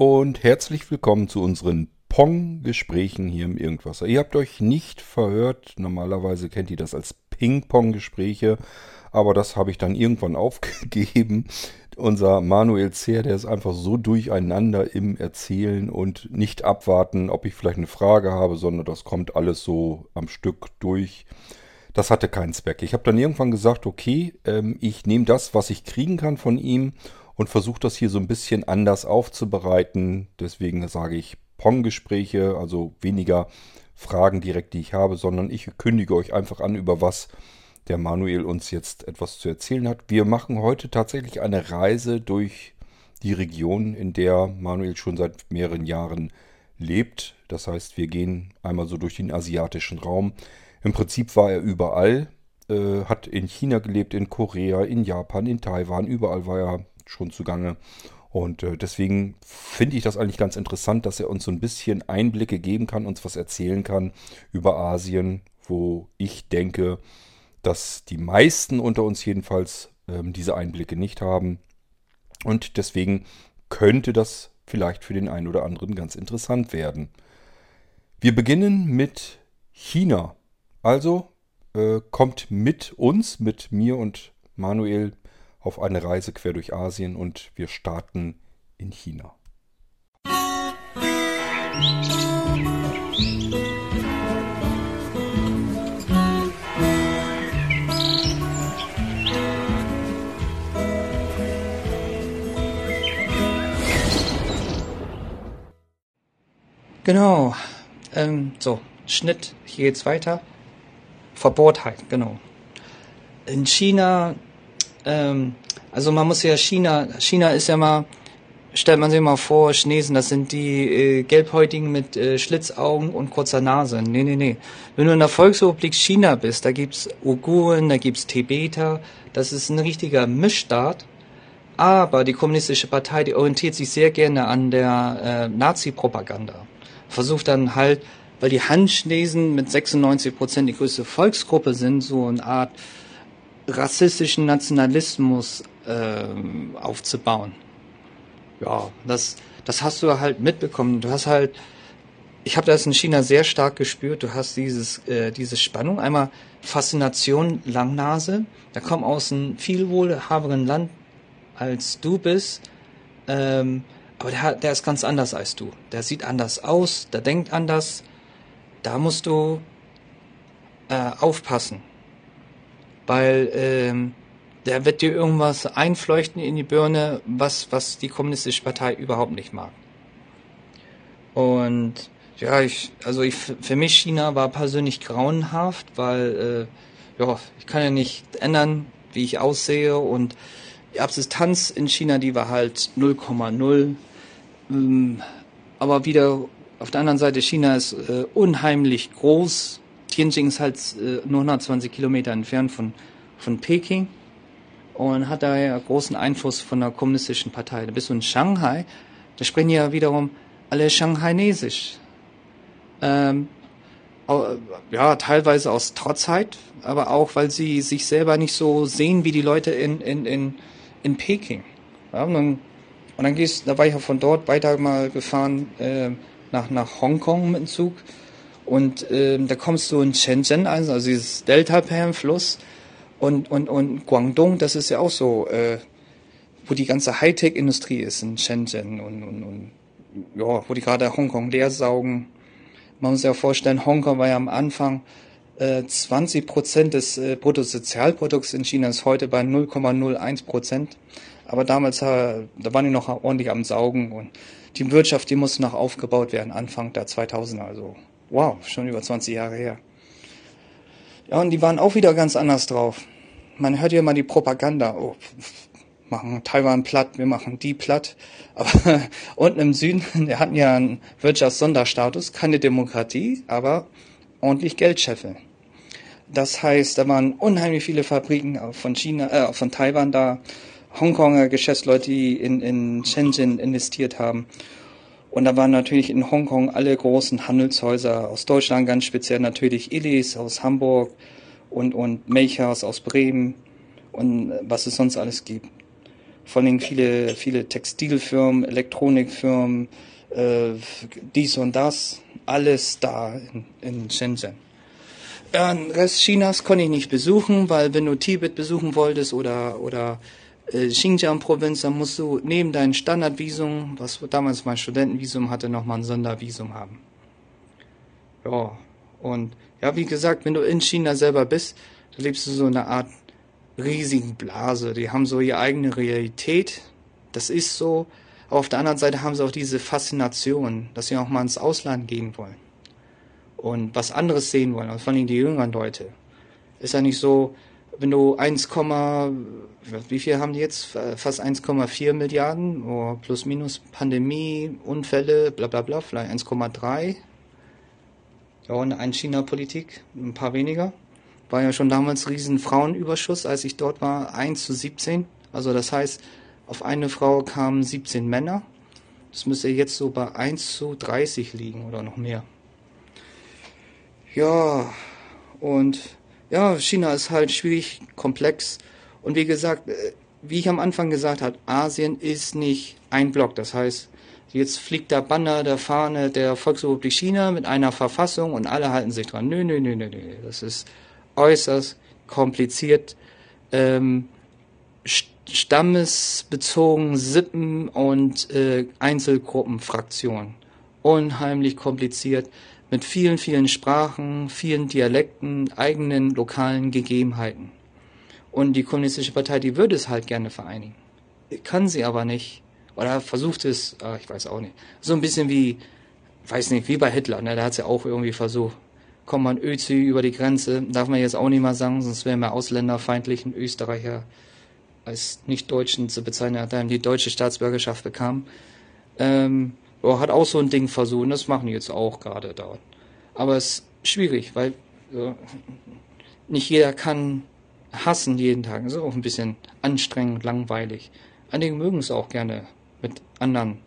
und herzlich willkommen zu unseren Pong-Gesprächen hier im Irgendwasser. Ihr habt euch nicht verhört, normalerweise kennt ihr das als Ping-Pong-Gespräche, aber das habe ich dann irgendwann aufgegeben. Unser Manuel Zehr, der ist einfach so durcheinander im Erzählen und nicht abwarten, ob ich vielleicht eine Frage habe, sondern das kommt alles so am Stück durch. Das hatte keinen Zweck. Ich habe dann irgendwann gesagt, okay, ähm, ich nehme das, was ich kriegen kann von ihm und versuche das hier so ein bisschen anders aufzubereiten. Deswegen sage ich Pong-Gespräche, also weniger Fragen direkt, die ich habe, sondern ich kündige euch einfach an, über was der Manuel uns jetzt etwas zu erzählen hat. Wir machen heute tatsächlich eine Reise durch die Region, in der Manuel schon seit mehreren Jahren lebt. Das heißt, wir gehen einmal so durch den asiatischen Raum. Im Prinzip war er überall, äh, hat in China gelebt, in Korea, in Japan, in Taiwan, überall war er schon zugange. Und äh, deswegen finde ich das eigentlich ganz interessant, dass er uns so ein bisschen Einblicke geben kann, uns was erzählen kann über Asien, wo ich denke, dass die meisten unter uns jedenfalls ähm, diese Einblicke nicht haben. Und deswegen könnte das vielleicht für den einen oder anderen ganz interessant werden. Wir beginnen mit China. Also äh, kommt mit uns, mit mir und Manuel auf eine Reise quer durch Asien und wir starten in China. Genau. Ähm, so, Schnitt, hier geht's weiter. Verbohrtheit, genau. In China ähm, also man muss ja China, China ist ja mal, stellt man sich mal vor, Chinesen, das sind die äh, Gelbhäutigen mit äh, Schlitzaugen und kurzer Nase. Nee, nee, nee. Wenn du in der Volksrepublik China bist, da gibt's Uiguren, da gibt's Tibeter, das ist ein richtiger Mischstaat. Aber die kommunistische Partei, die orientiert sich sehr gerne an der äh, Nazi-Propaganda. Versucht dann halt, weil die Han-Chinesen mit 96 Prozent die größte Volksgruppe sind, so eine Art rassistischen Nationalismus äh, aufzubauen. Ja, das, das hast du halt mitbekommen. Du hast halt, ich habe das in China sehr stark gespürt. Du hast dieses, äh, diese Spannung. Einmal Faszination Langnase. Der kommt aus einem viel wohlhaberen Land als du bist. Ähm, aber der, der ist ganz anders als du. Der sieht anders aus, der denkt anders. Da musst du äh, aufpassen weil ähm, der wird dir irgendwas einfleuchten in die Birne, was, was die kommunistische Partei überhaupt nicht mag. Und ja, ich, also ich, für mich China war persönlich grauenhaft, weil äh, ja, ich kann ja nicht ändern, wie ich aussehe und die Absistenz in China, die war halt 0,0. Ähm, aber wieder auf der anderen Seite, China ist äh, unheimlich groß, Tianjin ist halt äh, nur 120 Kilometer entfernt von, von Peking und hat daher großen Einfluss von der kommunistischen Partei. Da bist du in Shanghai, da sprechen ja wiederum alle Shanghainesisch. Ähm, ja, teilweise aus Trotzheit, aber auch, weil sie sich selber nicht so sehen wie die Leute in, in, in, in Peking. Ja, und, dann, und dann gehst, da war ich ja von dort weiter mal gefahren äh, nach, nach Hongkong mit dem Zug. Und ähm, da kommst du in Shenzhen, also, also dieses Delta-Fluss und, und, und Guangdong, das ist ja auch so, äh, wo die ganze Hightech-Industrie ist in Shenzhen und, und, und ja, wo die gerade Hongkong leer saugen. Man muss sich ja vorstellen, Hongkong war ja am Anfang äh, 20 Prozent des äh, Bruttosozialprodukts in China ist heute bei 0,01 Prozent. Aber damals, äh, da waren die noch ordentlich am Saugen und die Wirtschaft, die muss noch aufgebaut werden, Anfang der 2000er, also Wow, schon über 20 Jahre her. Ja, und die waren auch wieder ganz anders drauf. Man hört ja mal die Propaganda. Oh, machen Taiwan platt, wir machen die platt. Aber unten im Süden, die hatten ja einen Wirtschaftssonderstatus, keine Demokratie, aber ordentlich Geld scheffeln. Das heißt, da waren unheimlich viele Fabriken von China, äh, von Taiwan da, Hongkonger Geschäftsleute, die in, in Shenzhen investiert haben. Und da waren natürlich in Hongkong alle großen Handelshäuser aus Deutschland, ganz speziell natürlich Illis aus Hamburg und, und Melchers aus Bremen und was es sonst alles gibt. Vor allem viele, viele Textilfirmen, Elektronikfirmen, äh, dies und das, alles da in, in Shenzhen. Ja, den Rest Chinas konnte ich nicht besuchen, weil wenn du Tibet besuchen wolltest oder, oder äh, Xinjiang-Provinz, dann musst du neben deinem Standardvisum, was damals mein Studentenvisum hatte, nochmal ein Sondervisum haben. Ja, und ja, wie gesagt, wenn du in China selber bist, da lebst du so eine Art riesigen Blase. Die haben so ihre eigene Realität. Das ist so. Aber auf der anderen Seite haben sie auch diese Faszination, dass sie auch mal ins Ausland gehen wollen. Und was anderes sehen wollen, vor allem die jüngeren Leute. Ist ja nicht so, wenn du 1, wie viel haben die jetzt? Fast 1,4 Milliarden, oh, plus minus Pandemie, Unfälle, bla bla bla, vielleicht 1,3. Ja, und eine China-Politik, ein paar weniger. War ja schon damals riesen Frauenüberschuss, als ich dort war, 1 zu 17. Also das heißt, auf eine Frau kamen 17 Männer. Das müsste jetzt so bei 1 zu 30 liegen oder noch mehr. Ja, und ja, China ist halt schwierig, komplex. Und wie gesagt, äh, wie ich am Anfang gesagt habe, Asien ist nicht ein Block. Das heißt, jetzt fliegt der Banner der Fahne der Volksrepublik China mit einer Verfassung und alle halten sich dran. Nö, nö, nö, nö, nö. Das ist äußerst kompliziert. Ähm, stammesbezogen Sippen und äh, Einzelgruppenfraktionen. Unheimlich kompliziert mit vielen, vielen Sprachen, vielen Dialekten, eigenen lokalen Gegebenheiten. Und die Kommunistische Partei, die würde es halt gerne vereinigen. Kann sie aber nicht. Oder versucht es, ah, ich weiß auch nicht. So ein bisschen wie, weiß nicht, wie bei Hitler, ne? da hat sie ja auch irgendwie versucht. Kommt man Özi über die Grenze, darf man jetzt auch nicht mal sagen, sonst wären wir ausländerfeindlichen Österreicher als Nicht-Deutschen zu bezeichnen, der die deutsche Staatsbürgerschaft bekam. Ähm, hat auch so ein Ding versucht und das machen die jetzt auch gerade dort. Aber es ist schwierig, weil ja, nicht jeder kann hassen jeden Tag. Das ist auch ein bisschen anstrengend, langweilig. Einige mögen es auch gerne, mit anderen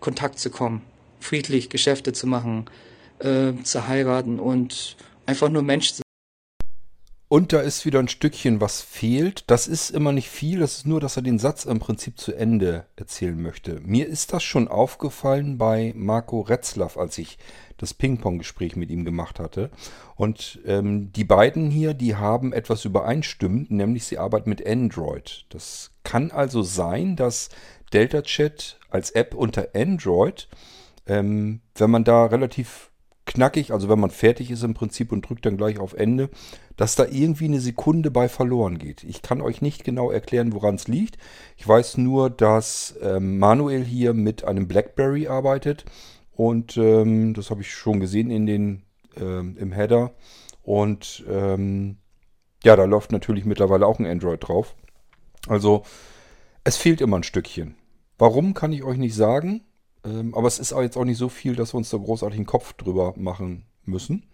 Kontakt zu kommen, friedlich Geschäfte zu machen, äh, zu heiraten und einfach nur Mensch zu und da ist wieder ein Stückchen, was fehlt. Das ist immer nicht viel, das ist nur, dass er den Satz im Prinzip zu Ende erzählen möchte. Mir ist das schon aufgefallen bei Marco Retzlaff, als ich das Ping-Pong-Gespräch mit ihm gemacht hatte. Und ähm, die beiden hier, die haben etwas übereinstimmend, nämlich sie arbeiten mit Android. Das kann also sein, dass Delta Chat als App unter Android, ähm, wenn man da relativ knackig, also wenn man fertig ist im Prinzip und drückt dann gleich auf Ende, dass da irgendwie eine Sekunde bei verloren geht. Ich kann euch nicht genau erklären, woran es liegt. Ich weiß nur, dass ähm, Manuel hier mit einem BlackBerry arbeitet und ähm, das habe ich schon gesehen in den ähm, im Header und ähm, ja, da läuft natürlich mittlerweile auch ein Android drauf. Also es fehlt immer ein Stückchen. Warum kann ich euch nicht sagen? Ähm, aber es ist auch jetzt auch nicht so viel, dass wir uns da großartig einen Kopf drüber machen müssen.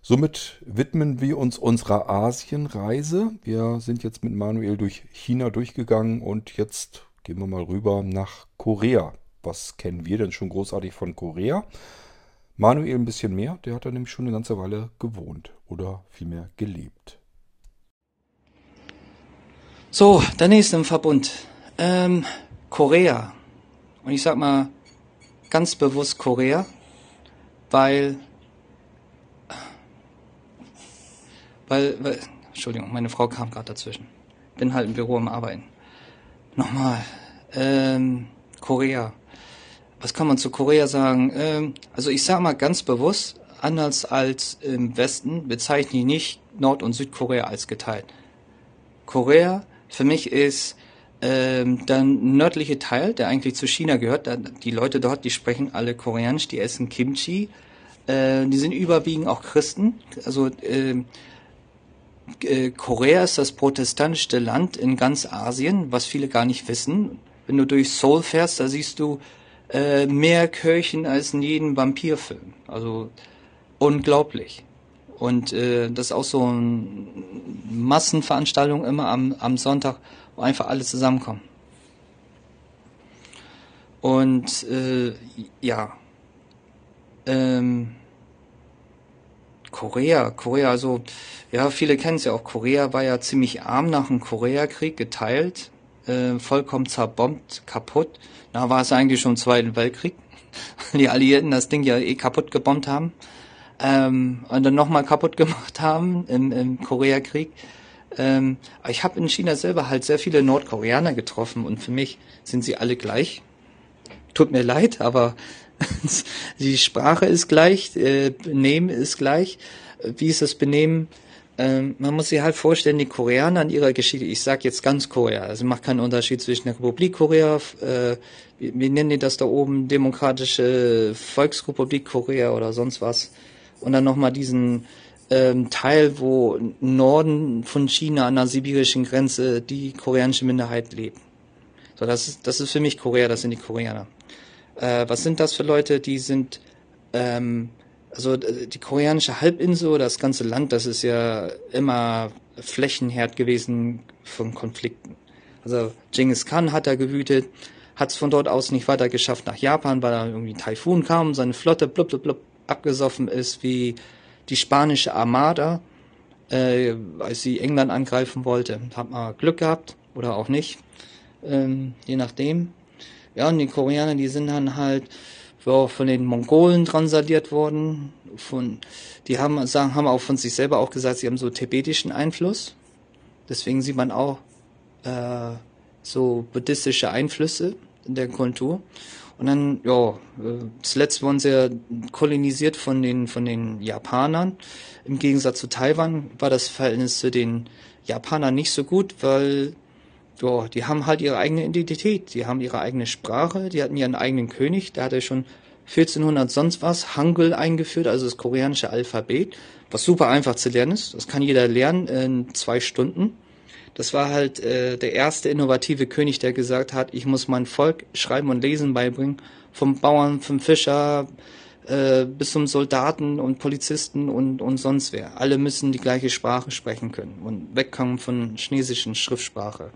Somit widmen wir uns unserer Asienreise. Wir sind jetzt mit Manuel durch China durchgegangen und jetzt gehen wir mal rüber nach Korea. Was kennen wir denn schon großartig von Korea? Manuel ein bisschen mehr, der hat da nämlich schon eine ganze Weile gewohnt oder vielmehr gelebt. So, der nächste im Verbund. Ähm, Korea. Und ich sag mal, ganz bewusst Korea, weil, weil, weil Entschuldigung, meine Frau kam gerade dazwischen. Bin halt im Büro am Arbeiten. Nochmal, ähm, Korea. Was kann man zu Korea sagen? Ähm, also ich sage mal ganz bewusst, anders als im Westen bezeichne ich nicht Nord- und Südkorea als geteilt. Korea für mich ist ähm, dann nördliche Teil, der eigentlich zu China gehört, da, die Leute dort, die sprechen alle Koreanisch, die essen Kimchi. Äh, die sind überwiegend auch Christen. Also äh, äh, Korea ist das protestantischste Land in ganz Asien, was viele gar nicht wissen. Wenn du durch Seoul fährst, da siehst du äh, mehr Kirchen als in jedem Vampirfilm. Also unglaublich. Und äh, das ist auch so eine Massenveranstaltung immer am, am Sonntag wo einfach alle zusammenkommen. Und äh, ja, ähm, Korea, Korea, also ja, viele kennen es ja auch. Korea war ja ziemlich arm nach dem Koreakrieg geteilt. äh, vollkommen zerbombt, kaputt. Da war es eigentlich schon im Zweiten Weltkrieg. Die Alliierten das Ding ja eh kaputt gebombt haben. Ähm, und dann nochmal kaputt gemacht haben im, im Koreakrieg. Ähm, ich habe in China selber halt sehr viele Nordkoreaner getroffen und für mich sind sie alle gleich. Tut mir leid, aber die Sprache ist gleich, äh, Benehmen ist gleich. Wie ist das Benehmen? Ähm, man muss sich halt vorstellen, die Koreaner in ihrer Geschichte, ich sage jetzt ganz Korea, also macht keinen Unterschied zwischen der Republik Korea, äh, wie, wie nennen die das da oben, Demokratische Volksrepublik Korea oder sonst was. Und dann nochmal diesen ähm, Teil, wo Norden von China an der sibirischen Grenze die koreanische Minderheit lebt. So, das ist, das ist für mich Korea, das sind die Koreaner. Äh, was sind das für Leute? Die sind, ähm, also die koreanische Halbinsel das ganze Land, das ist ja immer Flächenherd gewesen von Konflikten. Also Genghis Khan hat da gewütet, hat es von dort aus nicht weiter geschafft nach Japan, weil da irgendwie ein Taifun kam seine Flotte blub, blub, blub abgesoffen ist wie die spanische Armada, äh, als sie England angreifen wollte. Hat man Glück gehabt oder auch nicht, ähm, je nachdem. Ja, und die Koreaner, die sind dann halt von den Mongolen transaliert worden. Von, die haben, sagen, haben auch von sich selber auch gesagt, sie haben so tibetischen Einfluss. Deswegen sieht man auch äh, so buddhistische Einflüsse in der Kultur. Und dann, ja, zuletzt wurden sie ja kolonisiert von den, von den Japanern. Im Gegensatz zu Taiwan war das Verhältnis zu den Japanern nicht so gut, weil ja, die haben halt ihre eigene Identität, die haben ihre eigene Sprache, die hatten ihren eigenen König, der hatte schon 1400 sonst was Hangul eingeführt, also das koreanische Alphabet, was super einfach zu lernen ist. Das kann jeder lernen in zwei Stunden. Das war halt äh, der erste innovative König, der gesagt hat, ich muss mein Volk Schreiben und Lesen beibringen, vom Bauern, vom Fischer äh, bis zum Soldaten und Polizisten und, und sonst wer. Alle müssen die gleiche Sprache sprechen können und wegkommen von chinesischen Schriftsprache.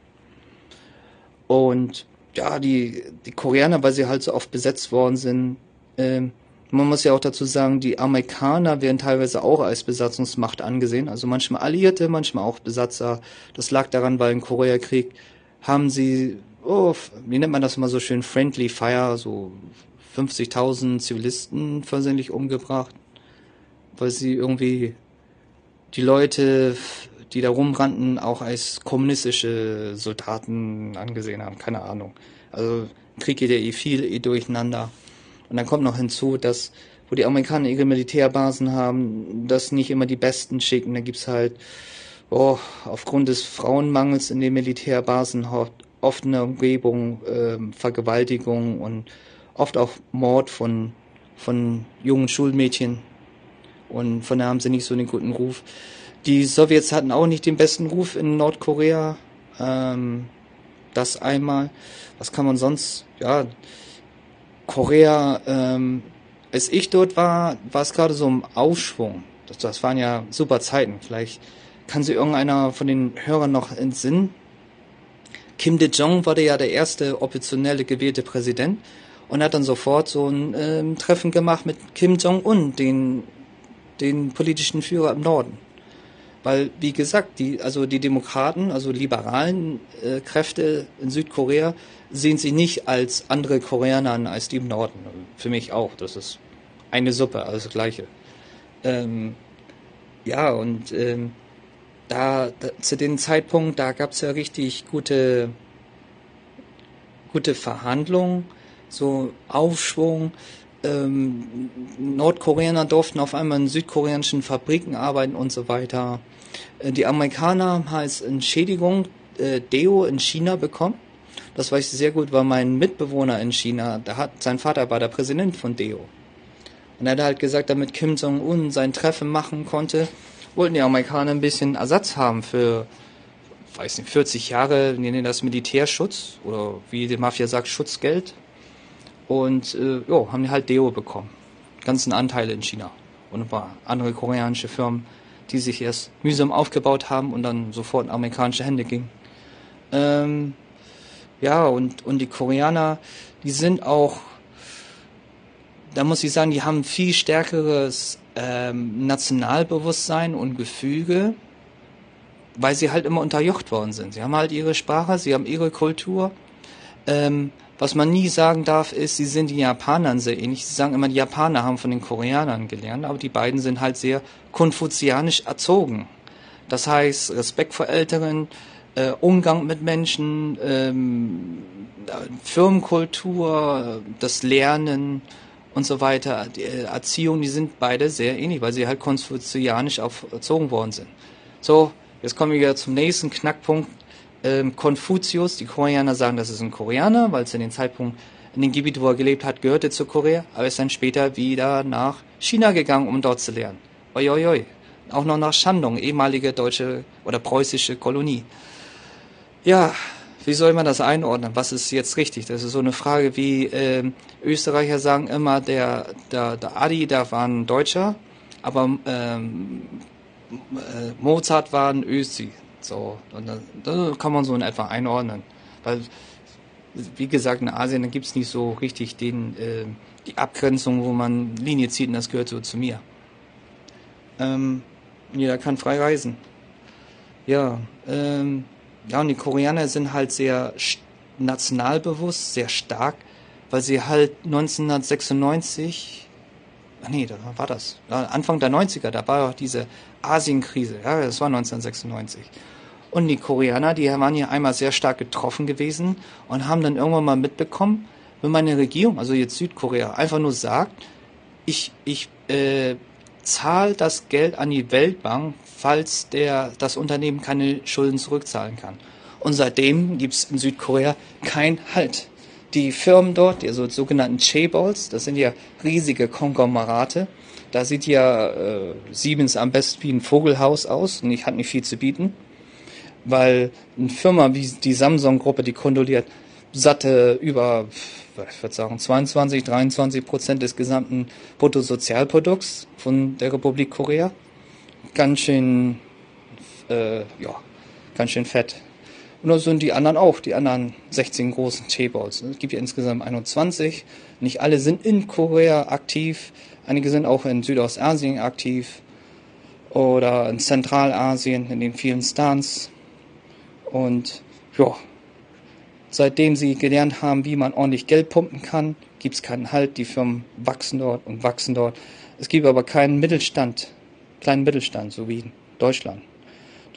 Und ja, die, die Koreaner, weil sie halt so oft besetzt worden sind, äh, man muss ja auch dazu sagen, die Amerikaner werden teilweise auch als Besatzungsmacht angesehen, also manchmal Alliierte, manchmal auch Besatzer. Das lag daran, weil im Koreakrieg haben sie, oh, wie nennt man das immer so schön, Friendly Fire, so 50.000 Zivilisten versehentlich umgebracht, weil sie irgendwie die Leute die da rumrannten, auch als kommunistische Soldaten angesehen haben. Keine Ahnung. Also Krieg geht ja eh viel eh durcheinander. Und dann kommt noch hinzu, dass wo die Amerikaner ihre Militärbasen haben, das nicht immer die Besten schicken. Da gibt's halt oh, aufgrund des Frauenmangels in den Militärbasen oft eine Umgebung, äh, Vergewaltigung und oft auch Mord von, von jungen Schulmädchen. Und von daher haben sie nicht so einen guten Ruf. Die Sowjets hatten auch nicht den besten Ruf in Nordkorea. Ähm, das einmal. Was kann man sonst? Ja, Korea. Ähm, als ich dort war, war es gerade so im Aufschwung. Das, das waren ja super Zeiten. Vielleicht kann sich irgendeiner von den Hörern noch entsinnen. Kim De-jong war ja der erste optionelle gewählte Präsident und hat dann sofort so ein ähm, Treffen gemacht mit Kim Jong-un, den, den politischen Führer im Norden. Weil, wie gesagt, die, also die Demokraten, also liberalen äh, Kräfte in Südkorea sehen sich nicht als andere Koreaner an als die im Norden. Für mich auch. Das ist eine Suppe, alles Gleiche. Ähm, ja, und ähm, da, da, zu dem Zeitpunkt, da gab es ja richtig gute, gute Verhandlungen, so Aufschwung. Ähm, Nordkoreaner durften auf einmal in südkoreanischen Fabriken arbeiten und so weiter. Äh, die Amerikaner haben als Entschädigung äh, Deo in China bekommen. Das weiß ich sehr gut, weil mein Mitbewohner in China, da hat, sein Vater war der Präsident von Deo. Und er hat halt gesagt, damit Kim Jong-un sein Treffen machen konnte, wollten die Amerikaner ein bisschen Ersatz haben für, weiß nicht, 40 Jahre, nennen das Militärschutz oder wie die Mafia sagt, Schutzgeld. Und äh, jo, haben die halt Deo bekommen. Ganzen Anteile in China. Und ein paar andere koreanische Firmen die sich erst mühsam aufgebaut haben und dann sofort in amerikanische Hände gingen. Ähm, ja, und, und die Koreaner, die sind auch, da muss ich sagen, die haben viel stärkeres ähm, Nationalbewusstsein und Gefüge weil sie halt immer unterjocht worden sind. Sie haben halt ihre Sprache, sie haben ihre Kultur. Ähm, was man nie sagen darf, ist, sie sind den Japanern sehr ähnlich. Sie sagen immer, die Japaner haben von den Koreanern gelernt, aber die beiden sind halt sehr konfuzianisch erzogen. Das heißt, Respekt vor Älteren, äh, Umgang mit Menschen, ähm, Firmenkultur, das Lernen und so weiter, die äh, Erziehung, die sind beide sehr ähnlich, weil sie halt konfuzianisch erzogen worden sind. So, jetzt kommen wir wieder zum nächsten Knackpunkt ähm, Konfuzius, die Koreaner sagen, das ist ein Koreaner, weil es in den Zeitpunkt, in dem Gebiet, wo er gelebt hat, gehörte zu Korea, aber ist dann später wieder nach China gegangen, um dort zu lernen. Oi, oi, oi. Auch noch nach Shandong, ehemalige deutsche oder preußische Kolonie. Ja, wie soll man das einordnen? Was ist jetzt richtig? Das ist so eine Frage wie äh, Österreicher sagen immer, der, der, der Adi, der war ein Deutscher, aber ähm, äh, Mozart war ein Ösi. So, und das, das kann man so in etwa einordnen. Weil, wie gesagt, in Asien, da gibt es nicht so richtig den, äh, die Abgrenzung, wo man Linie zieht und das gehört so zu mir. Ähm, jeder kann frei reisen. Ja, ähm, ja, und die Koreaner sind halt sehr nationalbewusst, sehr stark, weil sie halt 1996, ach nee, da war das, Anfang der 90er, da war auch diese Asienkrise, ja, das war 1996. Und die Koreaner, die waren ja einmal sehr stark getroffen gewesen und haben dann irgendwann mal mitbekommen, wenn meine Regierung, also jetzt Südkorea, einfach nur sagt, ich, ich äh, zahle das Geld an die Weltbank, falls der, das Unternehmen keine Schulden zurückzahlen kann. Und seitdem gibt es in Südkorea kein Halt. Die Firmen dort, die also sogenannten Chaebols, das sind ja riesige Konglomerate, da sieht ja äh, Siemens am besten wie ein Vogelhaus aus und ich hat nicht viel zu bieten weil eine Firma wie die Samsung-Gruppe, die kontrolliert satte über, ich würde sagen, 22, 23 Prozent des gesamten Bruttosozialprodukts von der Republik Korea. Ganz schön, äh, ja, ganz schön fett. Und da sind die anderen auch, die anderen 16 großen Chaebols. Es gibt ja insgesamt 21. Nicht alle sind in Korea aktiv. Einige sind auch in Südostasien aktiv oder in Zentralasien, in den vielen Stans. Und ja, seitdem sie gelernt haben, wie man ordentlich Geld pumpen kann, gibt es keinen Halt. Die Firmen wachsen dort und wachsen dort. Es gibt aber keinen Mittelstand, kleinen Mittelstand, so wie in Deutschland.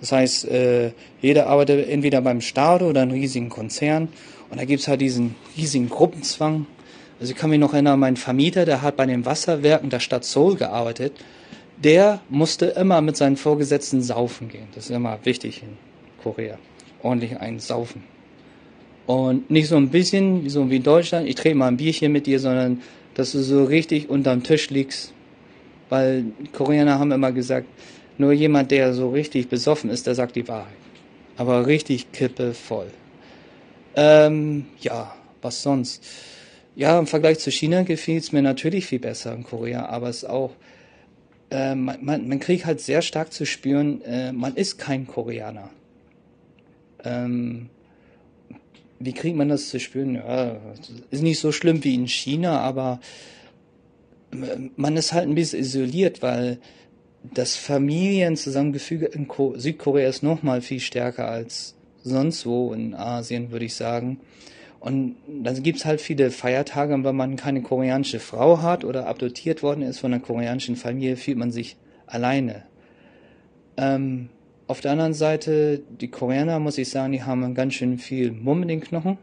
Das heißt, äh, jeder arbeitet entweder beim Staat oder einem riesigen Konzern. Und da gibt es halt diesen riesigen Gruppenzwang. Also ich kann mich noch erinnern, mein Vermieter, der hat bei den Wasserwerken der Stadt Seoul gearbeitet. Der musste immer mit seinen Vorgesetzten saufen gehen. Das ist immer wichtig in Korea ordentlich einsaufen. Und nicht so ein bisschen, so wie in Deutschland, ich trinke mal ein Bierchen mit dir, sondern dass du so richtig unterm Tisch liegst. Weil Koreaner haben immer gesagt, nur jemand, der so richtig besoffen ist, der sagt die Wahrheit. Aber richtig kippe voll. Ähm, ja, was sonst? Ja, im Vergleich zu China gefiel es mir natürlich viel besser in Korea, aber es auch, äh, man, man, man kriegt halt sehr stark zu spüren, äh, man ist kein Koreaner. Ähm, wie kriegt man das zu spüren? Ja, ist nicht so schlimm wie in China, aber man ist halt ein bisschen isoliert, weil das Familienzusammengefüge in Südkorea ist noch mal viel stärker als sonst wo in Asien, würde ich sagen. Und dann gibt's halt viele Feiertage, wenn man keine koreanische Frau hat oder adoptiert worden ist von einer koreanischen Familie, fühlt man sich alleine. Ähm, auf der anderen Seite, die Koreaner, muss ich sagen, die haben ganz schön viel Mumm in den Knochen.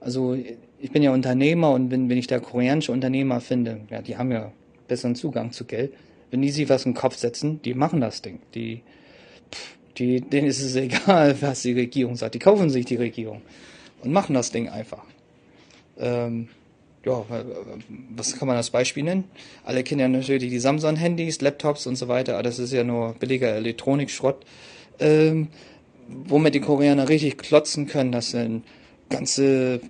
Also ich bin ja Unternehmer und wenn, wenn ich da koreanische Unternehmer finde, ja, die haben ja besseren Zugang zu Geld. Wenn die sich was in den Kopf setzen, die machen das Ding. Die, die, denen ist es egal, was die Regierung sagt. Die kaufen sich die Regierung und machen das Ding einfach. Ähm, ja, was kann man als Beispiel nennen? Alle kennen ja natürlich die Samsung-Handys, Laptops und so weiter, aber das ist ja nur billiger Elektronikschrott, ähm, womit die Koreaner richtig klotzen können. Das sind ganze äh,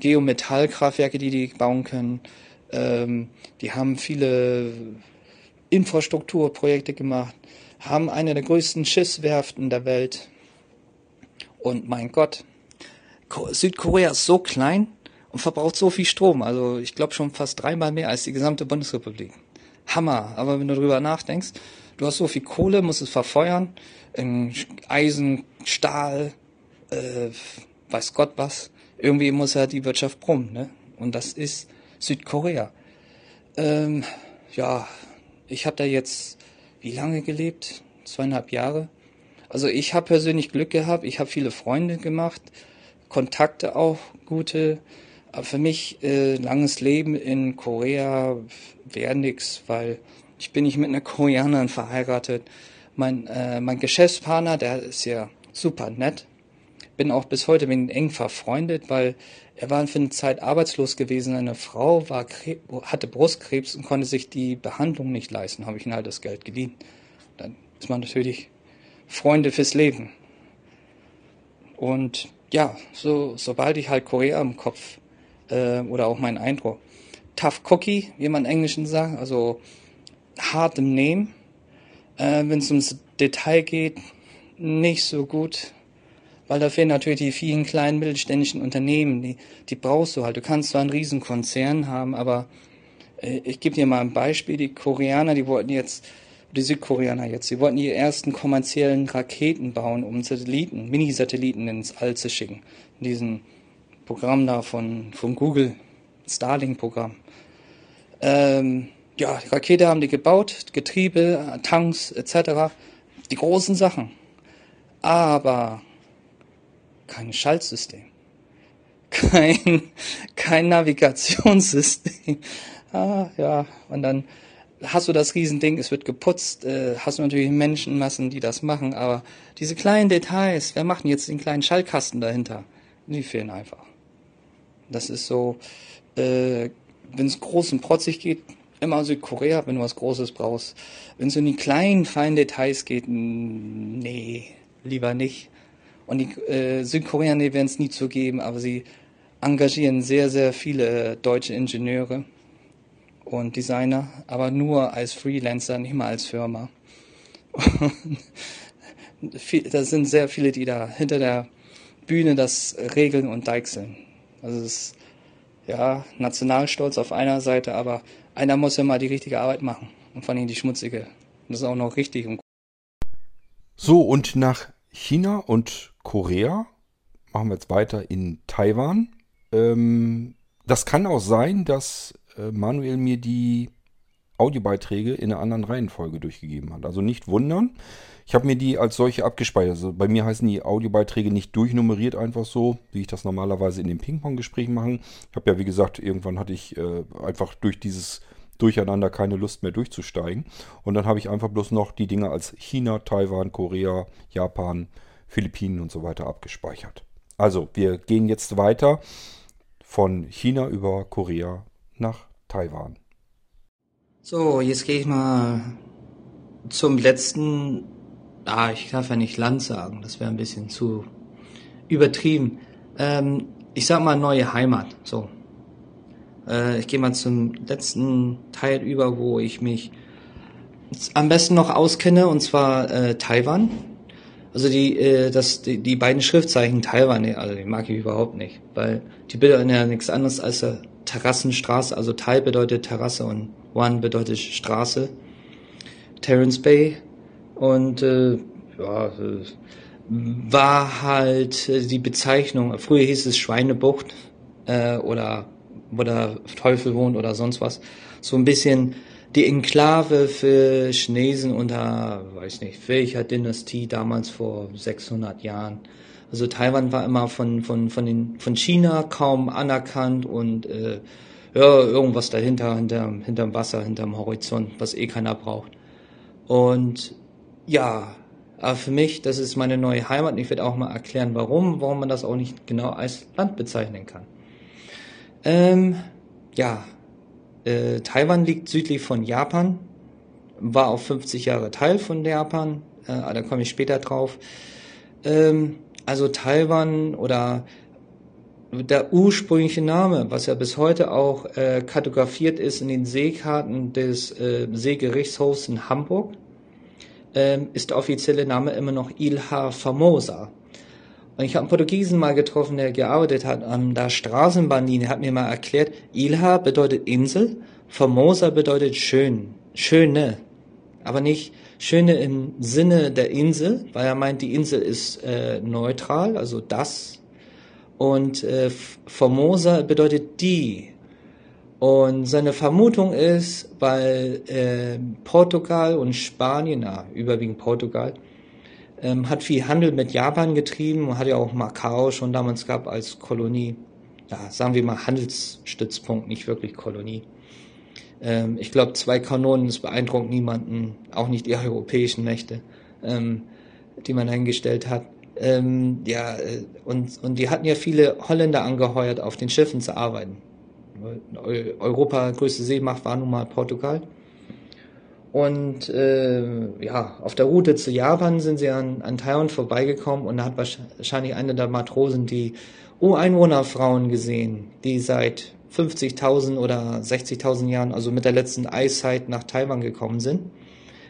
Geometallkraftwerke, die die bauen können. Ähm, die haben viele Infrastrukturprojekte gemacht, haben eine der größten Schiffswerften der Welt. Und mein Gott, Südkorea ist so klein, und verbraucht so viel Strom. Also ich glaube schon fast dreimal mehr als die gesamte Bundesrepublik. Hammer. Aber wenn du darüber nachdenkst, du hast so viel Kohle, musst es verfeuern, Eisen, Stahl, äh, weiß Gott was. Irgendwie muss ja die Wirtschaft brummen, ne? Und das ist Südkorea. Ähm, ja, ich habe da jetzt wie lange gelebt? Zweieinhalb Jahre. Also ich habe persönlich Glück gehabt. Ich habe viele Freunde gemacht, Kontakte auch gute. Aber für mich äh, langes Leben in Korea wäre nix, weil ich bin nicht mit einer Koreanerin verheiratet. Mein, äh, mein Geschäftspartner, der ist ja super nett. Bin auch bis heute mit ihm eng verfreundet, weil er war für eine Zeit arbeitslos gewesen. Eine Frau war, hatte Brustkrebs und konnte sich die Behandlung nicht leisten. Habe ich ihm halt das Geld geliehen. Dann ist man natürlich Freunde fürs Leben. Und ja, so, sobald ich halt Korea im Kopf äh, oder auch mein Eindruck. Tough Cookie, wie man im Englischen sagt, also hart im Nehmen. Äh, Wenn es ums Detail geht, nicht so gut, weil da fehlen natürlich die vielen kleinen mittelständischen Unternehmen, die, die brauchst du halt. Du kannst zwar einen riesen Konzern haben, aber äh, ich gebe dir mal ein Beispiel. Die Koreaner, die wollten jetzt, die Südkoreaner jetzt, die wollten ihre ersten kommerziellen Raketen bauen, um Satelliten, Mini-Satelliten ins All zu schicken. In diesem Programm da von, von Google, Starlink-Programm. Ähm, ja, Rakete haben die gebaut, Getriebe, Tanks etc. Die großen Sachen. Aber kein Schaltsystem. Kein, kein Navigationssystem. Ah, ja, und dann hast du das Riesending, es wird geputzt, äh, hast du natürlich Menschenmassen, die das machen, aber diese kleinen Details, wer macht denn jetzt den kleinen Schallkasten dahinter? Die fehlen einfach. Das ist so, äh, wenn es groß und protzig geht, immer Südkorea, wenn du was Großes brauchst. Wenn es in die kleinen, feinen Details geht, nee, lieber nicht. Und die äh, Südkoreaner werden es nie zugeben, aber sie engagieren sehr, sehr viele deutsche Ingenieure und Designer, aber nur als Freelancer, nicht mal als Firma. da sind sehr viele, die da hinter der Bühne das regeln und deichseln. Also es ist ja Nationalstolz auf einer Seite, aber einer muss ja mal die richtige Arbeit machen und vor allem die schmutzige. Und das ist auch noch richtig. So, und nach China und Korea machen wir jetzt weiter in Taiwan. Ähm, das kann auch sein, dass äh, Manuel mir die Audiobeiträge in einer anderen Reihenfolge durchgegeben hat. Also nicht wundern. Ich habe mir die als solche abgespeichert. Also bei mir heißen die Audiobeiträge nicht durchnummeriert, einfach so, wie ich das normalerweise in den Ping-Pong-Gesprächen mache. Ich habe ja, wie gesagt, irgendwann hatte ich äh, einfach durch dieses Durcheinander keine Lust mehr durchzusteigen. Und dann habe ich einfach bloß noch die Dinge als China, Taiwan, Korea, Japan, Philippinen und so weiter abgespeichert. Also, wir gehen jetzt weiter von China über Korea nach Taiwan. So, jetzt gehe ich mal zum letzten ah, ich darf ja nicht Land sagen, das wäre ein bisschen zu übertrieben. Ähm, ich sag mal neue Heimat, so. Äh, ich gehe mal zum letzten Teil über, wo ich mich am besten noch auskenne, und zwar äh, Taiwan. Also die, äh, das, die, die beiden Schriftzeichen Taiwan, also die mag ich überhaupt nicht, weil die bedeuten ja nichts anderes als Terrassenstraße. Also Tai bedeutet Terrasse und Wan bedeutet Straße. Terrence Bay und äh, ja, war halt äh, die Bezeichnung, früher hieß es Schweinebucht äh, oder wo der Teufel wohnt oder sonst was. So ein bisschen die Enklave für Chinesen unter, weiß nicht, welcher Dynastie damals vor 600 Jahren. Also Taiwan war immer von, von, von, den, von China kaum anerkannt und äh, ja, irgendwas dahinter, hinterm, hinterm Wasser, hinterm Horizont, was eh keiner braucht. Und ja, aber für mich, das ist meine neue Heimat und ich werde auch mal erklären, warum, warum man das auch nicht genau als Land bezeichnen kann. Ähm, ja, äh, Taiwan liegt südlich von Japan, war auch 50 Jahre Teil von Japan, äh, da komme ich später drauf. Ähm, also Taiwan oder der ursprüngliche Name, was ja bis heute auch äh, kartografiert ist in den Seekarten des äh, Seegerichtshofs in Hamburg, ähm, ist der offizielle Name immer noch Ilha Formosa. Und ich habe einen Portugiesen mal getroffen, der gearbeitet hat an der Straßenbahnlinie, hat mir mal erklärt, Ilha bedeutet Insel, Formosa bedeutet schön, schöne, aber nicht Schöne im Sinne der Insel, weil er meint, die Insel ist äh, neutral, also das. Und äh, Formosa bedeutet die. Und seine Vermutung ist, weil äh, Portugal und Spanien, na, überwiegend Portugal, ähm, hat viel Handel mit Japan getrieben und hat ja auch Macau schon damals gehabt als Kolonie. Ja, sagen wir mal Handelsstützpunkt, nicht wirklich Kolonie. Ähm, ich glaube, zwei Kanonen, das beeindruckt niemanden, auch nicht die europäischen Mächte, ähm, die man eingestellt hat. Ähm, ja, äh, und, und die hatten ja viele Holländer angeheuert, auf den Schiffen zu arbeiten. Europa größte Seemacht war nun mal Portugal. Und äh, ja, auf der Route zu Japan sind sie an, an Taiwan vorbeigekommen und da hat wahrscheinlich eine der Matrosen die Ureinwohnerfrauen gesehen, die seit 50.000 oder 60.000 Jahren, also mit der letzten Eiszeit nach Taiwan gekommen sind.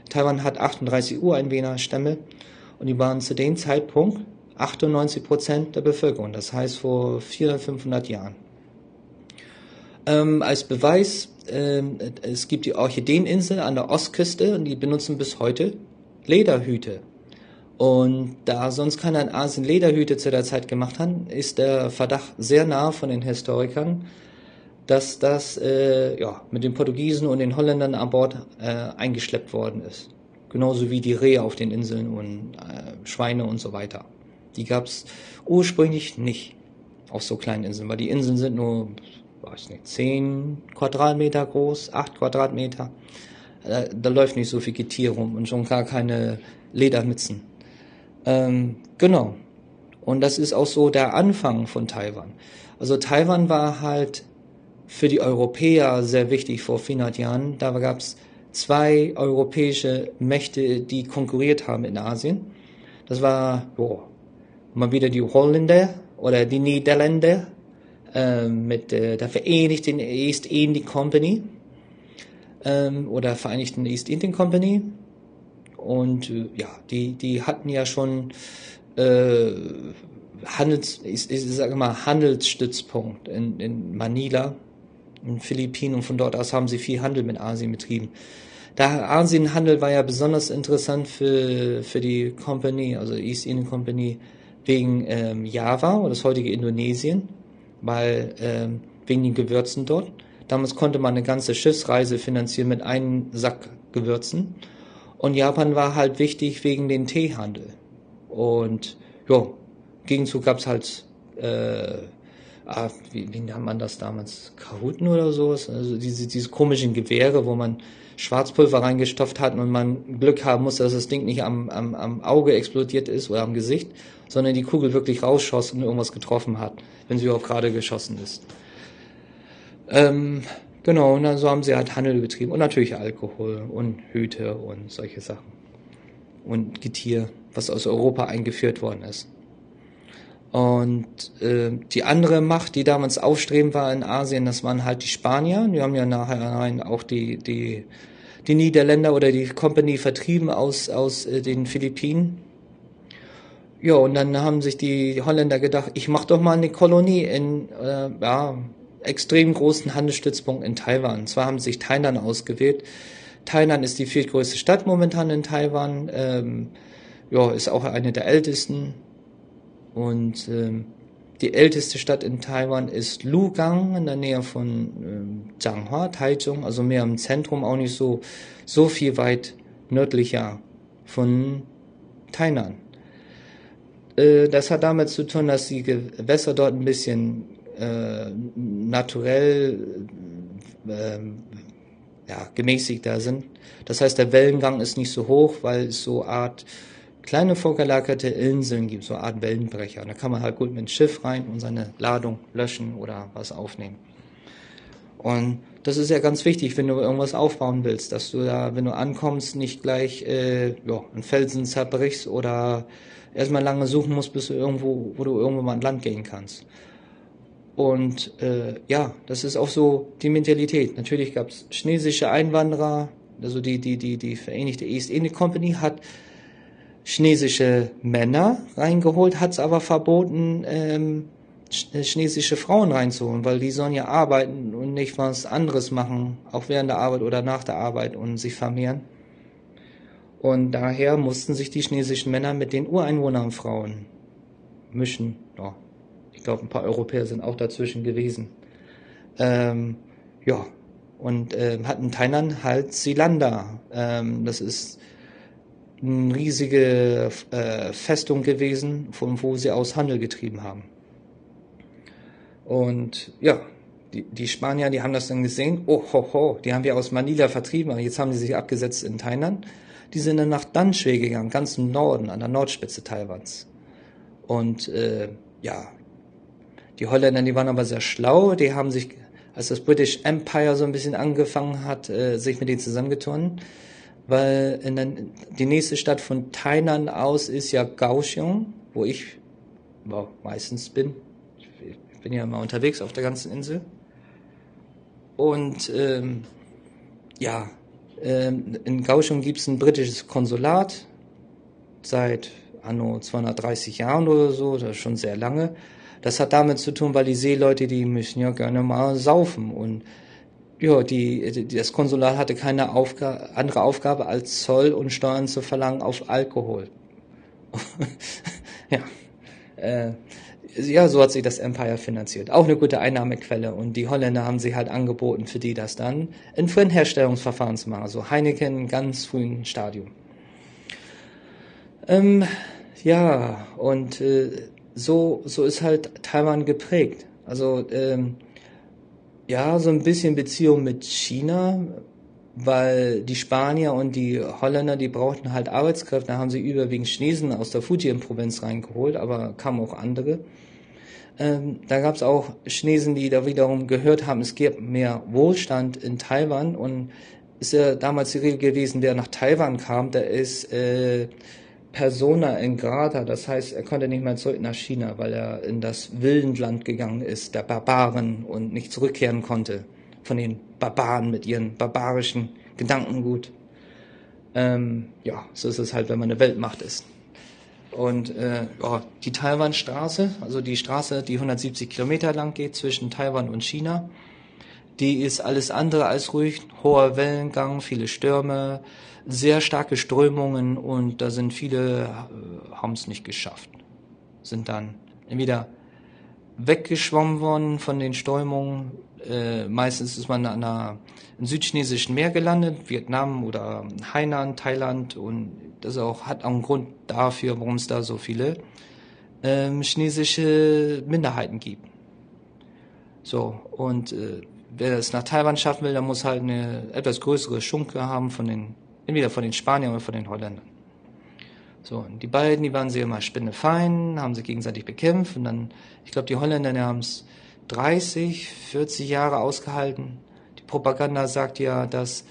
Taiwan hat 38 Ureinwohnerstämme und die waren zu dem Zeitpunkt 98 Prozent der Bevölkerung, das heißt vor 400, 500 Jahren. Ähm, als Beweis, ähm, es gibt die Orchideeninsel an der Ostküste und die benutzen bis heute Lederhüte. Und da sonst keiner in Asien Lederhüte zu der Zeit gemacht hat, ist der Verdacht sehr nah von den Historikern, dass das äh, ja, mit den Portugiesen und den Holländern an Bord äh, eingeschleppt worden ist. Genauso wie die Rehe auf den Inseln und äh, Schweine und so weiter. Die gab es ursprünglich nicht auf so kleinen Inseln, weil die Inseln sind nur, weiß nicht, 10 Quadratmeter groß, 8 Quadratmeter. Da, da läuft nicht so viel Getier rum und schon gar keine Ledermützen. Ähm, genau. Und das ist auch so der Anfang von Taiwan. Also Taiwan war halt für die Europäer sehr wichtig vor 400 Jahren. Da gab es zwei europäische Mächte, die konkurriert haben in Asien. Das war oh, mal wieder die Holländer oder die Niederländer äh, mit äh, der Vereinigten East India Company ähm, oder Vereinigten East Indian Company. Und äh, ja, die, die hatten ja schon äh, Handels, ich, ich sage mal Handelsstützpunkt in, in Manila in Philippinen und von dort aus haben sie viel Handel mit Asien betrieben. Der Asienhandel war ja besonders interessant für, für die Company, also East Indian Company, wegen ähm, Java oder das heutige Indonesien, weil ähm, wegen den Gewürzen dort. Damals konnte man eine ganze Schiffsreise finanzieren mit einem Sack Gewürzen. Und Japan war halt wichtig wegen den Teehandel. Und ja, Gegenzug gab es halt äh, ah, wie, wie nennt man das damals? Kahuten oder sowas? Also diese, diese komischen Gewehre, wo man Schwarzpulver reingestopft hat und man Glück haben muss, dass das Ding nicht am, am, am Auge explodiert ist oder am Gesicht, sondern die Kugel wirklich rausschoss und irgendwas getroffen hat, wenn sie überhaupt gerade geschossen ist. Ähm, genau, und dann so haben sie halt Handel betrieben und natürlich Alkohol und Hüte und solche Sachen. Und Getier, was aus Europa eingeführt worden ist. Und äh, die andere Macht, die damals aufstreben war in Asien, das waren halt die Spanier. Die haben ja nachher auch die, die, die Niederländer oder die Company vertrieben aus, aus äh, den Philippinen. Ja, und dann haben sich die Holländer gedacht, ich mach doch mal eine Kolonie in äh, ja, extrem großen Handelsstützpunkt in Taiwan. Und zwar haben sich Tainan ausgewählt. Tainan ist die viertgrößte Stadt momentan in Taiwan. Ähm, ja, ist auch eine der ältesten und ähm, die älteste Stadt in Taiwan ist Lugang in der Nähe von ähm, Changhua, Taichung, also mehr im Zentrum, auch nicht so, so viel weit nördlicher von Tainan. Äh, das hat damit zu tun, dass die Gewässer dort ein bisschen äh, naturell äh, ja, gemäßigter sind. Das heißt, der Wellengang ist nicht so hoch, weil es so Art kleine vorgelagerte Inseln gibt, so eine Art Wellenbrecher. da kann man halt gut mit dem Schiff rein und seine Ladung löschen oder was aufnehmen. Und das ist ja ganz wichtig, wenn du irgendwas aufbauen willst, dass du da, wenn du ankommst, nicht gleich äh, ja, einen Felsen zerbrichst oder erstmal lange suchen musst, bis du irgendwo, wo du irgendwo mal an Land gehen kannst. Und äh, ja, das ist auch so die Mentalität. Natürlich gab es chinesische Einwanderer, also die, die, die, die Vereinigte East India Company hat chinesische Männer reingeholt, hat es aber verboten, ähm, äh, chinesische Frauen reinzuholen, weil die sollen ja arbeiten und nicht was anderes machen, auch während der Arbeit oder nach der Arbeit und sich vermehren. Und daher mussten sich die chinesischen Männer mit den Ureinwohnerfrauen mischen. Ja, ich glaube, ein paar Europäer sind auch dazwischen gewesen. Ähm, ja, und äh, hatten Tainan halt Silanda. Ähm, das ist eine riesige äh, Festung gewesen, von wo sie aus Handel getrieben haben. Und ja, die, die Spanier, die haben das dann gesehen, oh ho ho, die haben wir aus Manila vertrieben, aber jetzt haben die sich abgesetzt in Tainan. Die sind dann nach Danshui gegangen, ganz im Norden, an der Nordspitze Taiwans. Und äh, ja, die Holländer, die waren aber sehr schlau, die haben sich, als das British Empire so ein bisschen angefangen hat, äh, sich mit denen zusammengetan, weil der, die nächste Stadt von Tainan aus ist ja Kaohsiung, wo ich wow, meistens bin. Ich, ich bin ja immer unterwegs auf der ganzen Insel. Und ähm, ja, ähm, in Kaohsiung gibt es ein britisches Konsulat seit anno 230 Jahren oder so, das ist schon sehr lange. Das hat damit zu tun, weil die Seeleute, die müssen ja gerne mal saufen und ja, die, die das Konsulat hatte keine Aufga andere Aufgabe als Zoll und Steuern zu verlangen auf Alkohol. ja, äh, ja, so hat sich das Empire finanziert. Auch eine gute Einnahmequelle. Und die Holländer haben sich halt angeboten, für die das dann in Fremdherstellungsverfahren zu machen. Also Heineken in ganz frühen Stadium. Ähm, ja, und äh, so, so ist halt Taiwan geprägt. Also ähm, ja, so ein bisschen Beziehung mit China, weil die Spanier und die Holländer, die brauchten halt Arbeitskräfte, da haben sie überwiegend Chinesen aus der Fujian-Provinz reingeholt, aber kamen auch andere. Ähm, da gab es auch Chinesen, die da wiederum gehört haben, es gibt mehr Wohlstand in Taiwan und ist ja damals die Regel gewesen, wer nach Taiwan kam, der ist äh, persona in grata, das heißt, er konnte nicht mehr zurück nach China, weil er in das Wildenland gegangen ist, der Barbaren und nicht zurückkehren konnte von den Barbaren mit ihren barbarischen Gedankengut. Ähm, ja, so ist es halt, wenn man eine Weltmacht ist. Und äh, ja, die Taiwanstraße, also die Straße, die 170 Kilometer lang geht zwischen Taiwan und China, die ist alles andere als ruhig, hoher Wellengang, viele Stürme, sehr starke Strömungen und da sind viele, äh, haben es nicht geschafft. Sind dann entweder weggeschwommen worden von den Strömungen. Äh, meistens ist man an einer, im südchinesischen Meer gelandet, Vietnam oder Hainan, Thailand und das auch, hat auch einen Grund dafür, warum es da so viele ähm, chinesische Minderheiten gibt. So, und äh, wer es nach Taiwan schaffen will, der muss halt eine etwas größere Schunke haben von den Entweder von den Spaniern oder von den Holländern. So, und die beiden, die waren sehr immer spinnefein, haben sich gegenseitig bekämpft und dann, ich glaube, die Holländer, die haben es 30, 40 Jahre ausgehalten. Die Propaganda sagt ja, dass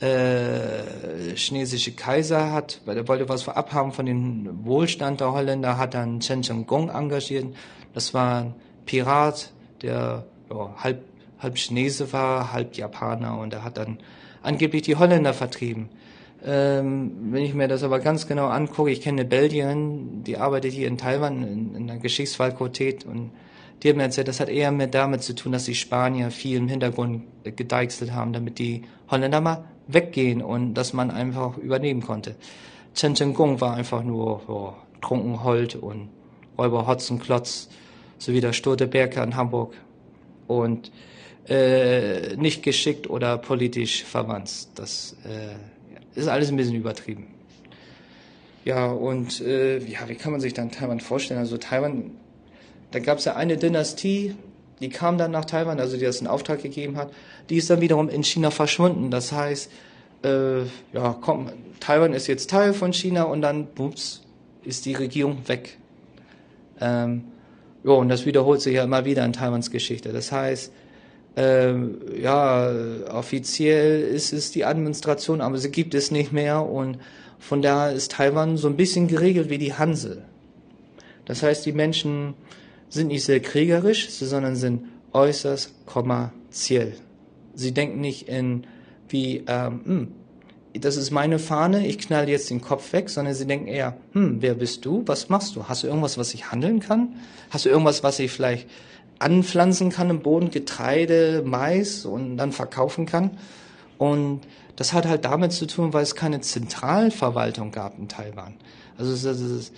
äh, chinesische Kaiser hat, weil er wollte was vorab haben von dem Wohlstand der Holländer, hat dann Chen Gong engagiert. Das war ein Pirat, der ja, halb, halb Chinese war, halb Japaner und er hat dann angeblich die Holländer vertrieben. Ähm, wenn ich mir das aber ganz genau angucke, ich kenne eine Belgierin, die arbeitet hier in Taiwan in, in der Geschichtsfakultät und die hat mir erzählt, das hat eher mehr damit zu tun, dass die Spanier viel im Hintergrund gedeichselt haben, damit die Holländer mal weggehen und dass man einfach übernehmen konnte. Chen Chen Gong war einfach nur oh, Trunkenhold und Räuber Hotzenklotz, sowie der Sturte Berker in Hamburg und äh, nicht geschickt oder politisch verwandt. Das äh, ist alles ein bisschen übertrieben. Ja, und äh, ja, wie kann man sich dann Taiwan vorstellen? Also Taiwan, da gab es ja eine Dynastie, die kam dann nach Taiwan, also die das in Auftrag gegeben hat, die ist dann wiederum in China verschwunden. Das heißt, äh, ja, komm, Taiwan ist jetzt Teil von China und dann, ups, ist die Regierung weg. Ähm, ja, und das wiederholt sich ja immer wieder in Taiwans Geschichte. Das heißt, ähm, ja, offiziell ist es die Administration, aber sie gibt es nicht mehr und von daher ist Taiwan so ein bisschen geregelt wie die Hanse. Das heißt, die Menschen sind nicht sehr kriegerisch, sondern sind äußerst kommerziell. Sie denken nicht in wie, ähm, hm, das ist meine Fahne, ich knall jetzt den Kopf weg, sondern sie denken eher, hm, wer bist du? Was machst du? Hast du irgendwas, was ich handeln kann? Hast du irgendwas, was ich vielleicht anpflanzen kann im Boden, Getreide, Mais und dann verkaufen kann. Und das hat halt damit zu tun, weil es keine Zentralverwaltung gab in Taiwan. Also es, es, es,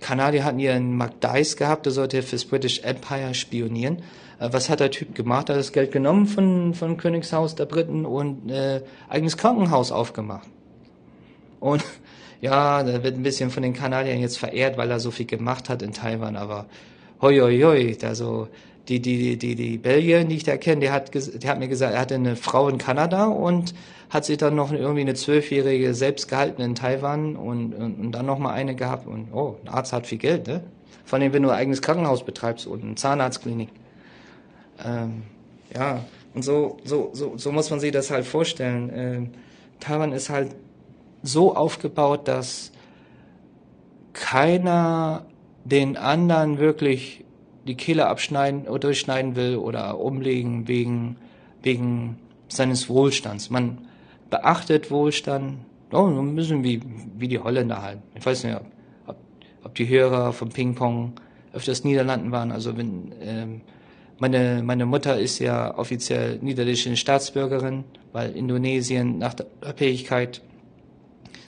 Kanadier hatten ihren Mark Dice gehabt, der sollte fürs British Empire spionieren. Äh, was hat der Typ gemacht? Er hat das Geld genommen von, von Königshaus der Briten und äh, eigenes Krankenhaus aufgemacht. Und ja, da wird ein bisschen von den Kanadiern jetzt verehrt, weil er so viel gemacht hat in Taiwan, aber hoi hoi hoi, also die, die, die, die Belgierin, die ich da kenne, die hat, die hat mir gesagt, er hatte eine Frau in Kanada und hat sich dann noch irgendwie eine zwölfjährige selbst gehalten in Taiwan und, und, und dann noch mal eine gehabt und oh, ein Arzt hat viel Geld, ne? Vor allem, wenn du ein eigenes Krankenhaus betreibst und eine Zahnarztklinik. Ähm, ja, und so, so, so, so muss man sich das halt vorstellen. Ähm, Taiwan ist halt so aufgebaut, dass keiner den anderen wirklich die Kehle abschneiden oder durchschneiden will oder umlegen wegen, wegen seines Wohlstands. Man beachtet Wohlstand, oh, so ein bisschen wie, wie die Holländer halt. Ich weiß nicht, ob, ob die Hörer vom Ping-Pong öfters Niederlanden waren. Also wenn, ähm, meine, meine Mutter ist ja offiziell niederländische Staatsbürgerin, weil Indonesien nach der Abhängigkeit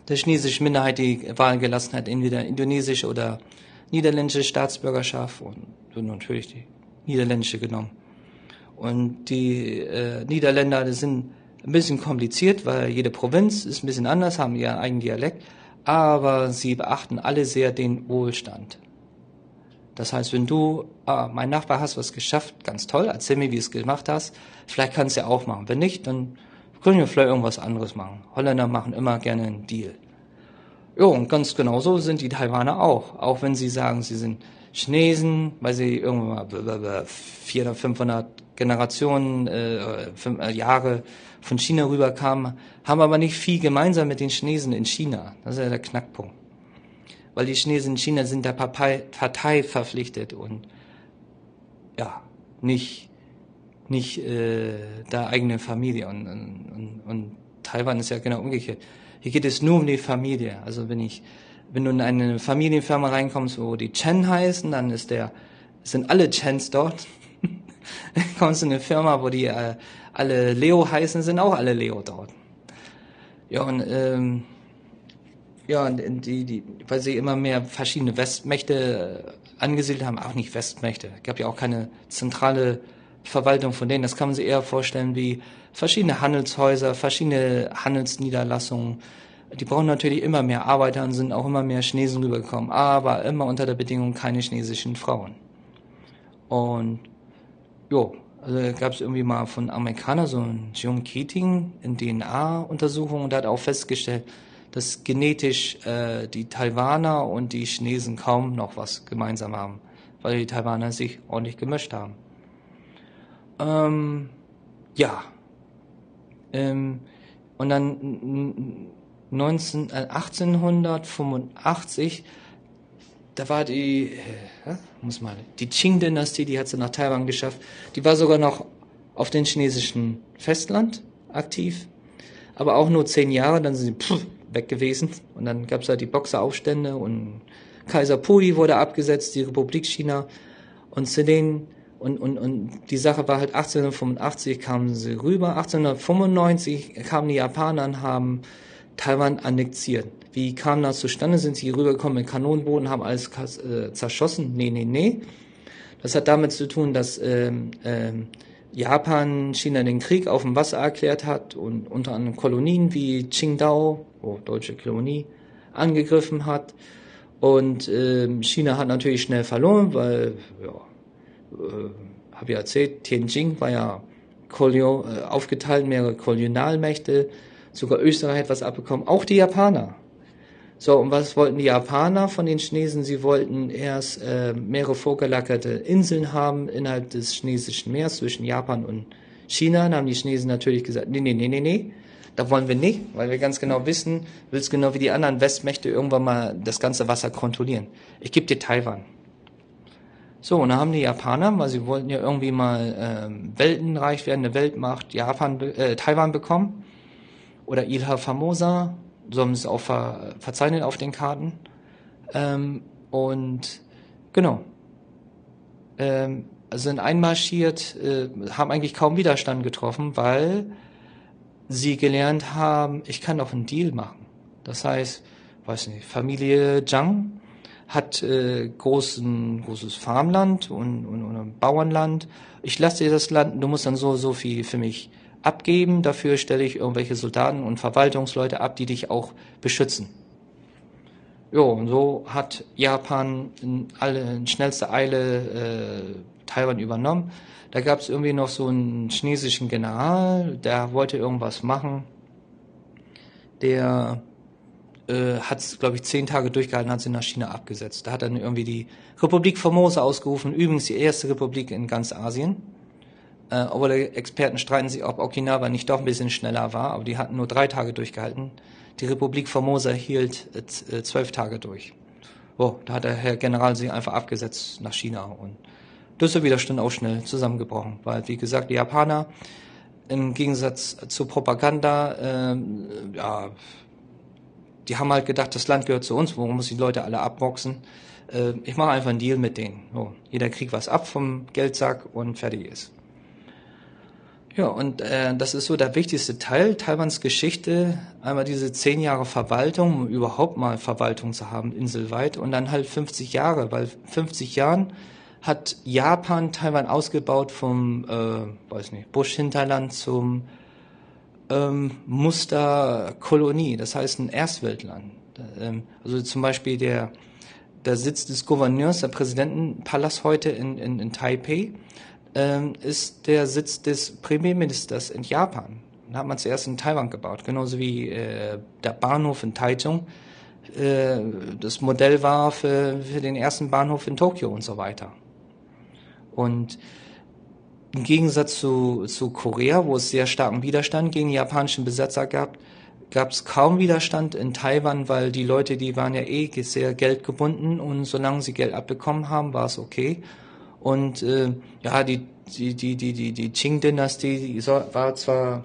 der chinesischen Minderheit die Wahl gelassen hat, entweder indonesische oder niederländische Staatsbürgerschaft und so natürlich die niederländische genommen. Und die äh, Niederländer die sind ein bisschen kompliziert, weil jede Provinz ist ein bisschen anders, haben ihren eigenen Dialekt, aber sie beachten alle sehr den Wohlstand. Das heißt, wenn du, ah, mein Nachbar hast was geschafft, ganz toll, erzähl mir, wie du es gemacht hast, vielleicht kannst du ja auch machen. Wenn nicht, dann können wir vielleicht irgendwas anderes machen. Holländer machen immer gerne einen Deal. Ja, und ganz genauso sind die Taiwaner auch. Auch wenn sie sagen, sie sind Chinesen, weil sie irgendwann mal 400, 500 Generationen, äh, äh, Jahre von China rüberkamen, haben aber nicht viel gemeinsam mit den Chinesen in China. Das ist ja der Knackpunkt. Weil die Chinesen in China sind der Partei, Partei verpflichtet und ja, nicht, nicht äh, der eigene Familie. Und, und, und Taiwan ist ja genau umgekehrt. Hier geht es nur um die Familie. Also wenn ich, wenn du in eine Familienfirma reinkommst, wo die Chen heißen, dann ist der, sind alle Chens dort. kommst du in eine Firma, wo die äh, alle Leo heißen, sind auch alle Leo dort. Ja, und ähm, ja, die, die, weil sie immer mehr verschiedene Westmächte äh, angesiedelt haben, auch nicht Westmächte. Es gab ja auch keine zentrale Verwaltung von denen. Das kann man sich eher vorstellen wie verschiedene Handelshäuser, verschiedene Handelsniederlassungen. Die brauchen natürlich immer mehr Arbeiter und sind auch immer mehr Chinesen rübergekommen, aber immer unter der Bedingung keine chinesischen Frauen. Und jo, also gab es irgendwie mal von Amerikanern so ein John Keating in DNA-Untersuchungen und der hat auch festgestellt, dass genetisch äh, die Taiwaner und die Chinesen kaum noch was gemeinsam haben, weil die Taiwaner sich ordentlich gemischt haben. Ähm, ja, ähm, und dann 19, äh, 1885, da war die, äh, muss mal, die Qing-Dynastie, die hat sie nach Taiwan geschafft. Die war sogar noch auf dem chinesischen Festland aktiv, aber auch nur zehn Jahre, dann sind sie pff, weg gewesen. Und dann gab es halt die Boxeraufstände und Kaiser Pui wurde abgesetzt, die Republik China. Und zu denen und, und, und die Sache war halt 1885 kamen sie rüber, 1895 kamen die Japaner und haben Taiwan annexiert. Wie kam das zustande? Sind sie rübergekommen mit Kanonenboden, haben alles äh, zerschossen? Nee, nee, nee. Das hat damit zu tun, dass ähm, ähm, Japan China den Krieg auf dem Wasser erklärt hat und unter anderem Kolonien wie Qingdao, oh, deutsche Kolonie, angegriffen hat. Und ähm, China hat natürlich schnell verloren, weil ja, äh, habe ich erzählt, Tianjin war ja Kolonial, äh, aufgeteilt, mehrere Kolonialmächte, sogar Österreich hat was abbekommen, auch die Japaner. So, und was wollten die Japaner von den Chinesen? Sie wollten erst äh, mehrere vorgelagerte Inseln haben innerhalb des chinesischen Meeres zwischen Japan und China. Dann haben die Chinesen natürlich gesagt, nee, nee, nee, nee, nee, da wollen wir nicht, weil wir ganz genau wissen, willst genau wie die anderen Westmächte irgendwann mal das ganze Wasser kontrollieren. Ich gebe dir Taiwan. So, und dann haben die Japaner, weil sie wollten ja irgendwie mal ähm, weltenreich werden, eine Weltmacht, Japan, äh, Taiwan bekommen. Oder Ilha Formosa, so haben sie es auch ver verzeichnet auf den Karten. Ähm, und genau. Ähm, sind einmarschiert, äh, haben eigentlich kaum Widerstand getroffen, weil sie gelernt haben, ich kann auch einen Deal machen. Das heißt, weiß nicht, Familie Zhang hat äh, großen, großes Farmland und, und, und Bauernland. Ich lasse dir das Land, du musst dann so, so viel für mich abgeben. Dafür stelle ich irgendwelche Soldaten und Verwaltungsleute ab, die dich auch beschützen. Jo, und so hat Japan in, alle, in schnellster Eile äh, Taiwan übernommen. Da gab es irgendwie noch so einen chinesischen General, der wollte irgendwas machen. Der äh, hat es, glaube ich, zehn Tage durchgehalten, hat sie nach China abgesetzt. Da hat dann irgendwie die Republik Formosa ausgerufen, übrigens die erste Republik in ganz Asien. Äh, obwohl Experten streiten sich, ob Okinawa nicht doch ein bisschen schneller war, aber die hatten nur drei Tage durchgehalten. Die Republik Formosa hielt äh, äh zwölf Tage durch. Oh, da hat der Herr General sie einfach abgesetzt nach China und das ist der Widerstand auch schnell zusammengebrochen, weil wie gesagt die Japaner im Gegensatz zur Propaganda, äh, ja, die haben halt gedacht, das Land gehört zu uns, warum muss die Leute alle abboxen? Äh, ich mache einfach einen Deal mit denen. So, jeder kriegt was ab vom Geldsack und fertig ist. Ja, und äh, das ist so der wichtigste Teil Taiwans Geschichte. Einmal diese zehn Jahre Verwaltung, um überhaupt mal Verwaltung zu haben, inselweit. Und dann halt 50 Jahre, weil 50 Jahren hat Japan Taiwan ausgebaut vom, äh, weiß nicht, Busch-Hinterland zum ähm, Musterkolonie, das heißt ein Erstweltland. Ähm, also zum Beispiel der, der Sitz des Gouverneurs, der Präsidentenpalast heute in, in, in Taipei, ähm, ist der Sitz des Premierministers in Japan. Den hat man zuerst in Taiwan gebaut, genauso wie äh, der Bahnhof in Taichung äh, das Modell war für, für den ersten Bahnhof in Tokio und so weiter. Und im Gegensatz zu, zu Korea, wo es sehr starken Widerstand gegen japanischen Besetzer gab, gab es kaum Widerstand in Taiwan, weil die Leute, die waren ja eh sehr geldgebunden und solange sie Geld abbekommen haben, war es okay. Und äh, ja, die, die, die, die, die, die Qing-Dynastie war zwar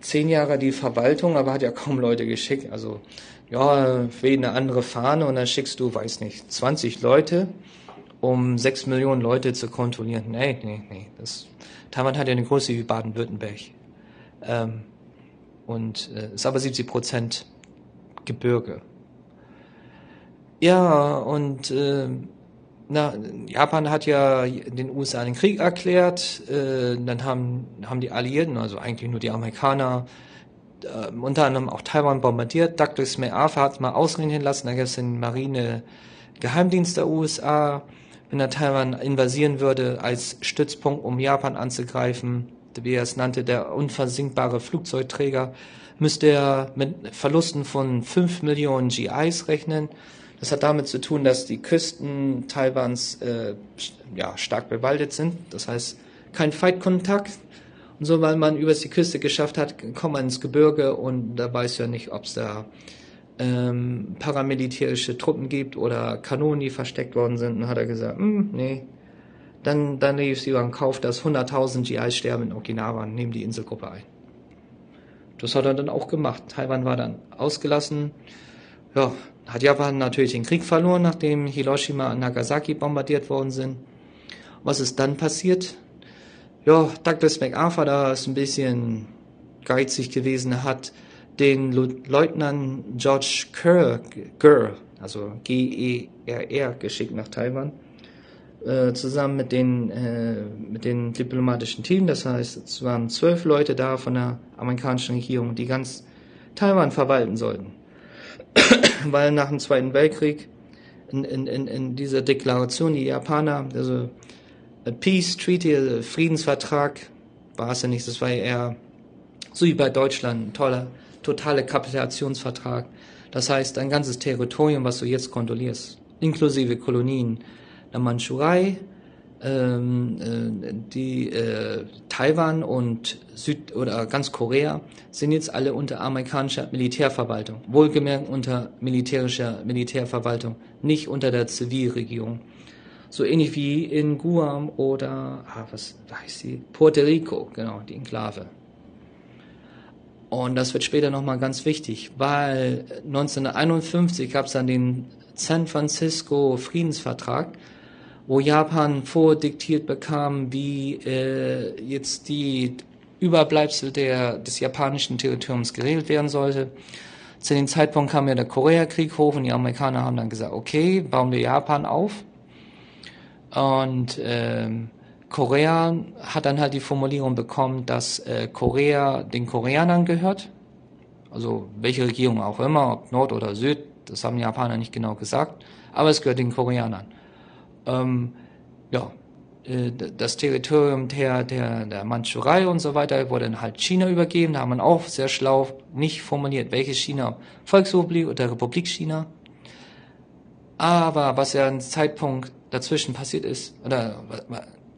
zehn Jahre die Verwaltung, aber hat ja kaum Leute geschickt. Also ja, wie eine andere Fahne und dann schickst du, weiß nicht, 20 Leute um sechs Millionen Leute zu kontrollieren. Nee, nee, nee. Das, Taiwan hat ja eine Größe wie Baden-Württemberg. Ähm, und äh, ist aber 70 Prozent Gebirge. Ja, und äh, na, Japan hat ja den USA den Krieg erklärt. Äh, dann haben, haben die Alliierten, also eigentlich nur die Amerikaner, äh, unter anderem auch Taiwan bombardiert. Douglas MacArthur hat mal ausrechnen lassen, da gab es den Marine Geheimdienst der USA, wenn er Taiwan invasieren würde als Stützpunkt, um Japan anzugreifen, wie er es nannte, der unversinkbare Flugzeugträger, müsste er mit Verlusten von 5 Millionen GIs rechnen. Das hat damit zu tun, dass die Küsten Taiwans äh, ja, stark bewaldet sind. Das heißt, kein Feindkontakt. Und so, weil man übers die Küste geschafft hat, kommt man ins Gebirge und da weiß ja nicht, ob es da ähm, paramilitärische Truppen gibt oder Kanonen, die versteckt worden sind. Und hat er gesagt, hm, nee, dann, dann nehme ich lieber in Kauf, dass 100.000 GIs sterben in Okinawa und nehmen die Inselgruppe ein. Das hat er dann auch gemacht. Taiwan war dann ausgelassen. Ja, hat Japan natürlich den Krieg verloren, nachdem Hiroshima und Nagasaki bombardiert worden sind. Was ist dann passiert? Ja, Douglas MacArthur da ist ein bisschen geizig gewesen, hat den Leutnant George Kerr, Ger, also G-E-R-R, geschickt nach Taiwan, äh, zusammen mit den, äh, mit den diplomatischen Team. Das heißt, es waren zwölf Leute da von der amerikanischen Regierung, die ganz Taiwan verwalten sollten. Weil nach dem Zweiten Weltkrieg in, in, in, in dieser Deklaration die Japaner, also Peace Treaty, Friedensvertrag, war es ja nicht, das war ja eher so wie bei Deutschland, ein toller totale Kapitulationsvertrag. Das heißt, ein ganzes Territorium, was du jetzt kontrollierst, inklusive Kolonien der Mandschurei, ähm, äh, die äh, Taiwan und Süd- oder ganz Korea sind jetzt alle unter amerikanischer Militärverwaltung. Wohlgemerkt unter militärischer Militärverwaltung, nicht unter der Zivilregierung. So ähnlich wie in Guam oder, ah, was heißt sie? Puerto Rico, genau, die Enklave. Und das wird später nochmal ganz wichtig, weil 1951 gab es dann den San Francisco Friedensvertrag, wo Japan vordiktiert bekam, wie äh, jetzt die Überbleibsel der, des japanischen Territoriums geregelt werden sollte. Zu dem Zeitpunkt kam ja der Koreakrieg hoch und die Amerikaner haben dann gesagt, okay, bauen wir Japan auf. Und ähm, Korea hat dann halt die Formulierung bekommen, dass äh, Korea den Koreanern gehört. Also welche Regierung auch immer, ob Nord oder Süd, das haben die Japaner nicht genau gesagt, aber es gehört den Koreanern. Ähm, ja, äh, das Territorium der, der, der Mandschurei und so weiter wurde dann halt China übergeben. Da haben man auch sehr schlau nicht formuliert, welches China, Volksrepublik oder Republik China. Aber was ja ein Zeitpunkt dazwischen passiert ist, oder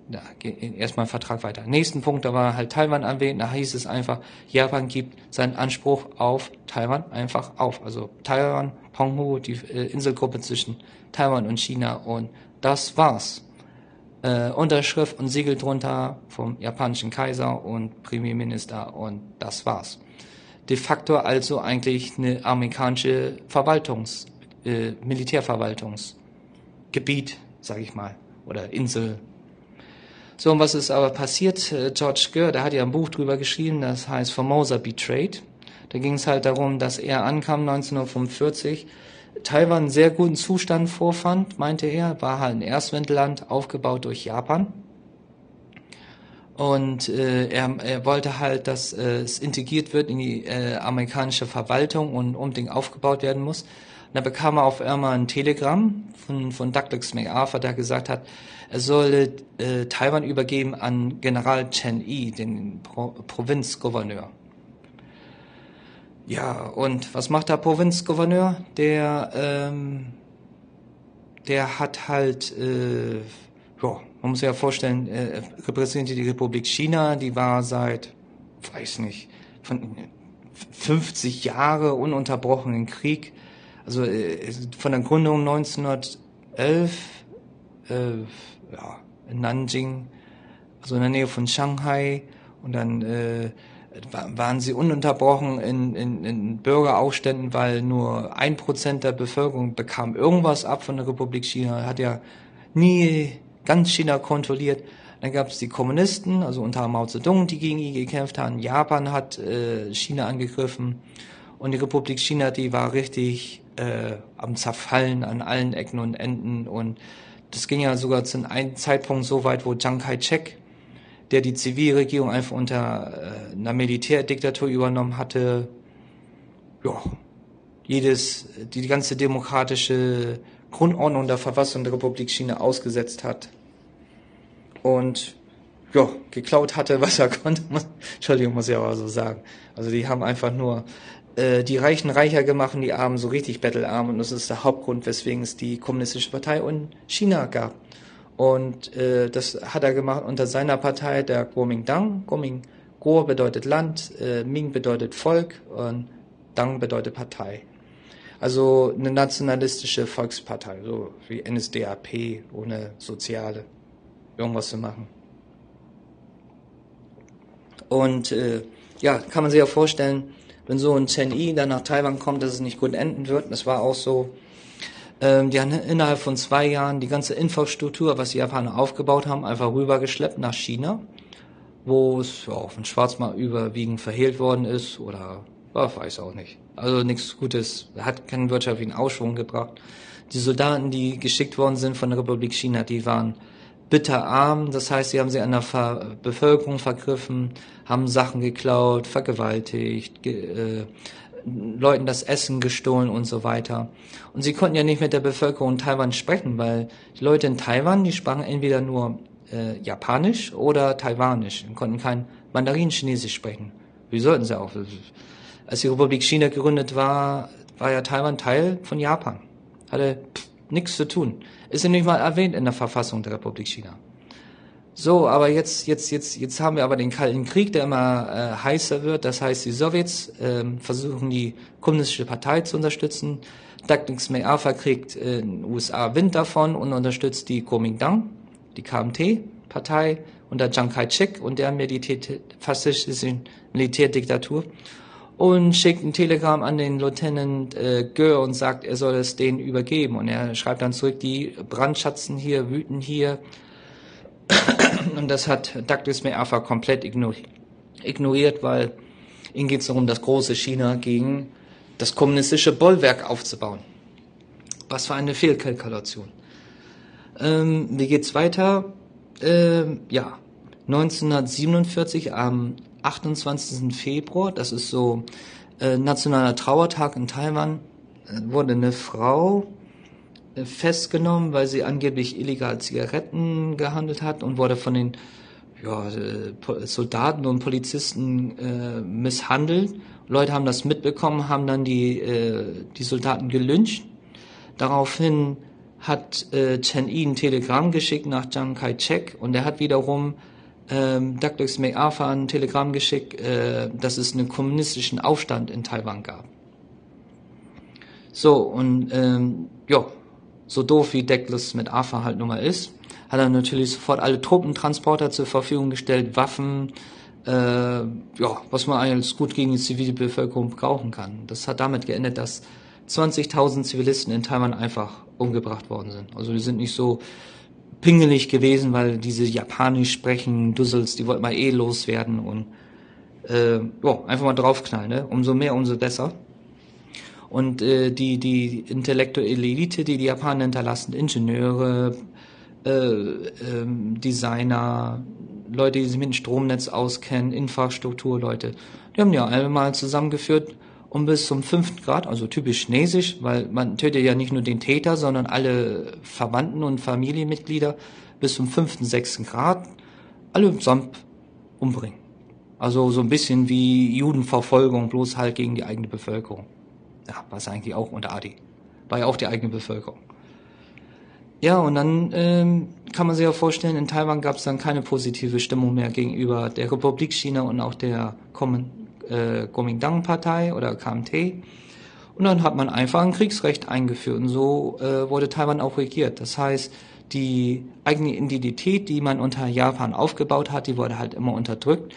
ja, erstmal Vertrag weiter. Nächsten Punkt, da war halt Taiwan erwähnt, da hieß es einfach, Japan gibt seinen Anspruch auf Taiwan einfach auf. Also Taiwan, Penghu, die äh, Inselgruppe zwischen Taiwan und China und das war's äh, Unterschrift und Siegel drunter vom japanischen Kaiser und Premierminister und das war's. De facto also eigentlich eine amerikanische Verwaltungs, äh, Militärverwaltungsgebiet, sage ich mal, oder Insel. So, und was ist aber passiert? Äh, George Gurr, der hat ja ein Buch drüber geschrieben, das heißt Formosa Betrayed. Da ging es halt darum, dass er ankam 1945 Taiwan einen sehr guten Zustand vorfand, meinte er, war halt ein Erstweltland, aufgebaut durch Japan. Und äh, er, er wollte halt, dass äh, es integriert wird in die äh, amerikanische Verwaltung und unbedingt aufgebaut werden muss. Da bekam er auf einmal ein Telegramm von, von Douglas MacArthur, der gesagt hat, er solle äh, Taiwan übergeben an General Chen Yi, den Pro Provinzgouverneur. Ja, und was macht der Provinzgouverneur? Der, ähm, der hat halt, äh, ja, man muss sich ja vorstellen, äh, repräsentiert die Republik China, die war seit, weiß nicht, von 50 Jahre ununterbrochenen Krieg. Also äh, von der Gründung 1911, äh, ja, in Nanjing, also in der Nähe von Shanghai und dann äh, waren sie ununterbrochen in, in, in Bürgeraufständen, weil nur ein Prozent der Bevölkerung bekam irgendwas ab von der Republik China, hat ja nie ganz China kontrolliert. Dann gab es die Kommunisten, also unter Mao Zedong, die gegen ihn gekämpft haben. Japan hat äh, China angegriffen und die Republik China, die war richtig äh, am Zerfallen an allen Ecken und Enden und das ging ja sogar zu einem Zeitpunkt so weit, wo Chiang Kai-shek der die Zivilregierung einfach unter äh, einer Militärdiktatur übernommen hatte, ja, jedes, die, ganze demokratische Grundordnung der Verfassung der Republik China ausgesetzt hat und ja, geklaut hatte, was er konnte. Entschuldigung, muss ich aber so sagen. Also die haben einfach nur äh, die Reichen reicher gemacht und die Armen so richtig bettelarm und das ist der Hauptgrund, weswegen es die Kommunistische Partei in China gab. Und äh, das hat er gemacht unter seiner Partei, der Kuomintang. Kuoming, Kuo bedeutet Land, äh, Ming bedeutet Volk und Dang bedeutet Partei. Also eine nationalistische Volkspartei, so wie NSDAP, ohne Soziale, irgendwas zu machen. Und äh, ja, kann man sich ja vorstellen, wenn so ein Chen Yi dann nach Taiwan kommt, dass es nicht gut enden wird. Das war auch so ähm, die haben innerhalb von zwei Jahren die ganze Infrastruktur, was die Japaner aufgebaut haben, einfach rübergeschleppt nach China, wo es ja, auf dem Schwarzmarkt überwiegend verhehlt worden ist oder ja, weiß auch nicht. Also nichts Gutes, hat keinen wirtschaftlichen Ausschwung gebracht. Die Soldaten, die geschickt worden sind von der Republik China, die waren bitterarm, das heißt, sie haben sich an der Ver Bevölkerung vergriffen, haben Sachen geklaut, vergewaltigt, ge äh, Leuten das Essen gestohlen und so weiter. Und sie konnten ja nicht mit der Bevölkerung in Taiwan sprechen, weil die Leute in Taiwan, die sprachen entweder nur äh, Japanisch oder Taiwanisch und konnten kein Mandarin-Chinesisch sprechen. Wie sollten sie auch? Als die Republik China gegründet war, war ja Taiwan Teil von Japan. Hatte nichts zu tun. Ist ja nicht mal erwähnt in der Verfassung der Republik China. So, aber jetzt, jetzt, jetzt, jetzt haben wir aber den Kalten Krieg, der immer äh, heißer wird. Das heißt, die Sowjets ähm, versuchen die kommunistische Partei zu unterstützen. Douglas MacArthur kriegt äh, in den USA Wind davon und unterstützt die Kuomintang, die KMT-Partei unter Chiang Kai-shek und der faschistischen Militärdiktatur und schickt ein Telegramm an den Lieutenant äh, Gör und sagt, er soll es denen übergeben. Und er schreibt dann zurück, die brandschatzen hier, wüten hier, und das hat Douglas MacArthur komplett ignoriert, weil ihnen geht es darum, das große China gegen das kommunistische Bollwerk aufzubauen. Was für eine Fehlkalkulation. Ähm, wie geht's weiter? Ähm, ja, 1947 am 28. Februar, das ist so äh, nationaler Trauertag in Taiwan, äh, wurde eine Frau äh, festgenommen, weil sie angeblich illegal Zigaretten gehandelt hat und wurde von den ja, äh, Soldaten und Polizisten äh, misshandelt. Leute haben das mitbekommen, haben dann die, äh, die Soldaten gelyncht. Daraufhin hat äh, Chen Yi ein Telegramm geschickt nach Chiang Kai-shek und er hat wiederum ähm, Douglas MacArthur ein Telegramm geschickt, äh, dass es einen kommunistischen Aufstand in Taiwan gab. So, und ähm, ja, so doof wie Douglas MacArthur halt nun mal ist, hat er natürlich sofort alle Truppentransporter zur Verfügung gestellt, Waffen, äh, ja, was man eigentlich gut gegen die Zivilbevölkerung brauchen kann. Das hat damit geendet, dass 20.000 Zivilisten in Taiwan einfach umgebracht worden sind. Also die sind nicht so pingelig gewesen, weil diese Japanisch sprechen Dussels, die wollten mal eh loswerden und äh, ja, einfach mal draufknallen, ne? Umso mehr, umso besser. Und äh, die, die intellektuelle Elite, die die Japaner hinterlassen, Ingenieure, äh, ähm, Designer, Leute, die sich mit dem Stromnetz auskennen, Infrastrukturleute, die haben ja einmal zusammengeführt und bis zum fünften Grad, also typisch chinesisch, weil man tötet ja nicht nur den Täter, sondern alle Verwandten und Familienmitglieder bis zum fünften, sechsten Grad, alle samt umbringen. Also so ein bisschen wie Judenverfolgung, bloß halt gegen die eigene Bevölkerung. Ja, was eigentlich auch unter Adi. War ja auch die eigene Bevölkerung. Ja, und dann ähm, kann man sich ja vorstellen, in Taiwan gab es dann keine positive Stimmung mehr gegenüber der Republik China und auch der äh, Kuomintang-Partei oder KMT. Und dann hat man einfach ein Kriegsrecht eingeführt und so äh, wurde Taiwan auch regiert. Das heißt, die eigene Identität, die man unter Japan aufgebaut hat, die wurde halt immer unterdrückt.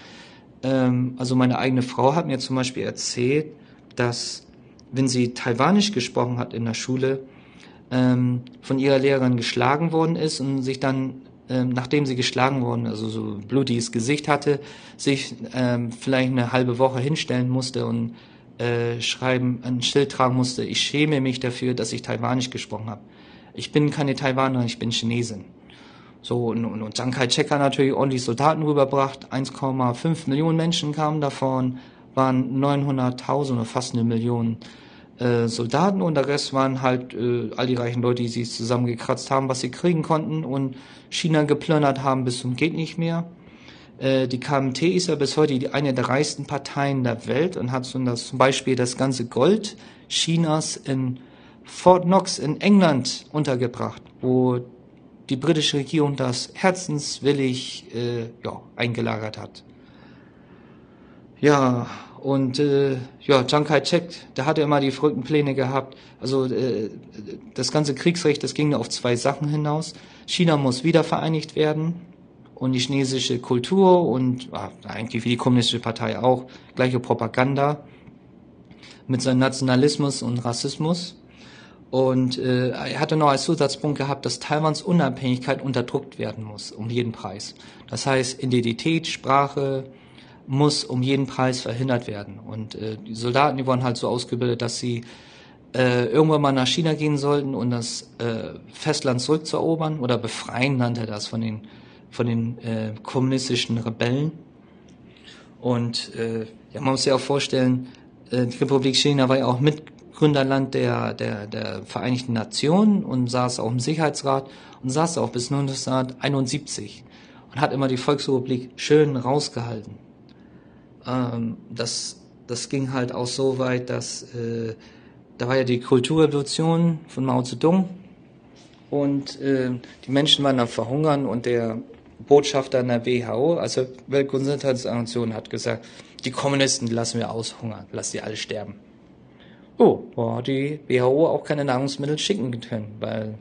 Ähm, also meine eigene Frau hat mir zum Beispiel erzählt, dass wenn sie Taiwanisch gesprochen hat in der Schule, ähm, von ihrer Lehrerin geschlagen worden ist und sich dann, ähm, nachdem sie geschlagen worden, also so blutiges Gesicht hatte, sich ähm, vielleicht eine halbe Woche hinstellen musste und äh, schreiben, ein Schild tragen musste, ich schäme mich dafür, dass ich Taiwanisch gesprochen habe. Ich bin keine Taiwanerin, ich bin Chinesin. So, und, und, und Chiang Kai-shek hat natürlich ordentlich Soldaten rübergebracht. 1,5 Millionen Menschen kamen davon, waren 900.000 oder fast eine Million äh, Soldaten und der Rest waren halt äh, all die reichen Leute, die sich zusammengekratzt haben, was sie kriegen konnten und China geplündert haben bis zum geht nicht mehr. Äh, die KMT ist ja bis heute die, eine der reichsten Parteien der Welt und hat so das, zum Beispiel das ganze Gold Chinas in Fort Knox in England untergebracht, wo die britische Regierung das herzenswillig äh, ja, eingelagert hat. Ja, und äh, ja, Chiang Kai-shek, der hatte immer die verrückten Pläne gehabt. Also äh, das ganze Kriegsrecht, das ging auf zwei Sachen hinaus. China muss wieder vereinigt werden und die chinesische Kultur und ah, eigentlich wie die kommunistische Partei auch, gleiche Propaganda mit seinem Nationalismus und Rassismus. Und äh, er hatte noch als Zusatzpunkt gehabt, dass Taiwans Unabhängigkeit unterdrückt werden muss, um jeden Preis. Das heißt, Identität, Sprache, muss um jeden Preis verhindert werden. Und äh, die Soldaten, die wurden halt so ausgebildet, dass sie äh, irgendwann mal nach China gehen sollten und das äh, Festland zurückzuerobern oder befreien, nannte er das, von den, von den äh, kommunistischen Rebellen. Und äh, ja, man muss sich auch vorstellen, äh, die Republik China war ja auch Mitgründerland der, der, der Vereinigten Nationen und saß auch im Sicherheitsrat und saß auch bis 1971 und hat immer die Volksrepublik schön rausgehalten. Ähm, das, das ging halt auch so weit, dass äh, da war ja die Kulturrevolution von Mao Zedong und äh, die Menschen waren am Verhungern und der Botschafter in der WHO, also Weltgesundheitsorganisation, hat gesagt, die Kommunisten lassen wir aushungern, lassen die alle sterben. Oh, boah, die WHO auch keine Nahrungsmittel schicken können, weil,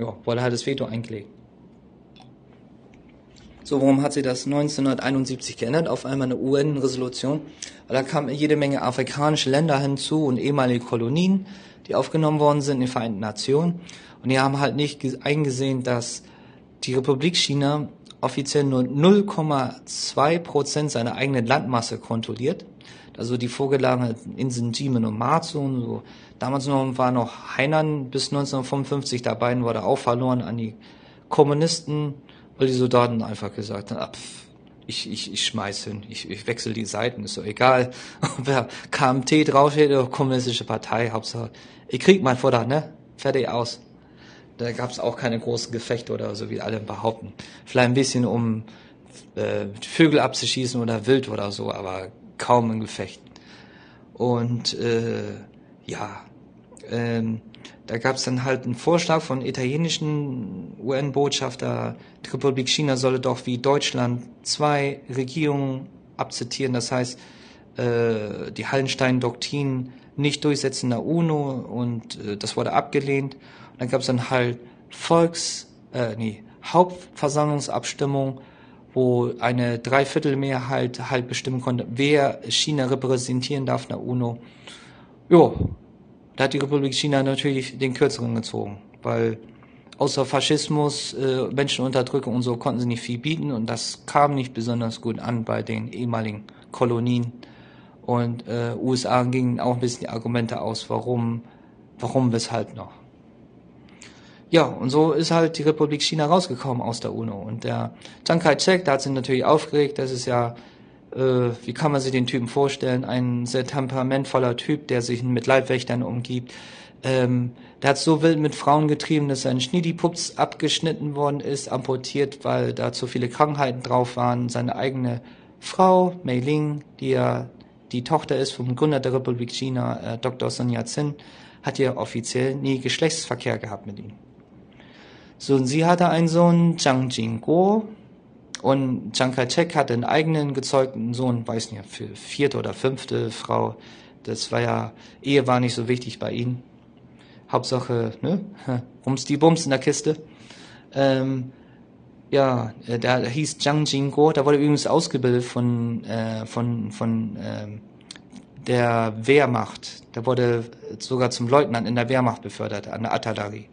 ja, weil er hat das Veto eingelegt. So, warum hat sich das 1971 geändert? Auf einmal eine UN-Resolution. Da kamen jede Menge afrikanische Länder hinzu und ehemalige Kolonien, die aufgenommen worden sind in den Vereinten Nationen. Und die haben halt nicht eingesehen, dass die Republik China offiziell nur 0,2 Prozent seiner eigenen Landmasse kontrolliert. Also die vorgelagerten Inseln Jimen und Matsu und so. Damals noch war noch Hainan bis 1955 dabei und wurde auch verloren an die Kommunisten, weil die Soldaten einfach gesagt haben, pff, ich, ich, ich schmeiß hin, ich, ich wechsle die Seiten, ist so egal. Wer KMT draufsteht oder kommunistische Partei, Hauptsache, ich krieg mein Futter, ne? Fertig aus. Da gab es auch keine großen Gefechte oder so, wie alle behaupten. Vielleicht ein bisschen, um äh, Vögel abzuschießen oder Wild oder so, aber kaum ein Gefecht. Und äh, ja, ähm, da gab es dann halt einen Vorschlag von italienischen UN-Botschafter, die Republik China solle doch wie Deutschland zwei Regierungen akzeptieren, das heißt äh, die Hallenstein-Doktrin nicht durchsetzen der UNO und äh, das wurde abgelehnt dann gab es dann halt Volks, äh, nee, Hauptversammlungsabstimmung, wo eine Dreiviertelmehrheit halt bestimmen konnte, wer China repräsentieren darf in der UNO. Jo, da hat die Republik China natürlich den Kürzeren gezogen, weil außer Faschismus, äh, Menschenunterdrückung und so konnten sie nicht viel bieten und das kam nicht besonders gut an bei den ehemaligen Kolonien. Und äh, USA gingen auch ein bisschen die Argumente aus, warum, warum, weshalb noch. Ja, und so ist halt die Republik China rausgekommen aus der UNO. Und der Chiang Kai-shek, der hat sich natürlich aufgeregt, das ist ja, wie kann man sich den Typen vorstellen, ein sehr temperamentvoller Typ, der sich mit Leibwächtern umgibt. Ähm, der hat so wild mit Frauen getrieben, dass sein Schniedipups abgeschnitten worden ist, amputiert, weil da zu viele Krankheiten drauf waren. Seine eigene Frau, Mei Ling, die ja die Tochter ist vom Gründer der Republik China, äh, Dr. Sun Yat-sen, hat ja offiziell nie Geschlechtsverkehr gehabt mit ihm. So, und sie hatte einen Sohn, Zhang Jingguo, und Chiang Kai-shek hatte einen eigenen gezeugten Sohn, weiß nicht, für vierte oder fünfte Frau. Das war ja, Ehe war nicht so wichtig bei ihnen. Hauptsache, ne, Rums die Bums in der Kiste. Ähm, ja, äh, der hieß Zhang Jingguo, der wurde übrigens ausgebildet von, äh, von, von ähm, der Wehrmacht. Der wurde sogar zum Leutnant in der Wehrmacht befördert, an der Artillerie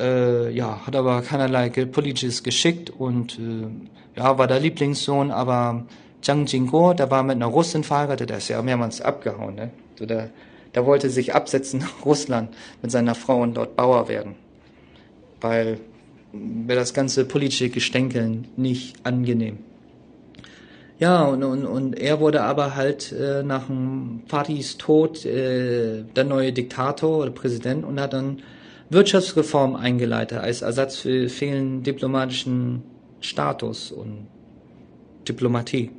äh, ja, hat aber keinerlei politisches Geschick und äh, ja, war der Lieblingssohn, aber Zhang Jingguo, der war mit einer Russin verheiratet, der ist ja mehrmals abgehauen, ne? So, der, der wollte sich absetzen nach Russland mit seiner Frau und dort Bauer werden. Weil wäre das ganze politische Gestänkeln nicht angenehm. Ja, und, und, und er wurde aber halt äh, nach dem Fatis Tod äh, der neue Diktator oder Präsident und hat dann Wirtschaftsreform eingeleitet als Ersatz für fehlenden diplomatischen Status und Diplomatie.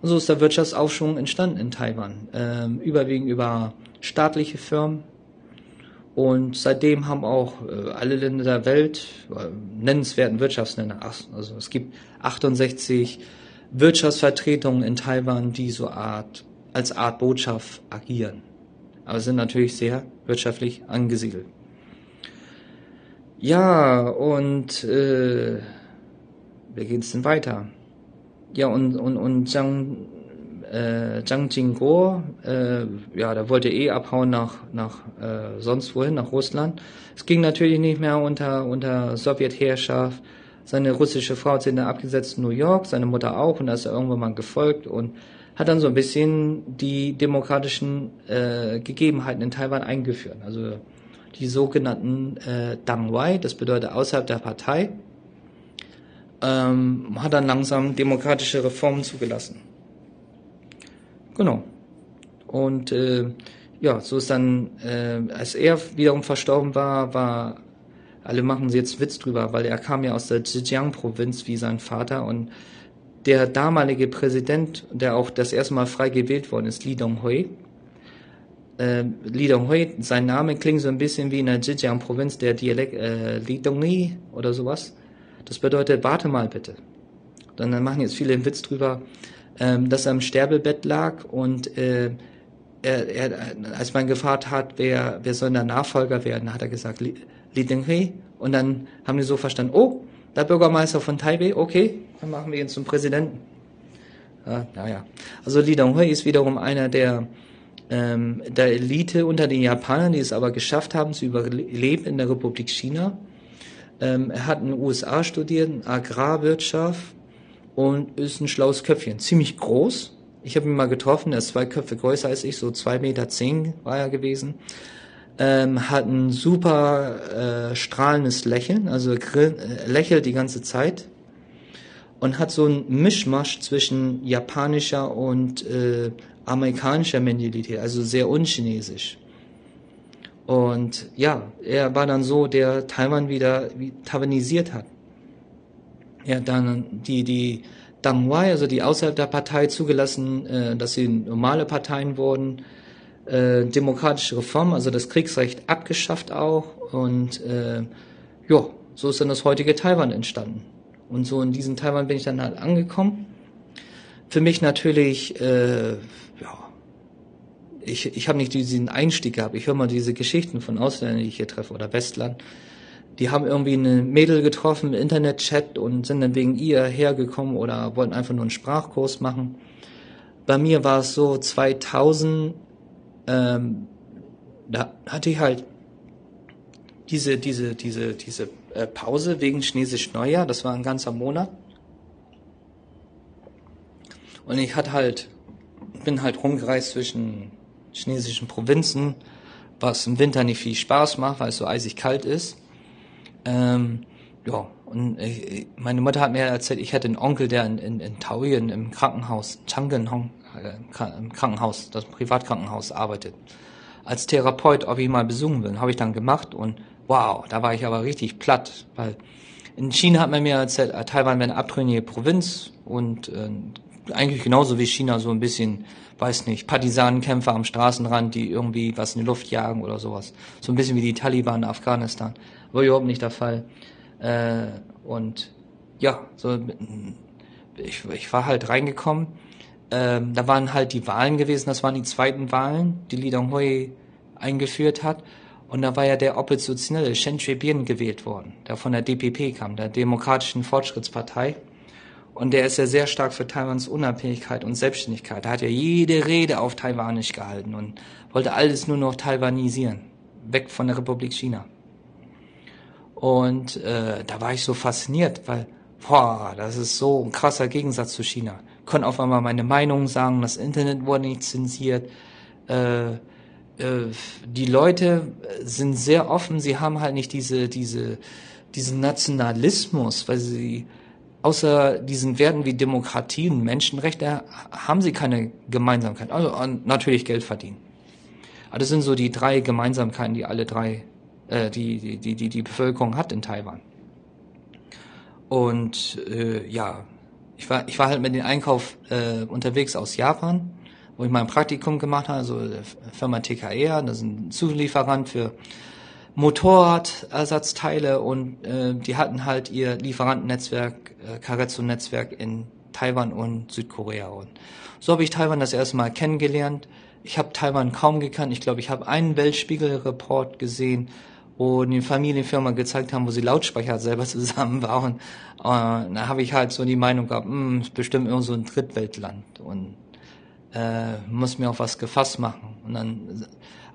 Und so ist der Wirtschaftsaufschwung entstanden in Taiwan, ähm, überwiegend über staatliche Firmen. Und seitdem haben auch äh, alle Länder der Welt äh, nennenswerten Wirtschaftsländer, also es gibt 68 Wirtschaftsvertretungen in Taiwan, die so Art, als Art Botschaft agieren. Aber sind natürlich sehr wirtschaftlich angesiedelt. Ja, und äh, wie geht's denn weiter? Ja, und, und, und Zhang, äh, Zhang Jingguo, äh, ja, der wollte eh abhauen nach, nach äh, sonst wohin, nach Russland. Es ging natürlich nicht mehr unter, unter Sowjetherrschaft. Seine russische Frau hat sich dann abgesetzt in New York, seine Mutter auch, und da ist er irgendwann mal gefolgt und hat dann so ein bisschen die demokratischen äh, Gegebenheiten in Taiwan eingeführt. Also die sogenannten äh, Dangwai, das bedeutet außerhalb der Partei, ähm, hat dann langsam demokratische Reformen zugelassen. Genau. Und äh, ja, so ist dann, äh, als er wiederum verstorben war, war, alle machen jetzt Witz drüber, weil er kam ja aus der Zhejiang-Provinz wie sein Vater und der damalige Präsident, der auch das erste Mal frei gewählt worden ist, Li Donghui, äh, Li Donghui, sein Name klingt so ein bisschen wie in der Zhejiang-Provinz der Dialekt äh, Li oder sowas. Das bedeutet, warte mal bitte. Dann, dann machen jetzt viele einen Witz drüber, ähm, dass er im Sterbebett lag und äh, er, er, als man gefragt hat, wer, wer soll der Nachfolger werden, hat er gesagt, Li, Li Donghui. Und dann haben die so verstanden, oh, der Bürgermeister von Taipei, okay, dann machen wir ihn zum Präsidenten. Ja, naja. Also Li Donghui ist wiederum einer der ähm, der Elite unter den Japanern, die es aber geschafft haben zu überleben in der Republik China. Ähm, er hat in den USA studiert, Agrarwirtschaft und ist ein schlaues Köpfchen. Ziemlich groß. Ich habe ihn mal getroffen, er ist zwei Köpfe größer als ich, so zwei Meter zehn war er gewesen. Ähm, hat ein super äh, strahlendes Lächeln, also äh, lächelt die ganze Zeit und hat so ein Mischmasch zwischen japanischer und äh, amerikanischer Mentalität, also sehr unchinesisch. Und ja, er war dann so, der Taiwan wieder taiwanisiert hat. Er hat dann die, die Dang Wai, also die außerhalb der Partei zugelassen, äh, dass sie normale Parteien wurden, äh, demokratische Reform, also das Kriegsrecht abgeschafft auch und äh, ja, so ist dann das heutige Taiwan entstanden. Und so in diesem Taiwan bin ich dann halt angekommen. Für mich natürlich äh, ich, ich habe nicht diesen Einstieg gehabt. Ich höre mal diese Geschichten von Ausländern, die ich hier treffe, oder Westland. Die haben irgendwie eine Mädel getroffen im Internet-Chat und sind dann wegen ihr hergekommen oder wollten einfach nur einen Sprachkurs machen. Bei mir war es so 2000, ähm, da hatte ich halt diese, diese, diese, diese äh, Pause wegen Chinesisch Neujahr. Das war ein ganzer Monat. Und ich hatte halt, bin halt rumgereist zwischen chinesischen Provinzen, was im Winter nicht viel Spaß macht, weil es so eisig kalt ist. Ähm, ja, und ich, meine Mutter hat mir erzählt, ich hätte einen Onkel, der in, in, in Taoyuan im Krankenhaus, Changenhong, äh, im Krankenhaus, das Privatkrankenhaus arbeitet. Als Therapeut, ob ich mal besuchen will, habe ich dann gemacht und wow, da war ich aber richtig platt, weil in China hat man mir erzählt, äh, Taiwan wäre eine abtrünnige Provinz und äh, eigentlich genauso wie China so ein bisschen weiß nicht, Partisanenkämpfer am Straßenrand, die irgendwie was in die Luft jagen oder sowas. So ein bisschen wie die Taliban in Afghanistan. War überhaupt nicht der Fall. Äh, und ja, so ich, ich war halt reingekommen. Ähm, da waren halt die Wahlen gewesen, das waren die zweiten Wahlen, die Li Donghui eingeführt hat. Und da war ja der Oppositionelle Shen Shui-bian gewählt worden, der von der DPP kam, der Demokratischen Fortschrittspartei. Und der ist ja sehr stark für Taiwans Unabhängigkeit und Selbstständigkeit. Er hat ja jede Rede auf Taiwanisch gehalten und wollte alles nur noch taiwanisieren. Weg von der Republik China. Und äh, da war ich so fasziniert, weil, boah, das ist so ein krasser Gegensatz zu China. Ich konnte auf einmal meine Meinung sagen, das Internet wurde nicht zensiert. Äh, äh, die Leute sind sehr offen, sie haben halt nicht diese, diese, diesen Nationalismus, weil sie außer diesen Werten wie Demokratie und Menschenrechte haben sie keine Gemeinsamkeit. Also natürlich Geld verdienen. Aber das sind so die drei Gemeinsamkeiten, die alle drei, äh, die, die, die, die Bevölkerung hat in Taiwan. Und äh, ja, ich war, ich war halt mit dem Einkauf äh, unterwegs aus Japan, wo ich mein Praktikum gemacht habe, also Firma TKR, das ist ein Zulieferant für Motorradersatzteile und äh, die hatten halt ihr Lieferantennetzwerk, äh, Carezzo-Netzwerk in Taiwan und Südkorea. Und so habe ich Taiwan das erste Mal kennengelernt. Ich habe Taiwan kaum gekannt. Ich glaube, ich habe einen Weltspiegel-Report gesehen, wo die Familienfirma gezeigt haben, wo sie Lautsprecher selber zusammenbauen. Und da habe ich halt so die Meinung gehabt, hm, ist bestimmt irgend so ein Drittweltland und äh, muss mir auf was gefasst machen. Und dann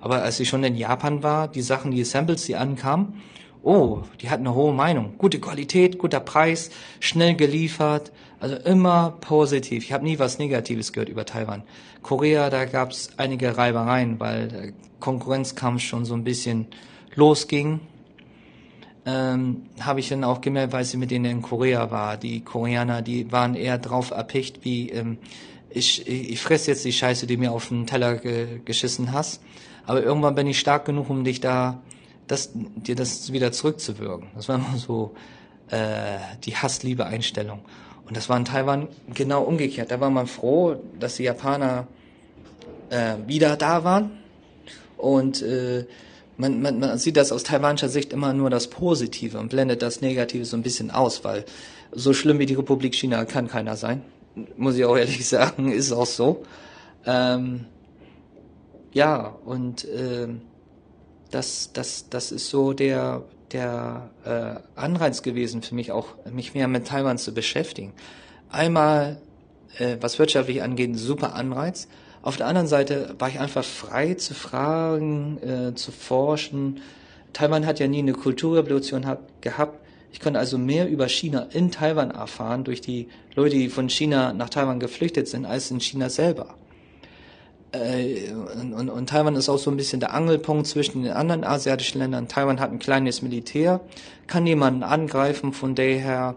aber als ich schon in Japan war, die Sachen, die Samples, die ankamen, oh, die hatten eine hohe Meinung. Gute Qualität, guter Preis, schnell geliefert. Also immer positiv. Ich habe nie was Negatives gehört über Taiwan. Korea, da gab es einige Reibereien, weil Konkurrenzkampf schon so ein bisschen losging. Ähm, habe ich dann auch gemerkt, weil sie mit denen in Korea war. Die Koreaner, die waren eher drauf erpicht, wie ähm, ich, ich fresse jetzt die Scheiße, die mir auf den Teller ge geschissen hast aber irgendwann bin ich stark genug, um dich da, das, dir das wieder zurückzuwirken. Das war immer so äh, die Hassliebe-Einstellung. Und das war in Taiwan genau umgekehrt. Da war man froh, dass die Japaner äh, wieder da waren. Und äh, man, man, man sieht das aus taiwanischer Sicht immer nur das Positive und blendet das Negative so ein bisschen aus, weil so schlimm wie die Republik China kann keiner sein. Muss ich auch ehrlich sagen, ist auch so. Ähm, ja, und äh, das, das, das ist so der, der äh, Anreiz gewesen für mich auch, mich mehr mit Taiwan zu beschäftigen. Einmal, äh, was wirtschaftlich angeht, ein super Anreiz. Auf der anderen Seite war ich einfach frei zu fragen, äh, zu forschen. Taiwan hat ja nie eine Kulturrevolution hat, gehabt. Ich konnte also mehr über China in Taiwan erfahren durch die Leute, die von China nach Taiwan geflüchtet sind, als in China selber. Äh, und, und, und Taiwan ist auch so ein bisschen der Angelpunkt zwischen den anderen asiatischen Ländern. Taiwan hat ein kleines Militär, kann jemanden angreifen, von daher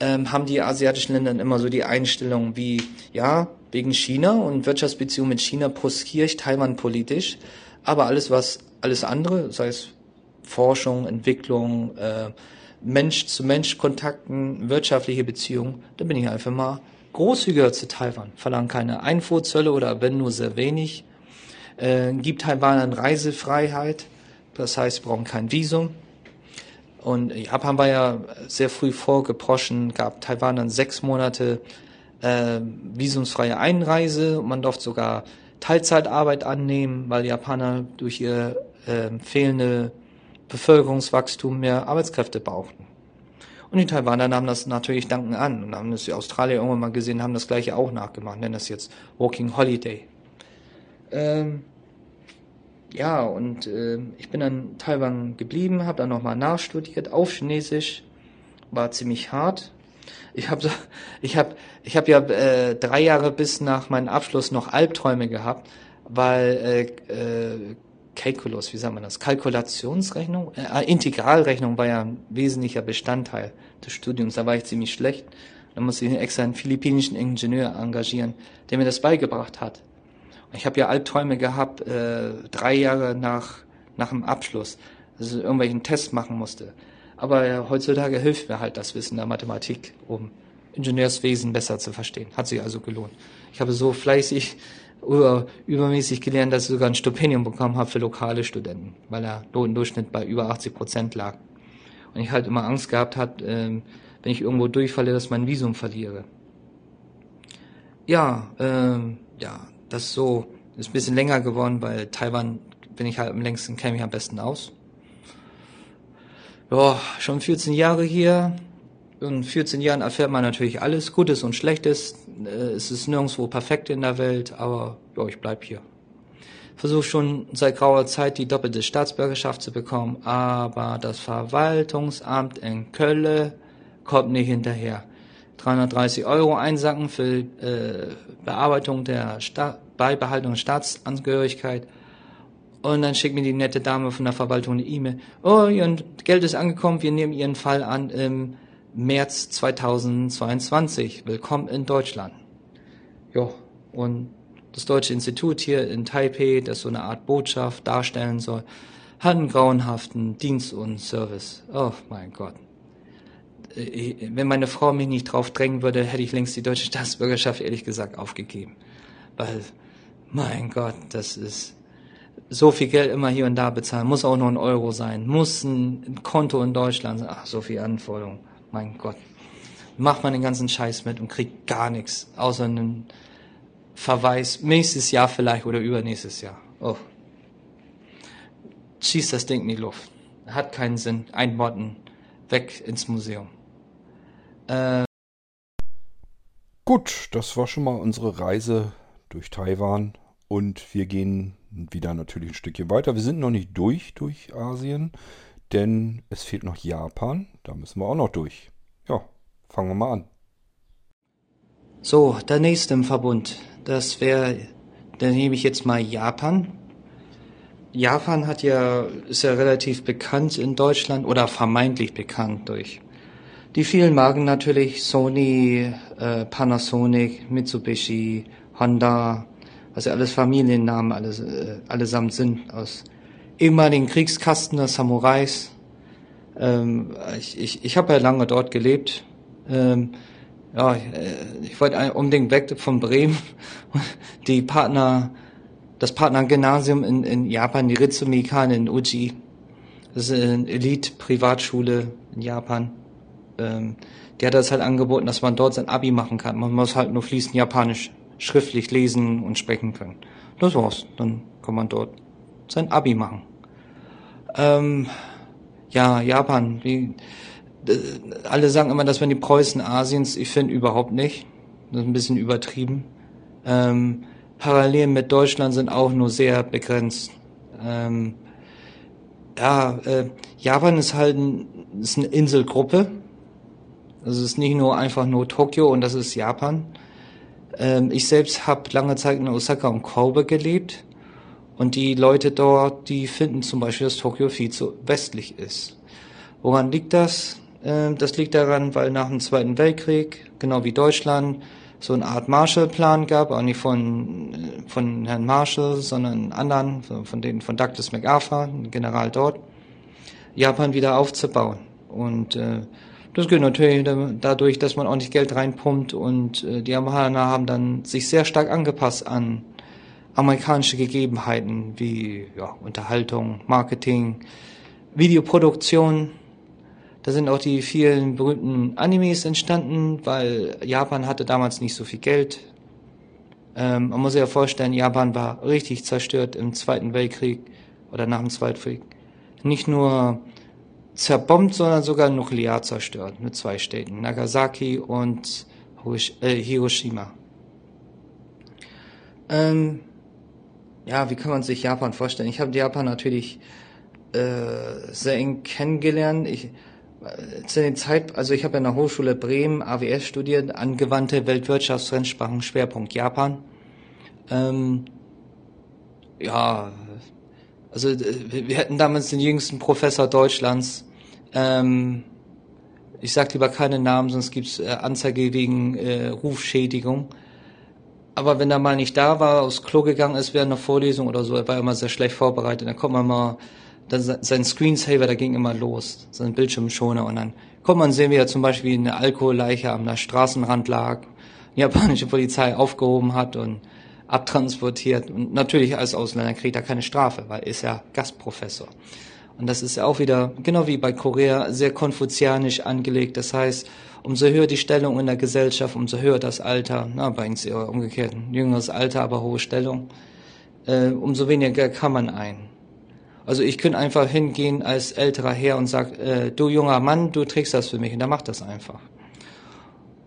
ähm, haben die asiatischen Länder immer so die Einstellung wie, ja, wegen China und Wirtschaftsbeziehungen mit China poskiere ich Taiwan politisch, aber alles was, alles andere, sei es Forschung, Entwicklung, äh, Mensch-zu-Mensch-Kontakten, wirtschaftliche Beziehungen, da bin ich einfach mal großzügiger zu Taiwan. Verlangen keine Einfuhrzölle oder wenn nur sehr wenig. Äh, gibt Taiwanern Reisefreiheit, das heißt, sie brauchen kein Visum. Und Japan war ja sehr früh vorgeproschen, gab Taiwanern sechs Monate äh, visumsfreie Einreise. Man durfte sogar Teilzeitarbeit annehmen, weil Japaner durch ihr äh, fehlende Bevölkerungswachstum mehr Arbeitskräfte brauchten. Und die Taiwaner nahmen das natürlich danken an und haben das die Australier irgendwann mal gesehen, haben das gleiche auch nachgemacht, nennen das jetzt Walking Holiday. Ähm, ja, und äh, ich bin dann Taiwan geblieben, habe dann nochmal nachstudiert auf Chinesisch, war ziemlich hart. Ich habe ich hab, ich hab ja äh, drei Jahre bis nach meinem Abschluss noch Albträume gehabt, weil äh, äh, Calculus, wie sagt man das? Kalkulationsrechnung? Äh, Integralrechnung war ja ein wesentlicher Bestandteil des Studiums. Da war ich ziemlich schlecht. Da musste ich extra einen philippinischen Ingenieur engagieren, der mir das beigebracht hat. Ich habe ja Albträume gehabt, äh, drei Jahre nach, nach dem Abschluss, dass ich irgendwelchen Test machen musste. Aber äh, heutzutage hilft mir halt das Wissen der Mathematik, um Ingenieurswesen besser zu verstehen. Hat sich also gelohnt. Ich habe so fleißig über, übermäßig gelernt, dass ich sogar ein Stipendium bekommen habe für lokale Studenten, weil der Notendurchschnitt bei über 80 Prozent lag. Und ich halt immer Angst gehabt hat, äh, wenn ich irgendwo durchfalle, dass ich mein Visum verliere. Ja, äh, ja, das so ist ein bisschen länger geworden, weil Taiwan bin ich halt am längsten, kenne mich am besten aus. Ja, schon 14 Jahre hier. In 14 Jahren erfährt man natürlich alles, Gutes und Schlechtes. Äh, es ist nirgendwo perfekt in der Welt, aber ja, ich bleib hier. Versuche schon seit grauer Zeit die doppelte Staatsbürgerschaft zu bekommen, aber das Verwaltungsamt in Köln kommt nicht hinterher. 330 Euro einsacken für äh, Bearbeitung der Sta Beibehaltung der Staatsangehörigkeit. Und dann schickt mir die nette Dame von der Verwaltung eine E-Mail. Oh, Ihr Geld ist angekommen, wir nehmen Ihren Fall an im März 2022. Willkommen in Deutschland. Ja, und das Deutsche Institut hier in Taipei, das so eine Art Botschaft darstellen soll, hat einen grauenhaften Dienst und Service. Oh mein Gott. Äh, wenn meine Frau mich nicht drauf drängen würde, hätte ich längst die deutsche Staatsbürgerschaft ehrlich gesagt aufgegeben. Weil, mein Gott, das ist so viel Geld immer hier und da bezahlen, muss auch nur ein Euro sein, muss ein Konto in Deutschland sein. Ach, so viel Anforderungen. Mein Gott. Macht man den ganzen Scheiß mit und kriegt gar nichts, außer einen Verweis nächstes Jahr vielleicht oder übernächstes Jahr. Oh. Schießt das Ding in die Luft. Hat keinen Sinn. Einbotten. Weg ins Museum. Äh Gut, das war schon mal unsere Reise durch Taiwan und wir gehen wieder natürlich ein Stückchen weiter. Wir sind noch nicht durch durch Asien, denn es fehlt noch Japan. Da müssen wir auch noch durch. Ja, fangen wir mal an. So, der nächste im Verbund, das wäre, dann nehme ich jetzt mal Japan. Japan hat ja, ist ja relativ bekannt in Deutschland oder vermeintlich bekannt durch die vielen Marken natürlich, Sony, äh, Panasonic, Mitsubishi, Honda, was ja alles Familiennamen alles, äh, allesamt sind, aus ehemaligen Kriegskasten der Samurais. Ähm, ich ich, ich habe ja lange dort gelebt. Ähm, ja, äh, ich wollte unbedingt weg von Bremen. Die Partner, das Partnergymnasium in, in Japan, die Ritsumikan in Uji, das ist eine Elite-Privatschule in Japan ähm, die hat das halt angeboten, dass man dort sein Abi machen kann. Man muss halt nur fließend Japanisch schriftlich lesen und sprechen können. Das war's. Dann kann man dort sein Abi machen. Ähm, ja, Japan. Wie, äh, alle sagen immer, das wären die Preußen Asiens. Ich finde überhaupt nicht. Das ist ein bisschen übertrieben. Ähm, Parallelen mit Deutschland sind auch nur sehr begrenzt. Ähm, ja, äh, Japan ist halt ein ist eine Inselgruppe. Also es ist nicht nur einfach nur Tokio und das ist Japan. Ähm, ich selbst habe lange Zeit in Osaka und Kobe gelebt. Und die Leute dort, die finden zum Beispiel, dass Tokio viel zu westlich ist. Woran liegt das? Ähm, das liegt daran, weil nach dem Zweiten Weltkrieg, genau wie Deutschland, so eine Art Marshallplan gab, auch nicht von, äh, von Herrn Marshall, sondern anderen, von denen, von Douglas MacArthur, General dort, Japan wieder aufzubauen. Und äh, das geht natürlich dadurch, dass man ordentlich Geld reinpumpt und äh, die Japaner haben dann sich sehr stark angepasst an amerikanische Gegebenheiten wie ja, Unterhaltung, Marketing, Videoproduktion. Da sind auch die vielen berühmten Animes entstanden, weil Japan hatte damals nicht so viel Geld. Ähm, man muss sich ja vorstellen, Japan war richtig zerstört im Zweiten Weltkrieg oder nach dem Zweiten Weltkrieg. Nicht nur zerbombt, sondern sogar nuklear zerstört mit zwei Städten, Nagasaki und äh, Hiroshima. Ähm, ja, wie kann man sich Japan vorstellen? Ich habe Japan natürlich äh, sehr eng kennengelernt. Ich, äh, zu den Zeit, also ich habe an der Hochschule Bremen AWS studiert, angewandte Weltwirtschaftsrennsprachen, Schwerpunkt Japan. Ähm, ja, also äh, wir hätten damals den jüngsten Professor Deutschlands. Ähm, ich sage lieber keine Namen, sonst gibt's äh, Anzeige wegen äh, Rufschädigung. Aber wenn er mal nicht da war, aufs Klo gegangen ist während einer Vorlesung oder so, er war immer sehr schlecht vorbereitet, dann kommt man mal, dann sein Screensaver, der ging immer los, sein Bildschirmschoner und dann kommt man sehen, wie er zum Beispiel eine Alkoholleiche am Straßenrand lag, die japanische Polizei aufgehoben hat und abtransportiert und natürlich als Ausländer kriegt er keine Strafe, weil er ist ja Gastprofessor. Und das ist ja auch wieder, genau wie bei Korea, sehr konfuzianisch angelegt. Das heißt, umso höher die Stellung in der Gesellschaft, umso höher das Alter, na, bei uns eher umgekehrt, jüngeres Alter, aber hohe Stellung, äh, umso weniger kann man ein. Also ich könnte einfach hingehen als älterer Herr und sag, äh, du junger Mann, du trägst das für mich und der macht das einfach.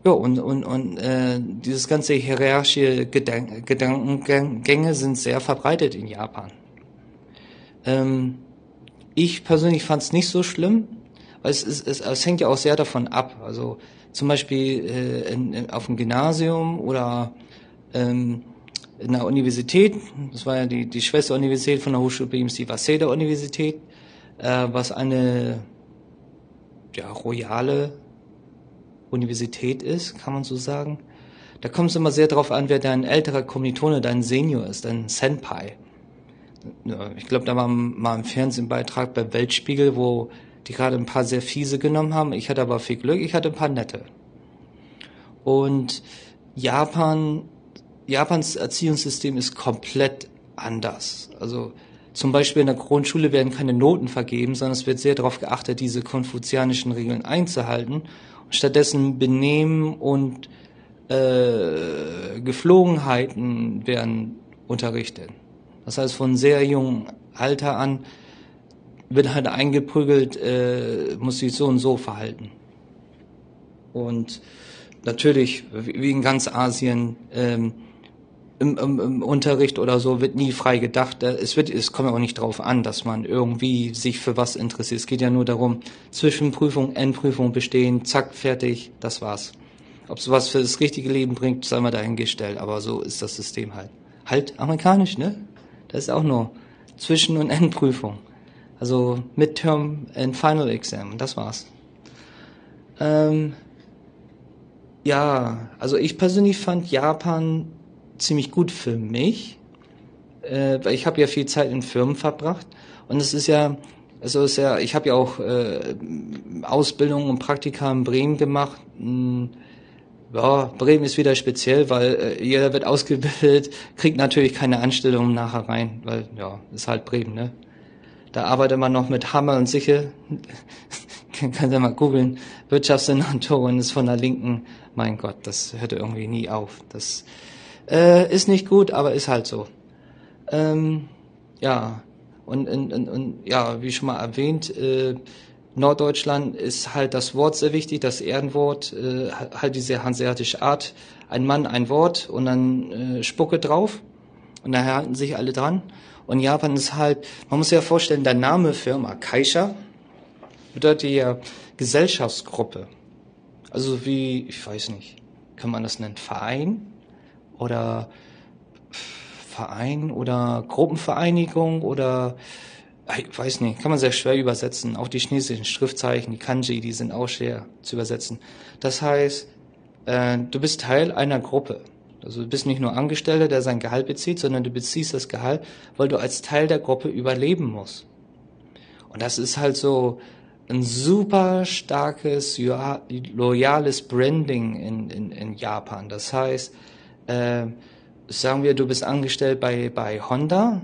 Ja, und, und, und äh, dieses ganze hierarchische Gedank Gedankengänge sind sehr verbreitet in Japan. Ähm, ich persönlich fand es nicht so schlimm, weil es, es, es, es hängt ja auch sehr davon ab. Also zum Beispiel äh, in, in, auf dem Gymnasium oder ähm, in der Universität, das war ja die, die Schwesteruniversität von der Hochschule Bremen, die Waseda-Universität, äh, was eine ja, royale Universität ist, kann man so sagen. Da kommt es immer sehr darauf an, wer dein älterer Kommilitone, dein Senior ist, dein Senpai ich glaube, da war mal ein Fernsehbeitrag bei Weltspiegel, wo die gerade ein paar sehr fiese genommen haben. Ich hatte aber viel Glück, ich hatte ein paar nette. Und Japan, Japans Erziehungssystem ist komplett anders. Also zum Beispiel in der Grundschule werden keine Noten vergeben, sondern es wird sehr darauf geachtet, diese konfuzianischen Regeln einzuhalten. Und stattdessen Benehmen und äh, Geflogenheiten werden unterrichtet. Das heißt, von sehr jungem Alter an wird halt eingeprügelt, äh, muss sich so und so verhalten. Und natürlich, wie in ganz Asien, ähm, im, im, im Unterricht oder so wird nie frei gedacht. Äh, es wird, es kommt auch nicht darauf an, dass man irgendwie sich für was interessiert. Es geht ja nur darum, Zwischenprüfung, Endprüfung bestehen, zack, fertig, das war's. Ob es was für das richtige Leben bringt, sei mal dahingestellt, aber so ist das System halt. Halt amerikanisch, ne? Das ist auch nur Zwischen- und Endprüfung. Also Midterm and Final Exam. Das war's. Ähm, ja, also ich persönlich fand Japan ziemlich gut für mich, äh, weil ich habe ja viel Zeit in Firmen verbracht und es ist ja, also ist ja, ich habe ja auch äh, Ausbildung und Praktika in Bremen gemacht. Mh, hm, ja, Bremen ist wieder speziell, weil äh, jeder wird ausgebildet, kriegt natürlich keine Anstellung nachher rein, weil ja, ist halt Bremen, ne? Da arbeitet man noch mit Hammer und Sichel. Kann ihr mal googeln. Wirtschaftssenatorin ist von der Linken. Mein Gott, das hört irgendwie nie auf. Das äh, ist nicht gut, aber ist halt so. Ähm, ja, und, und, und, und ja, wie schon mal erwähnt, äh, Norddeutschland ist halt das Wort sehr wichtig, das Ehrenwort, äh, halt diese hanseatische Art. Ein Mann, ein Wort und dann äh, Spucke drauf. Und da halten sich alle dran. Und Japan ist halt, man muss sich ja vorstellen, der Name Firma Kaisha, bedeutet ja Gesellschaftsgruppe. Also wie, ich weiß nicht, kann man das nennen, Verein oder Verein oder Gruppenvereinigung oder ich weiß nicht, kann man sehr schwer übersetzen. Auch die chinesischen Schriftzeichen, die Kanji, die sind auch schwer zu übersetzen. Das heißt, äh, du bist Teil einer Gruppe. Also du bist nicht nur Angestellter, der sein Gehalt bezieht, sondern du beziehst das Gehalt, weil du als Teil der Gruppe überleben musst. Und das ist halt so ein super starkes, loyales Branding in, in, in Japan. Das heißt, äh, sagen wir, du bist angestellt bei, bei Honda,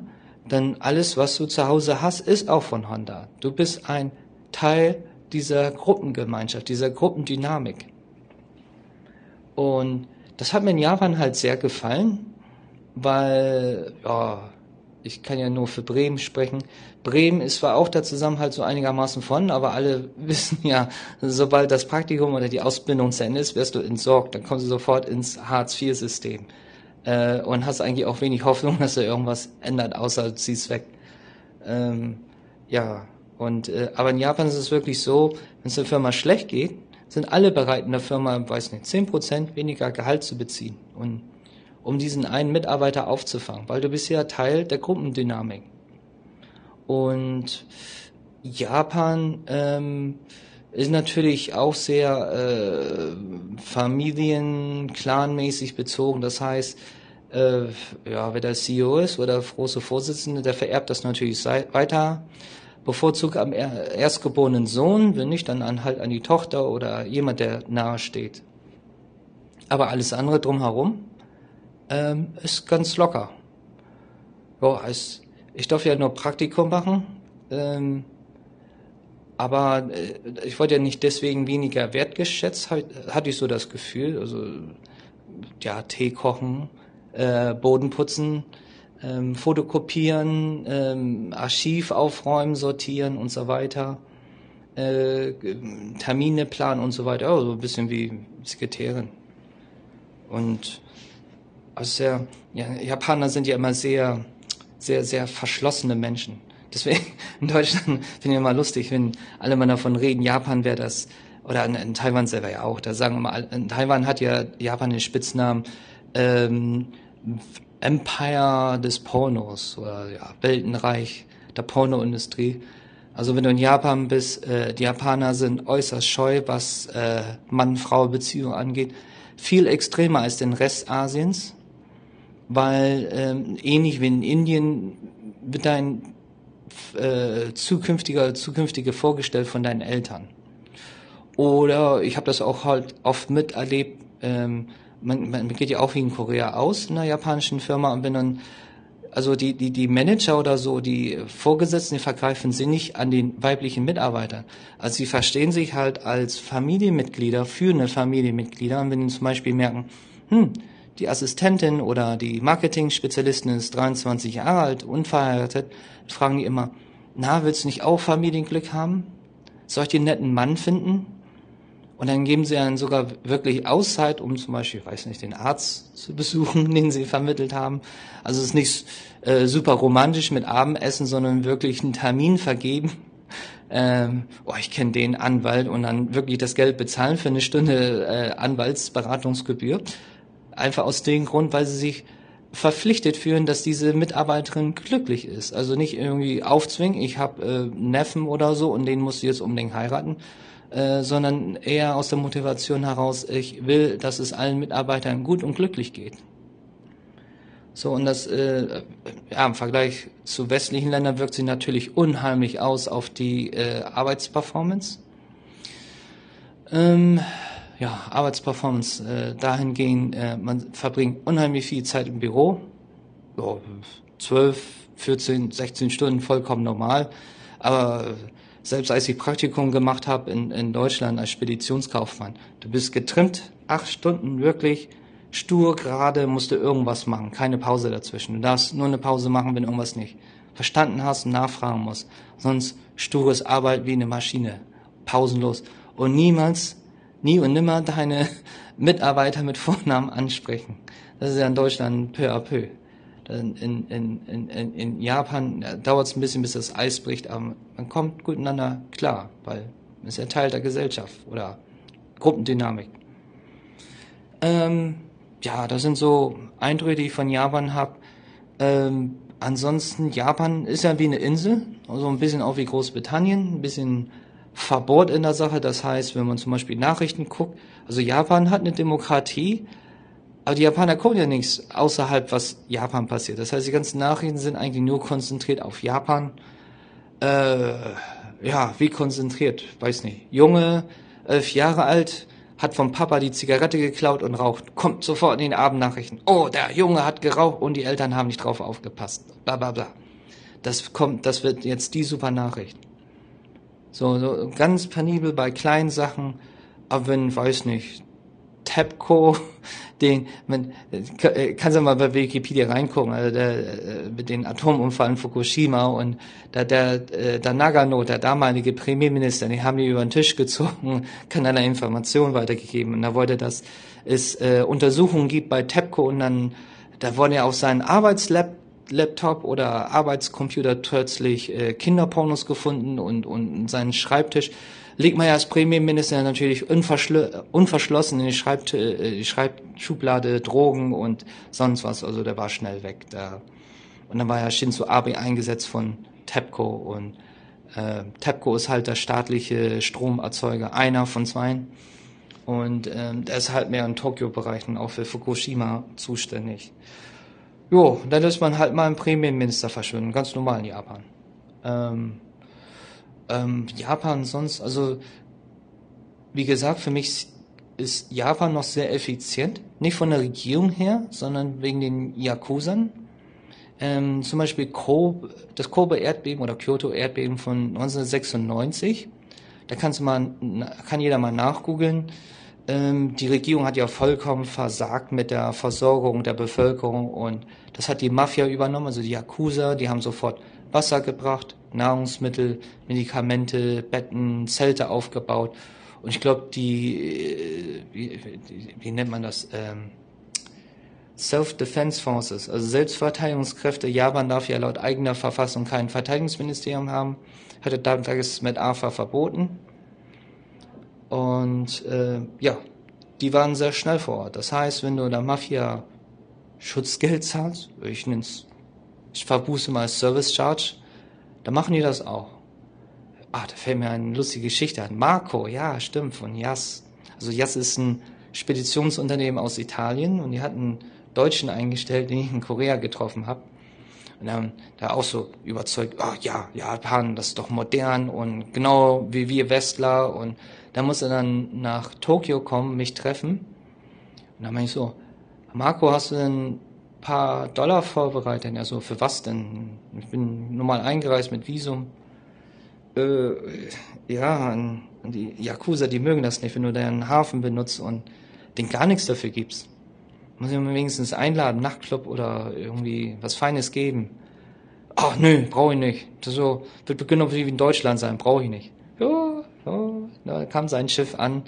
dann alles, was du zu Hause hast, ist auch von Honda. Du bist ein Teil dieser Gruppengemeinschaft, dieser Gruppendynamik. Und das hat mir in Japan halt sehr gefallen, weil, ja, ich kann ja nur für Bremen sprechen. Bremen ist zwar auch der Zusammenhalt so einigermaßen von, aber alle wissen ja, sobald das Praktikum oder die Ausbildung zu Ende ist, wirst du entsorgt. Dann kommst du sofort ins Hartz-IV-System äh, und hast eigentlich auch wenig Hoffnung, dass er irgendwas ändert, außer du ziehst weg. Ähm, ja, und äh, aber in Japan ist es wirklich so, wenn es der Firma schlecht geht, sind alle bereit in der Firma, weiß nicht, zehn Prozent weniger Gehalt zu beziehen und um diesen einen Mitarbeiter aufzufangen, weil du bist ja Teil der Gruppendynamik. Und Japan ähm, ist natürlich auch sehr äh, familien-clanmäßig bezogen. Das heißt, äh, ja, wer der CEO ist oder große Vorsitzende, der vererbt das natürlich weiter. Bevorzugt am erstgeborenen Sohn, wenn nicht, dann an, halt an die Tochter oder jemand, der nahe steht. Aber alles andere drumherum ähm, ist ganz locker. Ja, heißt, ich darf ja nur Praktikum machen. Ähm, aber äh, ich wurde ja nicht deswegen weniger wertgeschätzt, hatte ich so das Gefühl. Also ja, Tee kochen, äh, Boden putzen, ähm, fotokopieren, ähm, Archiv aufräumen, sortieren und so weiter, äh, Termine planen und so weiter. Also ein bisschen wie Sekretärin. Und also ja, Japaner sind ja immer sehr, sehr, sehr verschlossene Menschen. Deswegen in Deutschland finde ich immer lustig, wenn alle mal davon reden, Japan wäre das, oder in, in, Taiwan selber ja auch, da sagen immer, in Taiwan hat ja Japan den Spitznamen ähm, Empire des Pornos oder ja, Weltenreich der Pornoindustrie. Also wenn du in Japan bist, äh, die Japaner sind äußerst scheu, was äh, Mann-Frau-Beziehung angeht. Viel extremer als den Rest Asiens, weil ähm, ähnlich wie in Indien wird dein äh, zukünftiger, zukünftige vorgestellt von deinen Eltern. Oder ich habe das auch halt oft miterlebt, ähm, man, man geht ja auch wie in Korea aus in einer japanischen Firma und wenn dann also die, die, die Manager oder so, die Vorgesetzten, die vergreifen sie nicht an den weiblichen Mitarbeitern. Also sie verstehen sich halt als Familienmitglieder, führende Familienmitglieder. Und wenn sie zum Beispiel merken, hm, die Assistentin oder die Marketing-Spezialistin ist 23 Jahre alt, unverheiratet, fragen die immer, na, willst du nicht auch Familienglück haben? Soll ich den netten Mann finden? Und dann geben sie dann sogar wirklich Auszeit, um zum Beispiel, ich weiß nicht, den Arzt zu besuchen, den sie vermittelt haben. Also es ist nicht äh, super romantisch mit Abendessen, sondern wirklich einen Termin vergeben. Ähm, oh, ich kenne den Anwalt und dann wirklich das Geld bezahlen für eine Stunde äh, Anwaltsberatungsgebühr. Einfach aus dem Grund, weil sie sich verpflichtet fühlen, dass diese Mitarbeiterin glücklich ist. Also nicht irgendwie aufzwingen, ich habe äh, Neffen oder so und den muss ich jetzt unbedingt heiraten, äh, sondern eher aus der Motivation heraus, ich will, dass es allen Mitarbeitern gut und glücklich geht. So, und das äh, ja, im Vergleich zu westlichen Ländern wirkt sich natürlich unheimlich aus auf die äh, Arbeitsperformance. Ähm, ja, Arbeitsperformance äh, dahingehend, äh, man verbringt unheimlich viel Zeit im Büro. Ja, 12, 14, 16 Stunden vollkommen normal. Aber selbst als ich Praktikum gemacht habe in, in Deutschland als Speditionskaufmann, du bist getrimmt, acht Stunden wirklich stur gerade, musst du irgendwas machen, keine Pause dazwischen. Du darfst nur eine Pause machen, wenn irgendwas nicht verstanden hast und nachfragen musst. Sonst stures Arbeit wie eine Maschine, pausenlos. Und niemals, nie und nimmer deine Mitarbeiter mit Vornamen ansprechen. Das ist ja in Deutschland peu à peu. In, in, in, in, in Japan dauert es ein bisschen, bis das Eis bricht, aber man kommt gut miteinander klar, weil Ist ja Teil der Gesellschaft oder Gruppendynamik. Ähm, ja, das sind so Eindrücke, die ich von Japan habe. Ähm, ansonsten, Japan ist ja wie eine Insel, also ein bisschen auch wie Großbritannien, ein bisschen Verbot in der Sache. Das heißt, wenn man zum Beispiel Nachrichten guckt, also Japan hat eine Demokratie, aber die Japaner gucken ja nichts außerhalb, was Japan passiert. Das heißt, die ganzen Nachrichten sind eigentlich nur konzentriert auf Japan. Äh, ja, wie konzentriert? Weiß nicht. Junge, elf Jahre alt, hat vom Papa die Zigarette geklaut und raucht. Kommt sofort in den Abendnachrichten. Oh, der Junge hat geraucht und die Eltern haben nicht drauf aufgepasst. Bla bla bla. Das kommt, das wird jetzt die super Nachricht. So, so ganz penibel bei kleinen Sachen, aber wenn, weiß nicht, TEPCO, den, man, äh, kannst du mal bei Wikipedia reingucken, also der, äh, mit den Atomunfall in Fukushima und da, der, äh, der Nagano, der damalige Premierminister, die haben die über den Tisch gezogen, kann eine Information weitergegeben. Und da wollte, dass es äh, Untersuchungen gibt bei TEPCO und dann, da wurden ja auf seinen Arbeitslab Laptop oder Arbeitscomputer plötzlich äh, Kinderpornos gefunden und, und seinen Schreibtisch legt man ja als Premierminister natürlich unverschlossen in die, Schreibt äh, Schreibschublade Drogen und sonst was. Also der war schnell weg. Da. Und dann war ja Shinzo Abe eingesetzt von TEPCO und äh, TEPCO ist halt der staatliche Stromerzeuger, einer von zweien. Und ähm, der ist halt mehr in Tokio-Bereichen, und auch für Fukushima zuständig. Jo, dann ist man halt mal ein Premierminister verschwinden, ganz normal in Japan. Ähm, ähm, Japan sonst, also wie gesagt, für mich ist Japan noch sehr effizient. Nicht von der Regierung her, sondern wegen den Yakuzan. Ähm, zum Beispiel Kobe, das Kobe-Erdbeben oder Kyoto-Erdbeben von 1996. Da kannst du mal, kann jeder mal nachgoogeln. Ähm, die Regierung hat ja vollkommen versagt mit der Versorgung der Bevölkerung und das hat die Mafia übernommen, also die Yakuza, die haben sofort Wasser gebracht, Nahrungsmittel, Medikamente, Betten, Zelte aufgebaut. Und ich glaube, die, äh, wie, wie, nennt man das? Ähm, Self-Defense Forces, also Selbstverteidigungskräfte. Japan darf ja laut eigener Verfassung kein Verteidigungsministerium haben, hatte damals mit AFA verboten. Und äh, ja, die waren sehr schnell vor Ort. Das heißt, wenn du der Mafia Schutzgeld zahlst, ich nenne es, ich verbuße mal Service Charge, dann machen die das auch. Ah, da fällt mir eine lustige Geschichte an. Marco, ja, stimmt, von Jas. Also Jas ist ein Speditionsunternehmen aus Italien und die hatten Deutschen eingestellt, den ich in Korea getroffen habe. Und dann da auch so überzeugt, oh ja, Japan, das ist doch modern und genau wie wir Westler und da muss er dann nach Tokio kommen, mich treffen. Und dann meine ich so, Marco, hast du denn paar Dollar vorbereitet? Ja, so, für was denn? Ich bin normal eingereist mit Visum. Äh, ja, an, die Yakuza, die mögen das nicht, wenn du deinen Hafen benutzt und den gar nichts dafür gibst. Muss ich mir wenigstens einladen, Nachtclub oder irgendwie was Feines geben. Ach nö, brauche ich nicht. Das so wird genau wie in Deutschland sein, brauche ich nicht. Ja, ja, da kam sein Schiff an.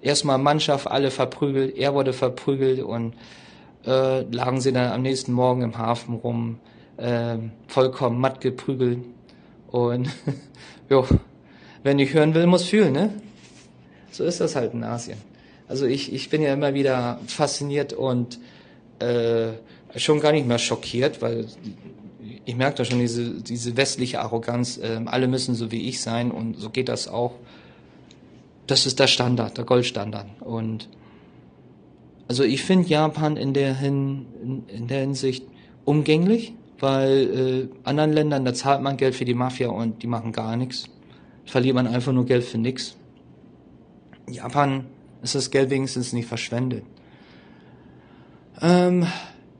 Erstmal Mannschaft, alle verprügelt, er wurde verprügelt und äh, lagen sie dann am nächsten Morgen im Hafen rum, äh, vollkommen matt geprügelt. Und jo, wer nicht hören will, muss fühlen, ne? So ist das halt in Asien. Also ich, ich bin ja immer wieder fasziniert und äh, schon gar nicht mehr schockiert, weil ich merke da schon diese, diese westliche Arroganz, äh, alle müssen so wie ich sein und so geht das auch. Das ist der Standard, der Goldstandard. Und also ich finde Japan in der, Hin, in, in der Hinsicht umgänglich, weil äh, anderen Ländern, da zahlt man Geld für die Mafia und die machen gar nichts. Verliert man einfach nur Geld für nichts. Japan ist das Geld wenigstens nicht verschwendet. Ähm,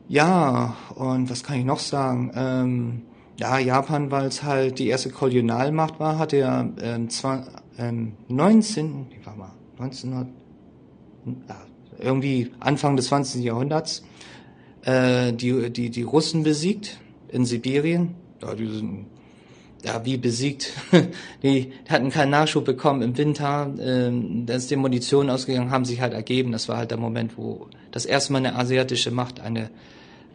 ja, und was kann ich noch sagen? Ähm, ja, Japan, weil es halt die erste Kolonialmacht war, hatte ja ähm, zwar, ähm, 19, wie war mal, 1900, ja, irgendwie Anfang des 20. Jahrhunderts äh, die, die, die Russen besiegt in Sibirien. Ja, die sind ja, wie besiegt. die hatten keinen Nachschub bekommen im Winter. Ähm, da ist die Munition ausgegangen, haben sich halt ergeben. Das war halt der Moment, wo das erste Mal eine asiatische Macht eine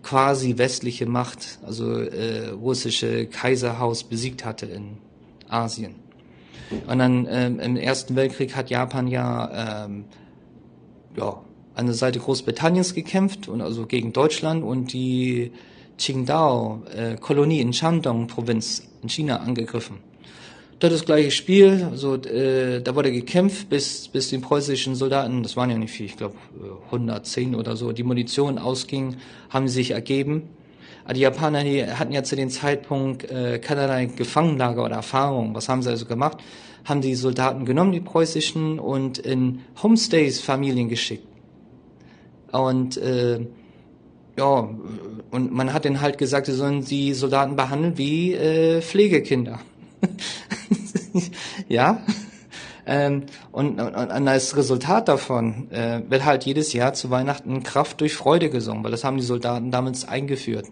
quasi westliche Macht, also äh, russische Kaiserhaus besiegt hatte in Asien. Und dann ähm, im Ersten Weltkrieg hat Japan ja, ähm, ja an der Seite Großbritanniens gekämpft und also gegen Deutschland und die Qingdao-Kolonie äh, in Shandong-Provinz in China angegriffen. Dort das gleiche Spiel, also äh, da wurde gekämpft, bis bis den preußischen Soldaten, das waren ja nicht viel, ich glaube 110 oder so, die Munition ausging, haben sie sich ergeben. Die Japaner die hatten ja zu dem Zeitpunkt äh, keinerlei Gefangenlager oder Erfahrung. Was haben sie also gemacht? Haben die Soldaten genommen, die preußischen, und in Homestays Familien geschickt. Und äh, ja, und man hat denen halt gesagt, sie sollen die Soldaten behandeln wie äh, Pflegekinder. ja. Ähm, und, und, und als Resultat davon äh, wird halt jedes Jahr zu Weihnachten Kraft durch Freude gesungen, weil das haben die Soldaten damals eingeführt.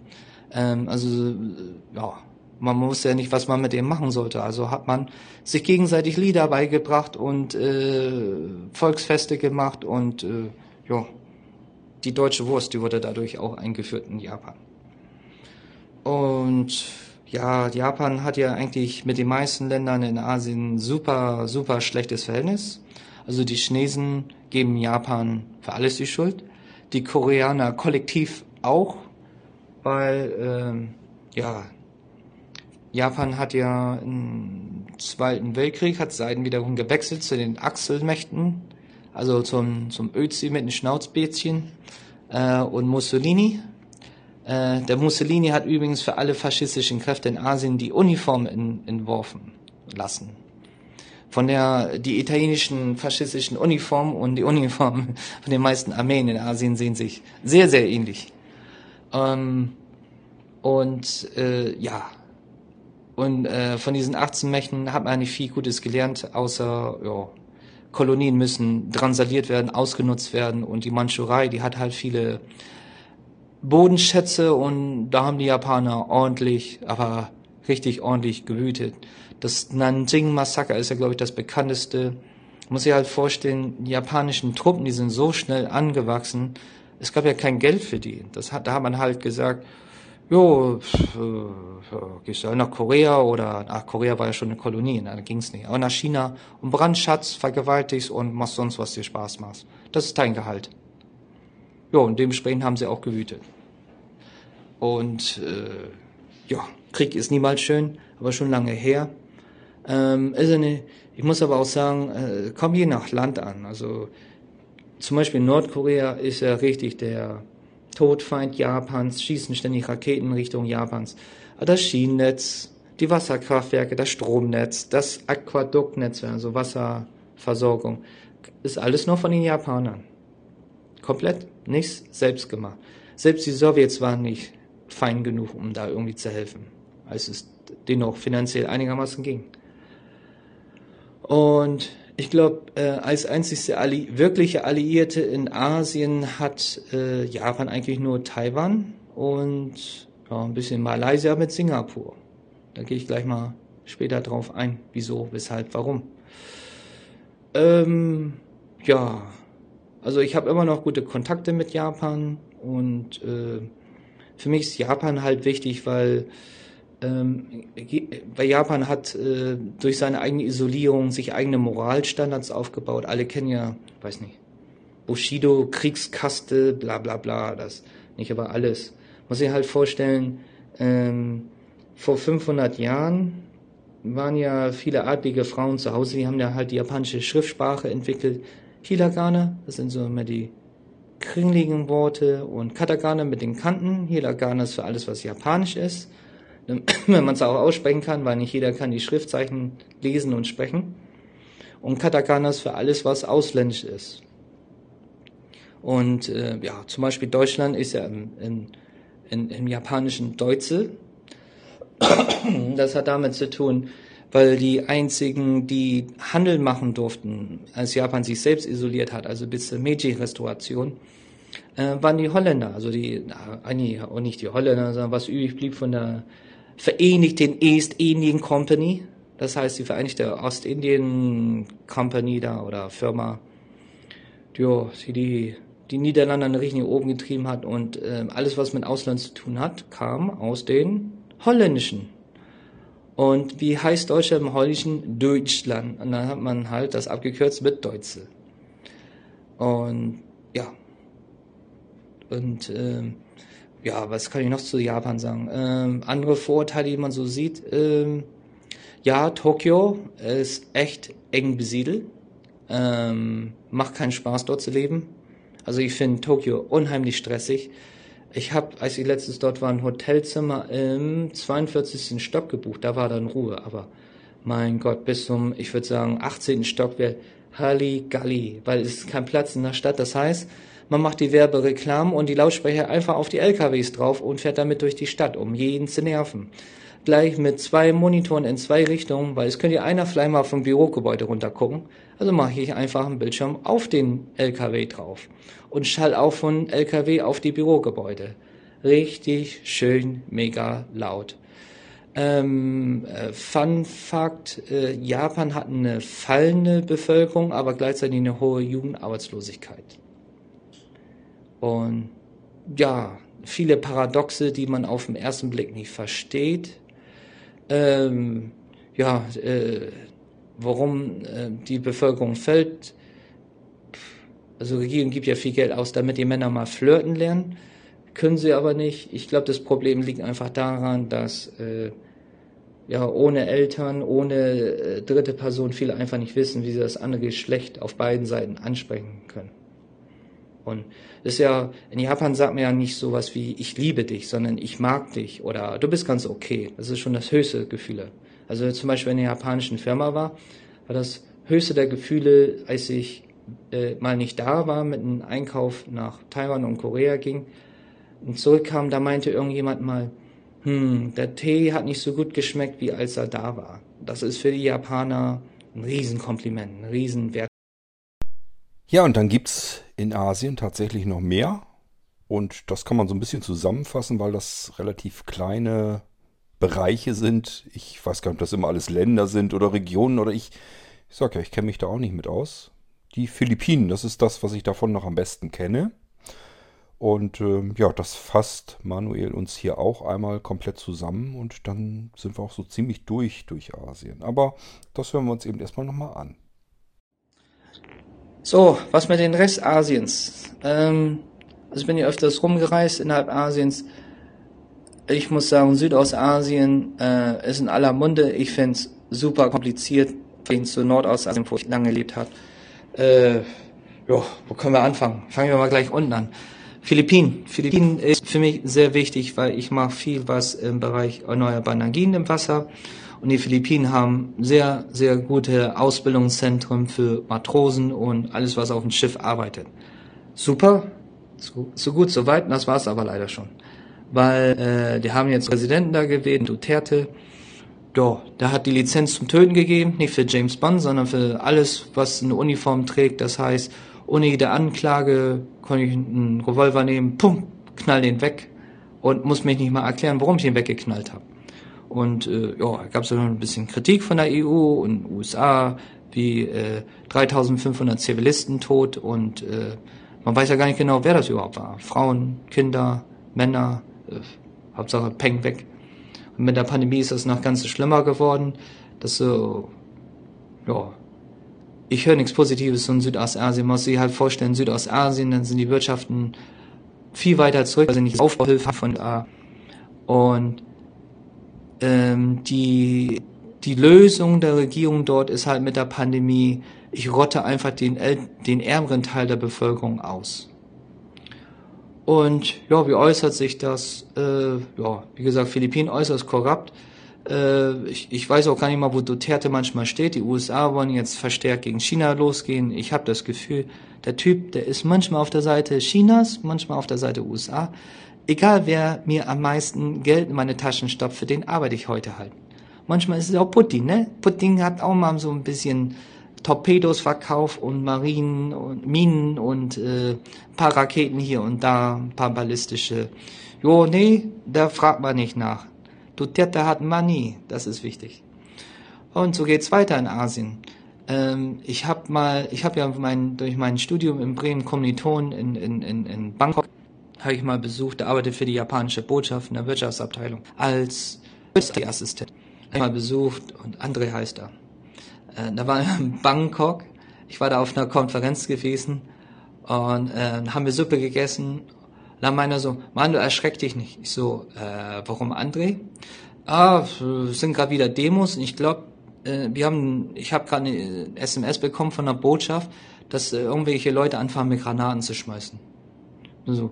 Ähm, also ja, man wusste ja nicht, was man mit dem machen sollte. Also hat man sich gegenseitig Lieder beigebracht und äh, Volksfeste gemacht und äh, ja, die deutsche Wurst, die wurde dadurch auch eingeführt in Japan. Und ja, Japan hat ja eigentlich mit den meisten Ländern in Asien super, super schlechtes Verhältnis. Also die Chinesen geben Japan für alles die Schuld. Die Koreaner kollektiv auch, weil ähm, ja, Japan hat ja im Zweiten Weltkrieg, hat Seiten wiederum gewechselt zu den Achselmächten, also zum, zum Özi mit den Schnauzbäzchen äh, und Mussolini äh, der Mussolini hat übrigens für alle faschistischen Kräfte in Asien die Uniform in, entworfen lassen. Von der, die italienischen faschistischen Uniformen und die Uniformen von den meisten Armeen in Asien sehen sich sehr, sehr ähnlich. Ähm, und äh, ja, und äh, von diesen 18 Mächten hat man nicht viel Gutes gelernt, außer ja, Kolonien müssen drangsaliert werden, ausgenutzt werden und die Mandschurei, die hat halt viele Bodenschätze und da haben die Japaner ordentlich, aber richtig ordentlich gewütet. Das Nanjing-Massaker ist ja, glaube ich, das bekannteste. Muss ich halt vorstellen, die japanischen Truppen, die sind so schnell angewachsen, es gab ja kein Geld für die. Das hat, da hat man halt gesagt, jo, äh, gehst du nach Korea oder, ach, Korea war ja schon eine Kolonie, da ging's nicht. Aber nach China und Brandschatz, vergewaltigst und machst sonst, was dir Spaß macht. Das ist dein Gehalt. Ja, und dementsprechend haben sie auch gewütet. Und äh, ja, Krieg ist niemals schön, aber schon lange her. Ähm, ist eine, ich muss aber auch sagen, äh, kommt je nach Land an. Also zum Beispiel Nordkorea ist ja richtig der Todfeind Japans, schießen ständig Raketen Richtung Japans. Das Schienennetz, die Wasserkraftwerke, das Stromnetz, das Aquaduktnetz, also Wasserversorgung, ist alles nur von den Japanern. Komplett nichts selbst gemacht. Selbst die Sowjets waren nicht fein genug, um da irgendwie zu helfen, als es denen auch finanziell einigermaßen ging. Und ich glaube, äh, als einzigste Alli wirkliche Alliierte in Asien hat äh, Japan eigentlich nur Taiwan und ja, ein bisschen Malaysia mit Singapur. Da gehe ich gleich mal später drauf ein, wieso, weshalb, warum. Ähm, ja, also ich habe immer noch gute Kontakte mit Japan und äh, für mich ist Japan halt wichtig, weil ähm, weil Japan hat äh, durch seine eigene Isolierung sich eigene Moralstandards aufgebaut. Alle kennen ja, weiß nicht, Bushido, Kriegskaste, bla bla bla, das nicht aber alles. Muss ich halt vorstellen, ähm, vor 500 Jahren waren ja viele adlige Frauen zu Hause, die haben ja halt die japanische Schriftsprache entwickelt, Hiragana, das sind so immer die kringeligen Worte und Katakana mit den Kanten. Hiragana ist für alles, was japanisch ist. Wenn man es auch aussprechen kann, weil nicht jeder kann die Schriftzeichen lesen und sprechen. Und Katakana ist für alles, was ausländisch ist. Und äh, ja, zum Beispiel Deutschland ist ja im, im, im, im japanischen Deutsche. Das hat damit zu tun, weil die einzigen, die Handel machen durften, als Japan sich selbst isoliert hat, also bis zur Meiji-Restauration, äh, waren die Holländer, also die, eigentlich auch nicht die Holländer, sondern was übrig blieb von der Vereinigten East Indian Company, das heißt die Vereinigte Ostindien Company da oder Firma, die, die die Niederlande eine Richtung oben getrieben hat und äh, alles, was mit Ausland zu tun hat, kam aus den holländischen Und wie heißt Deutschland im heutigen Deutschland? Und dann hat man halt das abgekürzt mit Deutsche. Und ja. Und ähm, ja, was kann ich noch zu Japan sagen? Ähm, andere Vorurteile, die man so sieht. Ähm, ja, Tokio ist echt eng besiedelt. Ähm, macht keinen Spaß dort zu leben. Also ich finde Tokio unheimlich stressig. Ich habe, als ich letztes dort war, ein Hotelzimmer im 42. Stock gebucht. Da war dann Ruhe. Aber mein Gott, bis zum, ich würde sagen, 18. Stock wäre Halligalli, weil es ist kein Platz in der Stadt. Das heißt, man macht die Werbereklamen und die Lautsprecher einfach auf die LKWs drauf und fährt damit durch die Stadt, um jeden zu nerven. Gleich mit zwei Monitoren in zwei Richtungen, weil es könnte ja einer vielleicht mal vom Bürogebäude runtergucken. Also mache ich einfach einen Bildschirm auf den LKW drauf und schall auch von LKW auf die Bürogebäude. Richtig schön, mega laut. Ähm, äh, Fun Fact, äh, Japan hat eine fallende Bevölkerung, aber gleichzeitig eine hohe Jugendarbeitslosigkeit. Und ja, viele Paradoxe, die man auf den ersten Blick nicht versteht. Ähm, ja, äh, warum äh, die Bevölkerung fällt. Also Regierung gibt ja viel Geld aus, damit die Männer mal flirten lernen. Können sie aber nicht. Ich glaube, das Problem liegt einfach daran, dass äh, ja ohne Eltern, ohne äh, dritte Person viele einfach nicht wissen, wie sie das andere Geschlecht auf beiden Seiten ansprechen können. Und das ist ja, in Japan sagt man ja nicht sowas wie ich liebe dich, sondern ich mag dich oder du bist ganz okay. Das ist schon das höchste Gefühle. Also zum Beispiel in einer japanischen Firma war, war das höchste der Gefühle, als ich äh, mal nicht da war, mit einem Einkauf nach Taiwan und Korea ging und zurückkam, da meinte irgendjemand mal, hm, der Tee hat nicht so gut geschmeckt, wie als er da war. Das ist für die Japaner ein Riesenkompliment, ein Riesenwert. Ja, und dann gibt's in Asien tatsächlich noch mehr. Und das kann man so ein bisschen zusammenfassen, weil das relativ kleine Bereiche sind. Ich weiß gar nicht, ob das immer alles Länder sind oder Regionen oder ich. Ich sag ja, ich kenne mich da auch nicht mit aus. Die Philippinen, das ist das, was ich davon noch am besten kenne. Und ähm, ja, das fasst Manuel uns hier auch einmal komplett zusammen und dann sind wir auch so ziemlich durch durch Asien. Aber das hören wir uns eben erstmal nochmal an. So, was mit den Rest Asiens? Ähm, also ich bin ja öfters rumgereist innerhalb Asiens. Ich muss sagen, Südostasien äh, ist in aller Munde. Ich finde es super kompliziert, wenn zu Nordostasien, wo ich lange gelebt habe. Äh, ja, wo können wir anfangen? Fangen wir mal gleich unten an. Philippinen. Philippinen ist für mich sehr wichtig, weil ich mache viel was im Bereich erneuerbare Energien im Wasser. Und die Philippinen haben sehr, sehr gute Ausbildungszentren für Matrosen und alles, was auf dem Schiff arbeitet. Super, so, so gut, so weit, das war's aber leider schon. Weil äh, die haben jetzt Präsidenten da gewählt, Duterte. Ja, der hat die Lizenz zum Töten gegeben, nicht für James Bond, sondern für alles, was eine Uniform trägt. Das heißt, ohne jede Anklage konnte ich einen Revolver nehmen, pum, knall den weg und muss mich nicht mal erklären, warum ich ihn weggeknallt habe. Und äh, ja, gab es noch ein bisschen Kritik von der EU und USA, wie äh, 3500 Zivilisten tot und äh, man weiß ja gar nicht genau, wer das überhaupt war. Frauen, Kinder, Männer, äh, Hauptsache Peng weg. Und mit der Pandemie ist das noch ganz schlimmer geworden. Das so, ja, ich höre nichts Positives von Südostasien. Man muss sich halt vorstellen, Südostasien, dann sind die Wirtschaften viel weiter zurück, also nicht Aufbauhilfe von da. Und ähm, die, die Lösung der Regierung dort ist halt mit der Pandemie, ich rotte einfach den, den ärmeren Teil der Bevölkerung aus. Und ja, wie äußert sich das? Äh, ja, wie gesagt, Philippinen äußerst korrupt. Äh, ich, ich weiß auch gar nicht mal, wo Duterte manchmal steht. Die USA wollen jetzt verstärkt gegen China losgehen. Ich habe das Gefühl, der Typ, der ist manchmal auf der Seite Chinas, manchmal auf der Seite USA. Egal wer mir am meisten Geld in meine Taschen stopft, für den arbeite ich heute halt. Manchmal ist es auch Putin, ne? Putin hat auch mal so ein bisschen Torpedos verkauft und Marinen und Minen und äh, paar Raketen hier und da, ein paar ballistische. Jo, nee, da fragt man nicht nach. Duterte hat Money, das ist wichtig. Und so geht's weiter in Asien. Ähm, ich habe mal, ich habe ja mein, durch mein Studium in Bremen Kommilitonen in, in, in, in Bangkok habe ich mal besucht, der arbeitet für die japanische Botschaft in der Wirtschaftsabteilung als Assistent. mal besucht und André heißt er. Äh, da war in Bangkok. Ich war da auf einer Konferenz gewesen und äh, haben wir Suppe gegessen. Dann meinte er so, Mann, du erschreck dich nicht. Ich so, äh, warum André? Ah, sind gerade wieder Demos und ich glaube, äh, wir haben, ich habe gerade eine SMS bekommen von der Botschaft, dass äh, irgendwelche Leute anfangen mit Granaten zu schmeißen. So,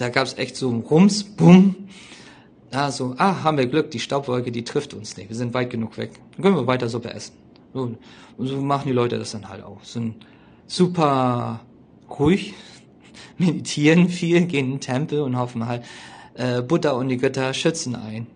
da gab's echt so Rums, Bumm. Ja, so, ah, haben wir Glück, die Staubwolke, die trifft uns nicht. Wir sind weit genug weg. Dann können wir weiter Suppe essen. Und so machen die Leute das dann halt auch. Sind super ruhig, meditieren viel, gehen in den Tempel und hoffen halt, äh, Buddha und die Götter schützen ein.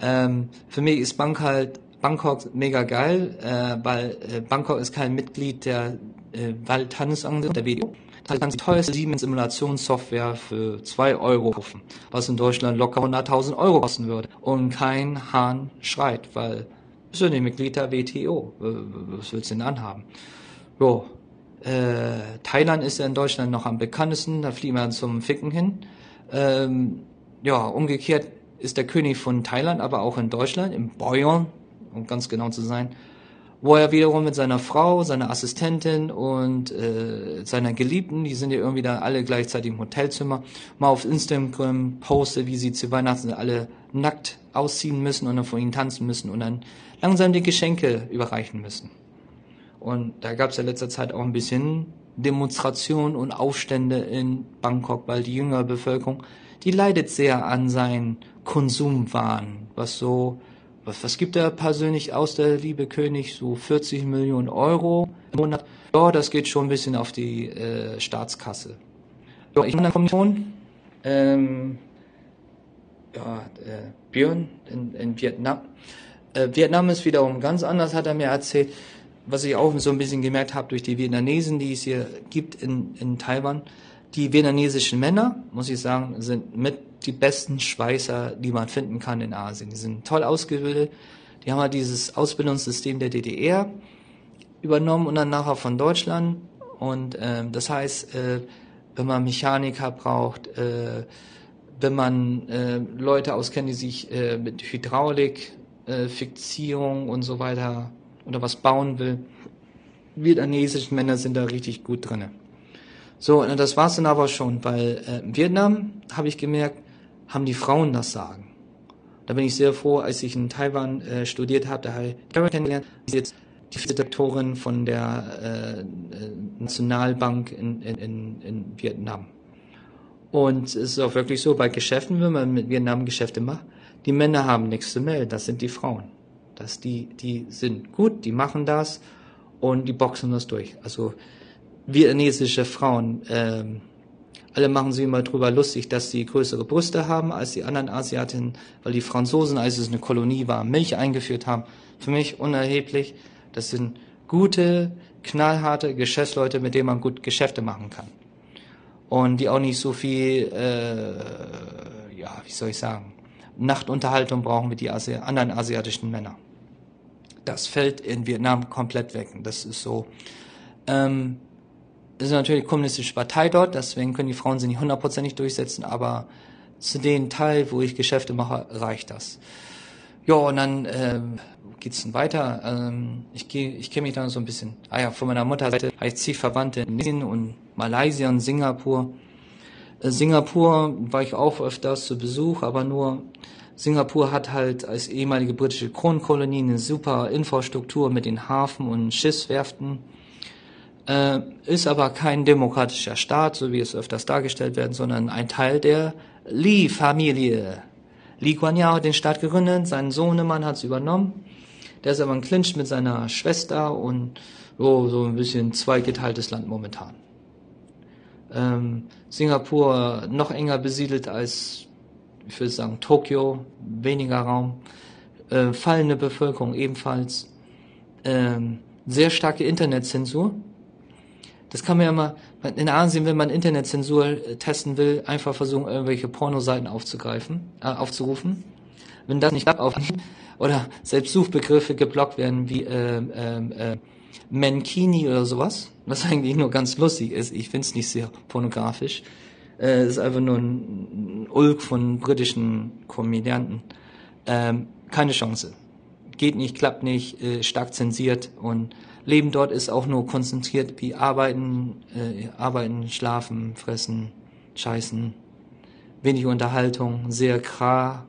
Ähm, für mich ist Bank halt, Bangkok mega geil, äh, weil äh, Bangkok ist kein Mitglied der äh, Waldhandelsorganisation, der WDO. Das heißt, die teuerste Siemens-Simulationssoftware für zwei Euro kaufen, was in Deutschland locker 100.000 Euro kosten würde. Und kein Hahn schreit, weil bist du nicht Mitglied der WTO. Was willst du denn anhaben? Jo, äh, Thailand ist ja in Deutschland noch am bekanntesten, da fliegen wir zum Ficken hin. Ähm, ja, umgekehrt ist der König von Thailand, aber auch in Deutschland, im Bayern, um ganz genau zu sein, wo er wiederum mit seiner Frau, seiner Assistentin und äh, seiner Geliebten, die sind ja irgendwie da alle gleichzeitig im Hotelzimmer, mal auf Instagram postet, wie sie zu Weihnachten alle nackt ausziehen müssen und dann vor ihnen tanzen müssen und dann langsam die Geschenke überreichen müssen. Und da gab es ja letzter Zeit auch ein bisschen Demonstrationen und Aufstände in Bangkok, weil die jüngere Bevölkerung, die leidet sehr an seinen Konsumwahn, was so was, gibt er persönlich aus, der liebe König? So 40 Millionen Euro im Monat. Ja, das geht schon ein bisschen auf die äh, Staatskasse. Ja, ich bin in der Kommission. Ähm, ja, äh, Björn in, in Vietnam. Äh, Vietnam ist wiederum ganz anders, hat er mir erzählt. Was ich auch so ein bisschen gemerkt habe durch die Vietnamesen, die es hier gibt in, in Taiwan. Die vietnamesischen Männer, muss ich sagen, sind mit die besten Schweißer, die man finden kann in Asien. Die sind toll ausgebildet. Die haben halt dieses Ausbildungssystem der DDR übernommen und dann nachher von Deutschland. Und äh, das heißt, äh, wenn man Mechaniker braucht, äh, wenn man äh, Leute auskennt, die sich äh, mit Hydraulik, äh, Fixierung und so weiter oder was bauen will, vietnamesische Männer sind da richtig gut drinne. So, und das war's dann aber schon, weil äh, in Vietnam habe ich gemerkt, haben die Frauen das Sagen. Da bin ich sehr froh, als ich in Taiwan äh, studiert habe, da habe ich Carol kennengelernt, die jetzt die Direktorin von der äh, Nationalbank in, in, in Vietnam. Und es ist auch wirklich so, bei Geschäften, wenn man mit Vietnam Geschäfte macht, die Männer haben nichts zu melden, das sind die Frauen. Das die, die sind gut, die machen das und die boxen das durch. Also vietnamesische Frauen, ähm, alle machen sich immer drüber lustig, dass sie größere Brüste haben als die anderen Asiatinnen, weil die Franzosen, als es eine Kolonie war, Milch eingeführt haben. Für mich unerheblich. Das sind gute, knallharte Geschäftsleute, mit denen man gut Geschäfte machen kann. Und die auch nicht so viel, äh, ja, wie soll ich sagen, Nachtunterhaltung brauchen wie die Asi anderen asiatischen Männer. Das fällt in Vietnam komplett weg. Das ist so. Ähm, das ist natürlich die kommunistische Partei dort, deswegen können die Frauen sich nicht hundertprozentig durchsetzen, aber zu dem Teil, wo ich Geschäfte mache, reicht das. Ja, und dann ähm, geht's dann weiter. Ähm, ich ich kenne mich dann so ein bisschen. Ah ja, von meiner Mutterseite habe ich zig Verwandte in Indien und Malaysia und Singapur. Äh, Singapur war ich auch öfters zu Besuch, aber nur Singapur hat halt als ehemalige britische Kronkolonie eine super Infrastruktur mit den Hafen und Schiffswerften äh, ist aber kein demokratischer Staat, so wie es öfters dargestellt werden, sondern ein Teil der Li-Familie. Li Kuan Yew hat den Staat gegründet, sein Sohnemann hat es übernommen. Der ist aber ein Clinch mit seiner Schwester und oh, so ein bisschen zweigeteiltes Land momentan. Ähm, Singapur noch enger besiedelt als, ich würde sagen, Tokio, weniger Raum. Äh, fallende Bevölkerung ebenfalls. Ähm, sehr starke Internetzensur. Das kann man ja mal, in Asien, wenn man Internetzensur äh, testen will, einfach versuchen, irgendwelche Pornoseiten aufzugreifen, äh, aufzurufen. Wenn das nicht klappt, auf, oder selbst Suchbegriffe geblockt werden wie äh, äh, äh, Mankini oder sowas, was eigentlich nur ganz lustig ist. Ich finde es nicht sehr pornografisch. Äh, ist einfach nur ein Ulk von britischen Komödianten. Ähm, keine Chance. geht nicht, klappt nicht, äh, stark zensiert und Leben dort ist auch nur konzentriert wie arbeiten, äh, arbeiten, schlafen, fressen, scheißen, wenig Unterhaltung, sehr klar.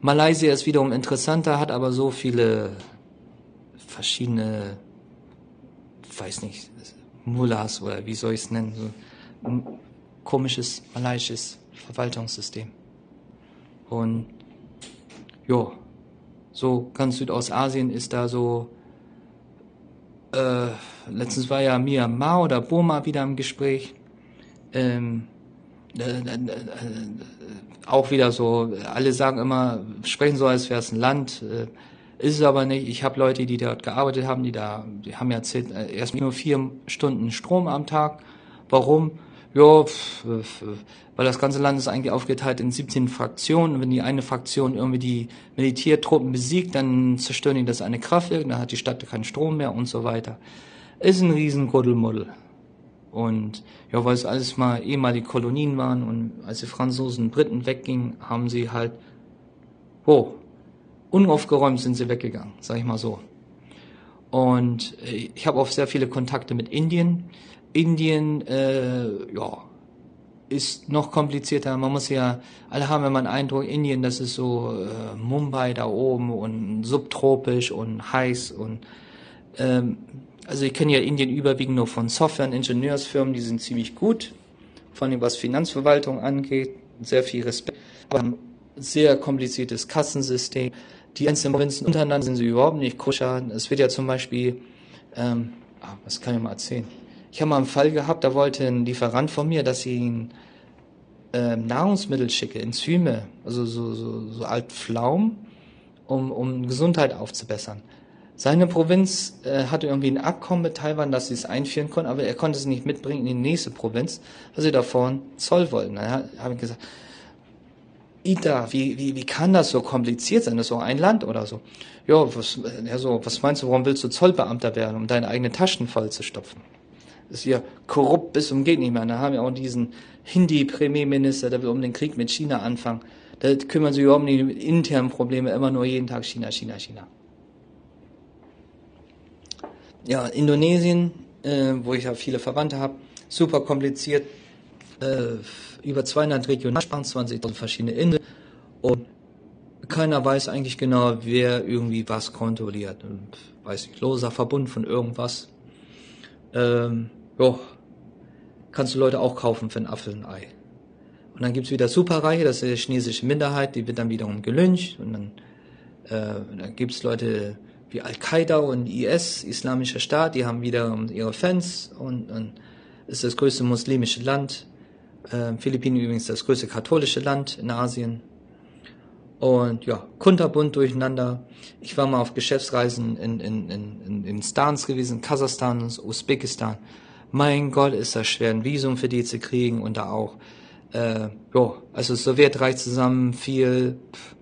Malaysia ist wiederum interessanter, hat aber so viele verschiedene, weiß nicht, Mullahs oder wie soll ich es nennen, so ein komisches malaysisches Verwaltungssystem. Und ja, so ganz Südostasien ist da so, äh, letztens war ja Myanmar oder Burma wieder im Gespräch. Ähm, äh, äh, äh, auch wieder so, alle sagen immer, sprechen so, als wäre es ein Land. Äh, ist es aber nicht. Ich habe Leute, die dort gearbeitet haben, die da, die haben ja erzählt, äh, erst nur vier Stunden Strom am Tag. Warum? Ja, weil das ganze Land ist eigentlich aufgeteilt in 17 Fraktionen. Wenn die eine Fraktion irgendwie die Militärtruppen besiegt, dann zerstören die das eine Kraftwerk, dann hat die Stadt keinen Strom mehr und so weiter. Ist ein riesen Kuddelmuddel. Und ja, weil es alles mal ehemalige Kolonien waren und als die Franzosen und Briten weggingen, haben sie halt, oh, unaufgeräumt sind sie weggegangen, sag ich mal so. Und äh, ich habe auch sehr viele Kontakte mit Indien. Indien, äh, ja, ist noch komplizierter. Man muss ja, alle haben immer einen Eindruck, Indien, das ist so äh, Mumbai da oben und subtropisch und heiß und ähm, also ich kenne ja Indien überwiegend nur von Software- und Ingenieursfirmen, die sind ziemlich gut, vor allem was Finanzverwaltung angeht, sehr viel Respekt, aber haben sehr kompliziertes Kassensystem. Die einzelnen Provinzen untereinander sind sie überhaupt nicht koscher. Es wird ja zum Beispiel, ähm, ah, was kann ich mal erzählen? Ich habe mal einen Fall gehabt, da wollte ein Lieferant von mir, dass ich ihn ähm, Nahrungsmittel schicke, Enzyme, also so, so, so alt Pflaum, um, um Gesundheit aufzubessern. Seine Provinz äh, hatte irgendwie ein Abkommen mit Taiwan, dass sie es einführen konnten, aber er konnte es nicht mitbringen in die nächste Provinz, weil sie davon Zoll wollten. Dann habe ich gesagt, Ida, wie, wie, wie kann das so kompliziert sein? Das ist so ein Land oder so. Ja, was, ja, so, was meinst du, warum willst du Zollbeamter werden, um deine eigenen Taschen voll zu stopfen? Ist ja korrupt bis zum geht nicht mehr. Da haben wir auch diesen Hindi-Premierminister, der will um den Krieg mit China anfangen. Da kümmern sich überhaupt nicht um die internen Probleme, immer nur jeden Tag China, China, China ja, Indonesien, äh, wo ich ja viele Verwandte habe, super kompliziert, äh, über 200 Regionalsprachen, 20.000 verschiedene Inseln und keiner weiß eigentlich genau, wer irgendwie was kontrolliert. Und, weiß ich, loser Verbund von irgendwas. Ähm, jo, kannst du Leute auch kaufen für einen Apfel und ein Ei. Und dann gibt's wieder Superreiche, das ist die chinesische Minderheit, die wird dann wiederum gelyncht. Und dann, äh, dann gibt's Leute, wie Al-Qaida und IS, Islamischer Staat, die haben wieder ihre Fans und, und ist das größte muslimische Land. Äh, Philippinen übrigens das größte katholische Land in Asien. Und ja, kunterbunt durcheinander. Ich war mal auf Geschäftsreisen in, in, in, in Stans gewesen, Kasachstan, Usbekistan. Mein Gott, ist das schwer, ein Visum für die zu kriegen und da auch. Äh, ja, also Sowjetreich zusammen viel. Pff,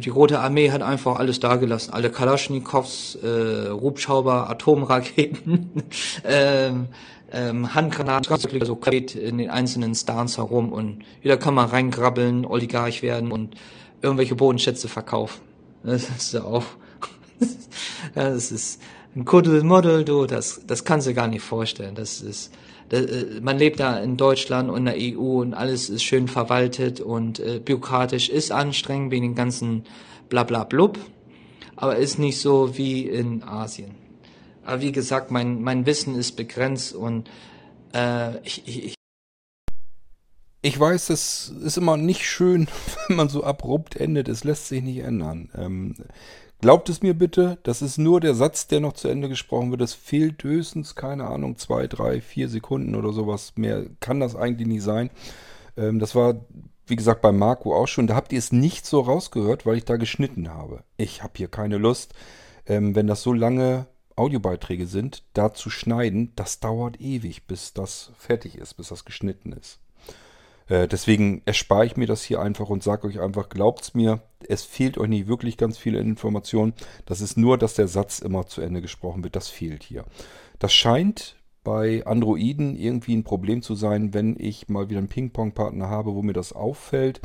die Rote Armee hat einfach alles dagelassen. Alle Kalaschnikows, äh, Hubschrauber, Atomraketen, ähm, ähm, Handgranaten, so quet in den einzelnen Stans herum und jeder kann mal reingrabbeln, Oligarch werden und irgendwelche Bodenschätze verkaufen. Das ist ja auch, ja, das ist ein Kuddelmuddel, du, das, das kannst du gar nicht vorstellen. Das ist, äh, man lebt da in Deutschland und in der EU und alles ist schön verwaltet und äh, bürokratisch, ist anstrengend wegen den ganzen Blablablub, aber ist nicht so wie in Asien. Aber wie gesagt, mein, mein Wissen ist begrenzt und äh, ich, ich, ich weiß, es ist immer nicht schön, wenn man so abrupt endet. Es lässt sich nicht ändern. Ähm, Glaubt es mir bitte, das ist nur der Satz, der noch zu Ende gesprochen wird. Es fehlt höchstens, keine Ahnung, zwei, drei, vier Sekunden oder sowas. Mehr kann das eigentlich nicht sein. Ähm, das war, wie gesagt, bei Marco auch schon. Da habt ihr es nicht so rausgehört, weil ich da geschnitten habe. Ich habe hier keine Lust, ähm, wenn das so lange Audiobeiträge sind, da zu schneiden. Das dauert ewig, bis das fertig ist, bis das geschnitten ist. Äh, deswegen erspare ich mir das hier einfach und sage euch einfach, glaubt's mir, es fehlt euch nicht wirklich ganz viele Informationen. Das ist nur, dass der Satz immer zu Ende gesprochen wird. Das fehlt hier. Das scheint bei Androiden irgendwie ein Problem zu sein, wenn ich mal wieder einen Ping-Pong-Partner habe, wo mir das auffällt,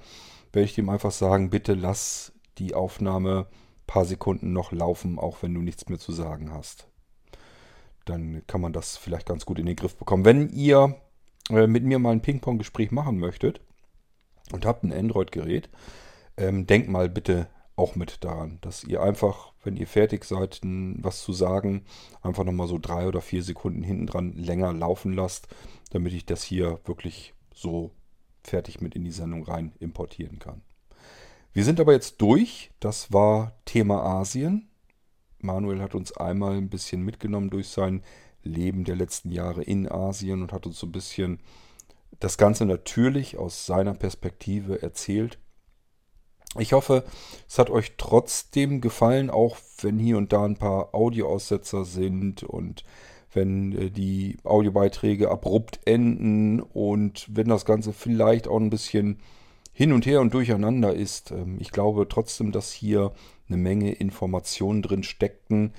werde ich dem einfach sagen, bitte lass die Aufnahme paar Sekunden noch laufen, auch wenn du nichts mehr zu sagen hast. Dann kann man das vielleicht ganz gut in den Griff bekommen. Wenn ihr äh, mit mir mal ein Ping-Pong-Gespräch machen möchtet und habt ein Android-Gerät, ähm, denkt mal bitte auch mit daran, dass ihr einfach, wenn ihr fertig seid, was zu sagen, einfach nochmal so drei oder vier Sekunden hinten dran länger laufen lasst, damit ich das hier wirklich so fertig mit in die Sendung rein importieren kann. Wir sind aber jetzt durch. Das war Thema Asien. Manuel hat uns einmal ein bisschen mitgenommen durch sein Leben der letzten Jahre in Asien und hat uns so ein bisschen das Ganze natürlich aus seiner Perspektive erzählt. Ich hoffe, es hat euch trotzdem gefallen, auch wenn hier und da ein paar Audioaussetzer sind und wenn äh, die Audiobeiträge abrupt enden und wenn das Ganze vielleicht auch ein bisschen hin und her und durcheinander ist. Ähm, ich glaube trotzdem, dass hier eine Menge Informationen drin steckten,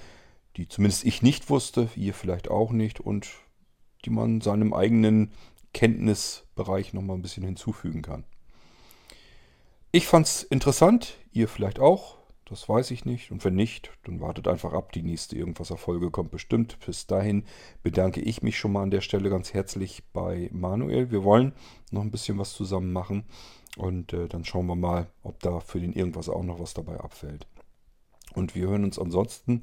die zumindest ich nicht wusste, ihr vielleicht auch nicht und die man seinem eigenen Kenntnisbereich nochmal ein bisschen hinzufügen kann. Ich fand es interessant, ihr vielleicht auch. Das weiß ich nicht. Und wenn nicht, dann wartet einfach ab. Die nächste Irgendwas-Erfolge kommt bestimmt. Bis dahin bedanke ich mich schon mal an der Stelle ganz herzlich bei Manuel. Wir wollen noch ein bisschen was zusammen machen. Und äh, dann schauen wir mal, ob da für den Irgendwas auch noch was dabei abfällt. Und wir hören uns ansonsten